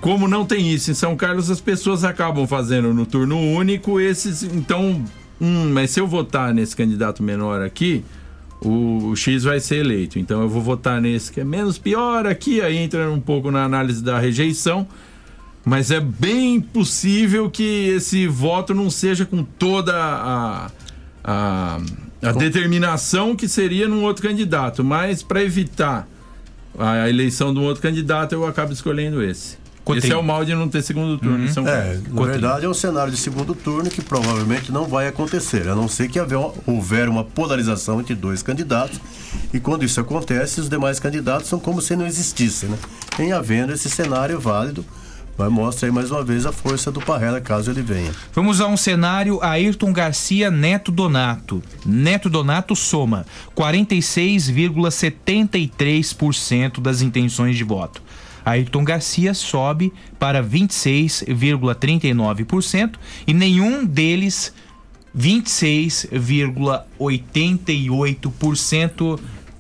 Como não tem isso em São Carlos, as pessoas acabam fazendo no turno único esses. Então, hum, mas se eu votar nesse candidato menor aqui, o, o X vai ser eleito. Então eu vou votar nesse que é menos pior aqui, aí entra um pouco na análise da rejeição. Mas é bem possível que esse voto não seja com toda a, a, a determinação que seria num outro candidato. Mas para evitar a eleição de um outro candidato, eu acabo escolhendo esse. Esse é o mal de não ter segundo turno em São Paulo. É, na verdade é um cenário de segundo turno que provavelmente não vai acontecer, a não ser que houver uma polarização entre dois candidatos. E quando isso acontece, os demais candidatos são como se não existissem, né? Em havendo esse cenário válido, vai mostra aí mais uma vez a força do Parrela, caso ele venha. Vamos a um cenário Ayrton Garcia Neto Donato. Neto Donato soma 46,73% das intenções de voto. Ayrton Garcia sobe para 26,39% e nenhum deles 26,88%.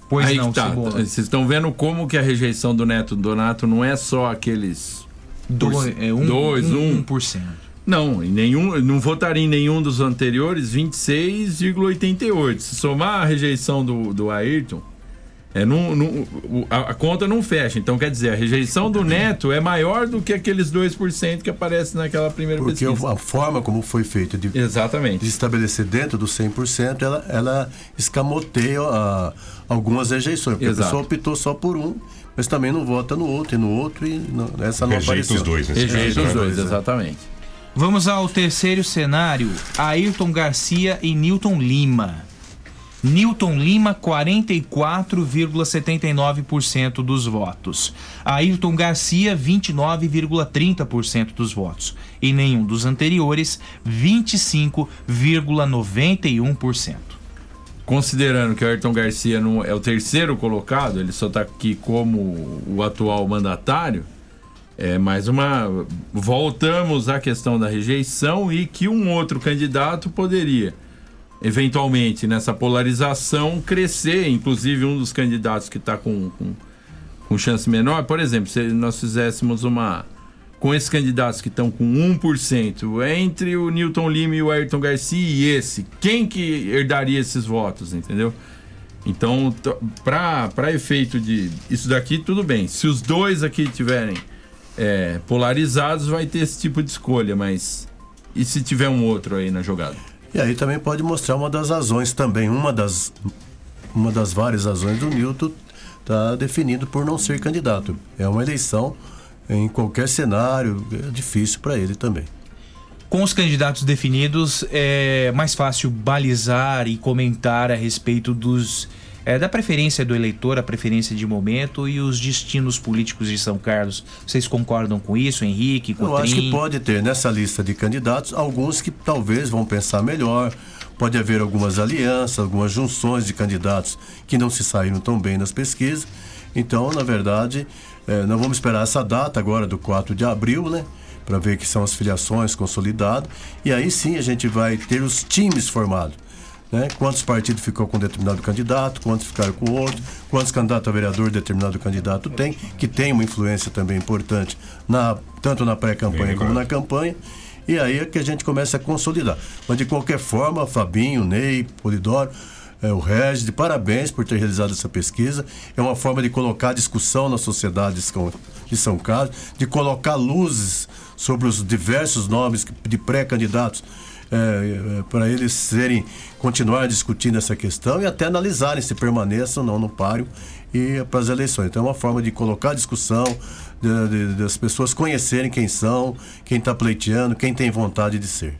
Pois Aí não, tá. Vocês estão vendo como que a rejeição do Neto Donato não é só aqueles Dois- é um- dois, um- um, Não, em nenhum, não votaria em nenhum dos anteriores 26,88. Se somar a rejeição do, do Ayrton, é, não, não- a, a conta não fecha. Então, quer dizer, a rejeição do Neto é maior do que aqueles 2% que aparecem naquela primeira Porque pesquisa. a forma como foi feito de, Exatamente. de estabelecer dentro do 100%, ela, ela escamoteia ah, algumas rejeições. Porque Exato. a pessoa optou só por um, mas também não vota no outro e no outro, e não, essa não Rejeita apareceu. os dois? Rejeita os dois, exatamente. Vamos ao terceiro cenário: Ayrton Garcia e Newton Lima. Newton Lima, 44,79% dos votos. Ayrton Garcia, 29,30% dos votos. E nenhum dos anteriores, 25,91%. Considerando que o Ayrton Garcia não é o terceiro colocado, ele só está aqui como o atual mandatário, é mais uma. Voltamos à questão da rejeição e que um outro candidato poderia, eventualmente, nessa polarização, crescer. Inclusive, um dos candidatos que está com, com, com chance menor, por exemplo, se nós fizéssemos uma. Com esses candidatos que estão com 1%, entre o Newton Lima e o Ayrton Garcia e esse, quem que herdaria esses votos, entendeu? Então, para efeito de isso daqui, tudo bem. Se os dois aqui tiverem é, polarizados, vai ter esse tipo de escolha, mas e se tiver um outro aí na jogada? E aí também pode mostrar uma das razões também, uma das, uma das várias razões do Newton está definido por não ser candidato. É uma eleição em qualquer cenário, é difícil para ele também. Com os candidatos definidos, é mais fácil balizar e comentar a respeito dos é, da preferência do eleitor, a preferência de momento e os destinos políticos de São Carlos. Vocês concordam com isso, Henrique, Cotrim? Eu acho que pode ter nessa lista de candidatos alguns que talvez vão pensar melhor. Pode haver algumas alianças, algumas junções de candidatos que não se saíram tão bem nas pesquisas. Então, na verdade, não vamos esperar essa data agora do 4 de abril, né? Para ver que são as filiações consolidadas. E aí sim a gente vai ter os times formados. Né? Quantos partidos ficou com determinado candidato, quantos ficaram com outro, quantos candidatos a vereador determinado candidato tem, que tem uma influência também importante, na, tanto na pré-campanha como na campanha. E aí é que a gente começa a consolidar. Mas de qualquer forma, Fabinho, Ney, Polidoro, é, o Regis, de parabéns por ter realizado essa pesquisa. É uma forma de colocar discussão na sociedade de São- Carlos, de colocar luzes sobre os diversos nomes de pré-candidatos para eles serem continuar discutindo essa questão e até analisarem se permaneçam ou não no páreo e para as eleições. Então é uma forma de colocar discussão, de- de- das pessoas conhecerem quem são, quem está pleiteando, quem tem vontade de ser.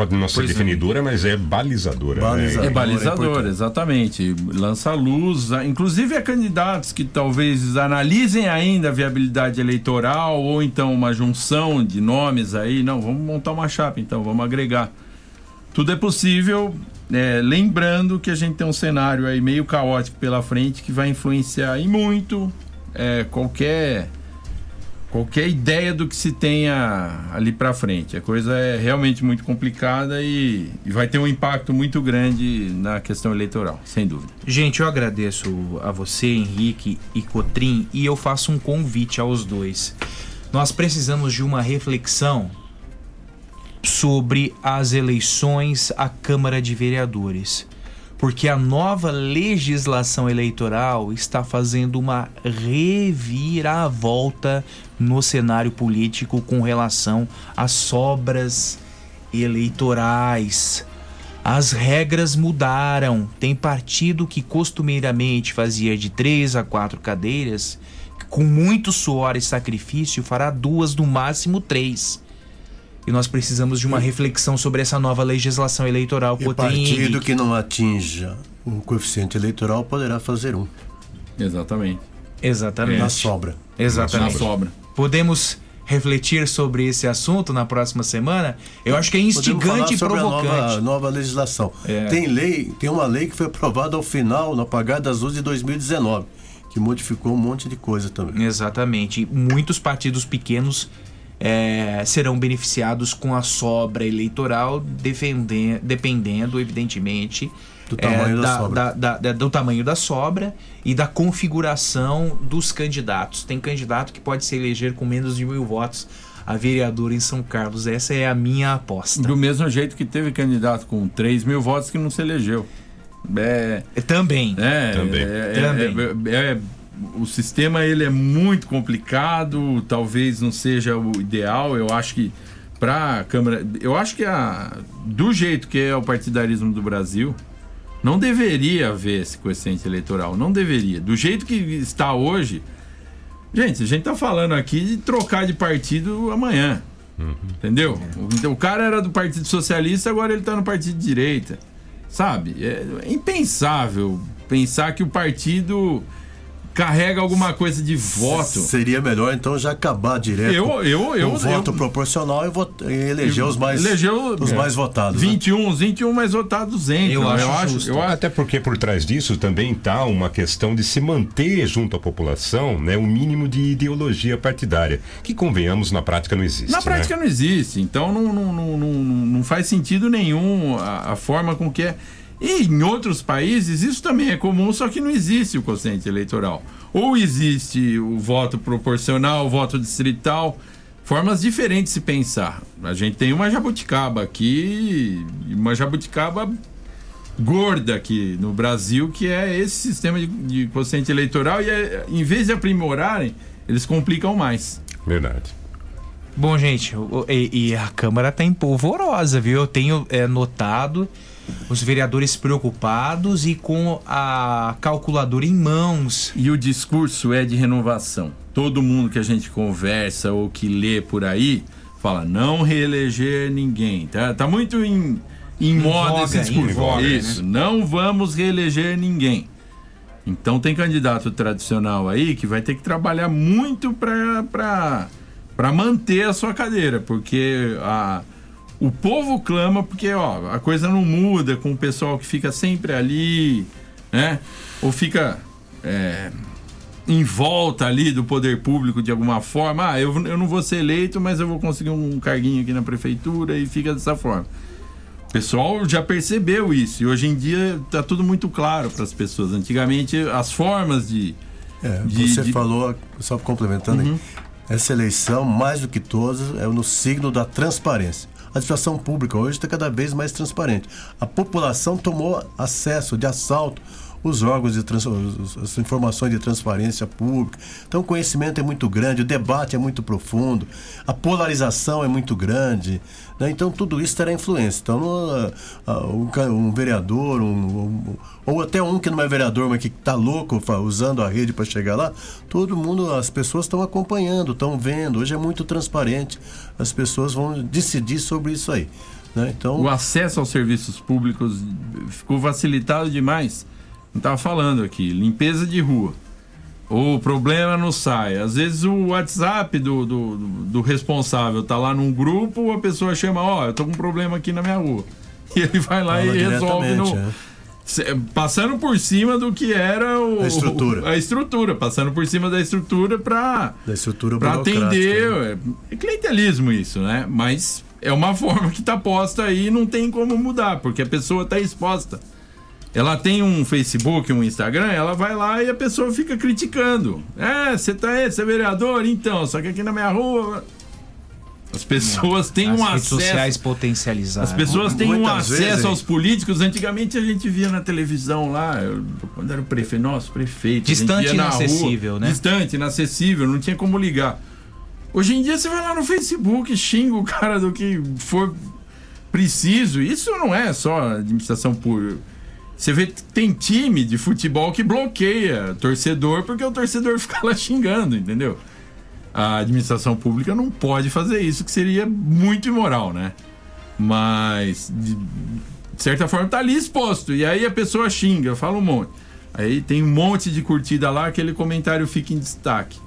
Pode não ser Pois é. definidora, mas é balizadora. Balizadora. né? É balizador, importante. exatamente. Lança luz, inclusive a candidatos que talvez analisem ainda a viabilidade eleitoral ou então uma junção de nomes aí. Não, vamos montar uma chapa então, vamos agregar. Tudo é possível, é, lembrando que a gente tem um cenário aí meio caótico pela frente que vai influenciar e muito é, qualquer qualquer ideia do que se tenha ali pra frente. A coisa é realmente muito complicada e, e vai ter um impacto muito grande na questão eleitoral, sem dúvida. Gente, eu agradeço a você, Henrique e Cotrim, e eu faço um convite aos dois. Nós precisamos de uma reflexão sobre as eleições à Câmara de Vereadores. Porque a nova legislação eleitoral está fazendo uma reviravolta no cenário político com relação às sobras eleitorais. As regras mudaram. Tem partido que costumeiramente fazia de três a quatro cadeiras, com muito suor e sacrifício, fará duas, no máximo três. E nós precisamos de uma reflexão sobre essa nova legislação eleitoral E partido que não atinja o coeficiente eleitoral poderá fazer um. Exatamente. Exatamente. Na sobra. Exatamente. Na sobra. Podemos refletir sobre esse assunto na próxima semana? Eu acho que é instigante e sobre a provocante. nova, nova legislação. É. Tem lei, tem uma lei que foi aprovada ao final, no apagar das luzes de 2019, que modificou um monte de coisa também. Exatamente. Muitos partidos pequenos é, serão beneficiados com a sobra eleitoral, dependendo, evidentemente, Do tamanho é, da sobra. da- da- da- do tamanho da sobra e da configuração dos candidatos. Tem candidato que pode se eleger com menos de mil votos a vereador em São Carlos. Essa é a minha aposta. Do mesmo jeito que teve candidato com 3 mil votos que não se elegeu. É, também. É, Também. é- Também. é- é- o sistema ele é muito complicado, talvez não seja o ideal. Eu acho que para a Câmara, eu acho que a, do jeito que é o partidarismo do Brasil, não deveria haver esse coeficiente eleitoral, não deveria. Do jeito que está hoje, gente, a gente tá falando aqui de trocar de partido amanhã. Entendeu? Então, o cara era do Partido Socialista, agora ele tá no Partido de Direita. Sabe? É é impensável pensar que o partido carrega alguma coisa de voto. Seria melhor então já acabar direto Eu- com eu- eu- o voto eu- proporcional e, vot- e eleger os mais, Elegeu, os é, mais votados. né? 21, os 21 mais votados entram. Eu, acho, eu acho Até porque por trás disso também está uma questão de se manter junto à população né, um mínimo de ideologia partidária, que convenhamos na prática não existe. Na prática né? não existe, então não, não, não, não, não faz sentido nenhum a, a forma com que é. E em outros países isso também é comum, só que não existe o quociente eleitoral. Ou existe o voto proporcional, o voto distrital, formas diferentes de se pensar. A gente tem uma jabuticaba aqui, uma jabuticaba gorda aqui no Brasil, que é esse sistema de, de quociente eleitoral, e é, em vez de aprimorarem, eles complicam mais. Verdade. Bom, gente, e, e a Câmara tá empolvorosa, viu? Eu tenho é, notado os vereadores preocupados e com a calculadora em mãos. E o discurso é de renovação. Todo mundo que a gente conversa ou que lê por aí fala não reeleger ninguém. Tá, tá muito em, em, Em moda voga, esse discurso. voga, Isso, não vamos reeleger ninguém. Então tem candidato tradicional aí que vai ter que trabalhar muito para manter a sua cadeira, porque a, o povo clama porque ó, a coisa não muda com o pessoal que fica sempre ali, né? Ou fica é, em volta ali do poder público de alguma forma. Ah, eu, eu não vou ser eleito, mas eu vou conseguir um carguinho aqui na prefeitura e fica dessa forma. O pessoal já percebeu isso e hoje em dia tá tudo muito claro para as pessoas. Antigamente as formas de, É, de- você de- falou, só complementando Uhum. aí, essa eleição, mais do que todas, é no signo da transparência. A administração pública hoje está cada vez mais transparente. A população tomou acesso de assalto os órgãos de trans, as informações de transparência pública. Então o conhecimento é muito grande, o debate é muito profundo, a polarização é muito grande. né? Então tudo isso terá influência. Então no- ah, um, vereador, um- um- ou até um que não é vereador, mas que está louco usando a rede para chegar lá, todo mundo, as pessoas estão acompanhando, estão vendo. Hoje é muito transparente. As pessoas vão decidir sobre isso aí. né? Então O acesso aos serviços públicos ficou facilitado demais. Não estava falando aqui, limpeza de rua. O problema não sai. Às vezes o WhatsApp do, do, do responsável tá lá num grupo, a pessoa chama, ó, eu tô com um problema aqui na minha rua. E ele vai lá Fala e resolve no, é. Passando por cima do que era o, A estrutura. a estrutura, passando por cima da estrutura para atender. né? É clientelismo isso, né? Mas é uma forma que tá posta aí e não tem como mudar, porque a pessoa tá exposta. Ela tem um Facebook, um Instagram, ela vai lá e a pessoa fica criticando. É, você tá aí, você é vereador? Então, só que aqui na minha rua. As pessoas têm As um redes acesso. sociais potencializadas. As pessoas têm um Muitas acesso vezes, aos políticos. Antigamente a gente via na televisão lá, eu- quando era o prefeito, nosso prefeito. Distante e na rua, inacessível, né? Distante, inacessível, não tinha como ligar. Hoje em dia você vai lá no Facebook, xinga o cara do que for preciso. Isso não é só administração pública. Você vê tem time de futebol que bloqueia torcedor porque o torcedor fica lá xingando, entendeu? A administração pública não pode fazer isso, que seria muito imoral, né? Mas, de, certa forma, tá ali exposto. E aí a pessoa xinga, fala um monte. Aí tem um monte de curtida lá, aquele comentário fica em destaque.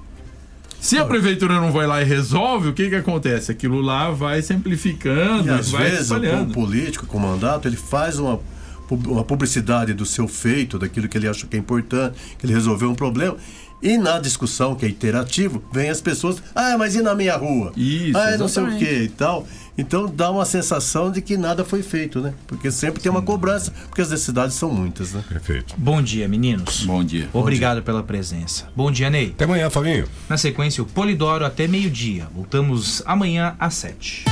Se a prefeitura não vai lá e resolve, o que que acontece? Aquilo lá vai se amplificando, E às vai vezes o político com mandato, ele faz uma, uma publicidade do seu feito, daquilo que ele acha que é importante, que ele resolveu um problema. E na discussão, que é interativo, vem as pessoas, ah, mas e na minha rua? Isso, ah, não sei o que e tal. Então dá uma sensação de que nada foi feito, né? Porque sempre tem uma cobrança, porque as necessidades são muitas, né? Perfeito. Bom dia, meninos. Bom dia. Obrigado pela presença. Bom dia, Ney. Até amanhã, Fabinho. Na sequência, o Polidoro até meio-dia. Voltamos amanhã às sete.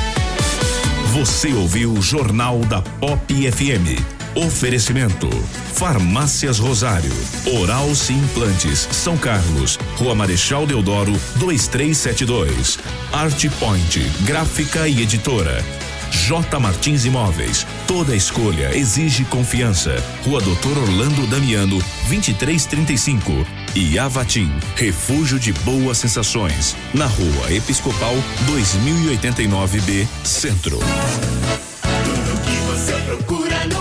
Você ouviu o Jornal da Pop FM. Oferecimento: Farmácias Rosário, Oral Sim Implantes, São Carlos, Rua Marechal Deodoro, 2372. Art Point, Gráfica e Editora. J Martins Imóveis. Toda escolha exige confiança. Rua Doutor Orlando Damiano, 2335. E Avatim, refúgio de boas sensações. Na Rua Episcopal 2089B, Centro. Tudo que você procura numa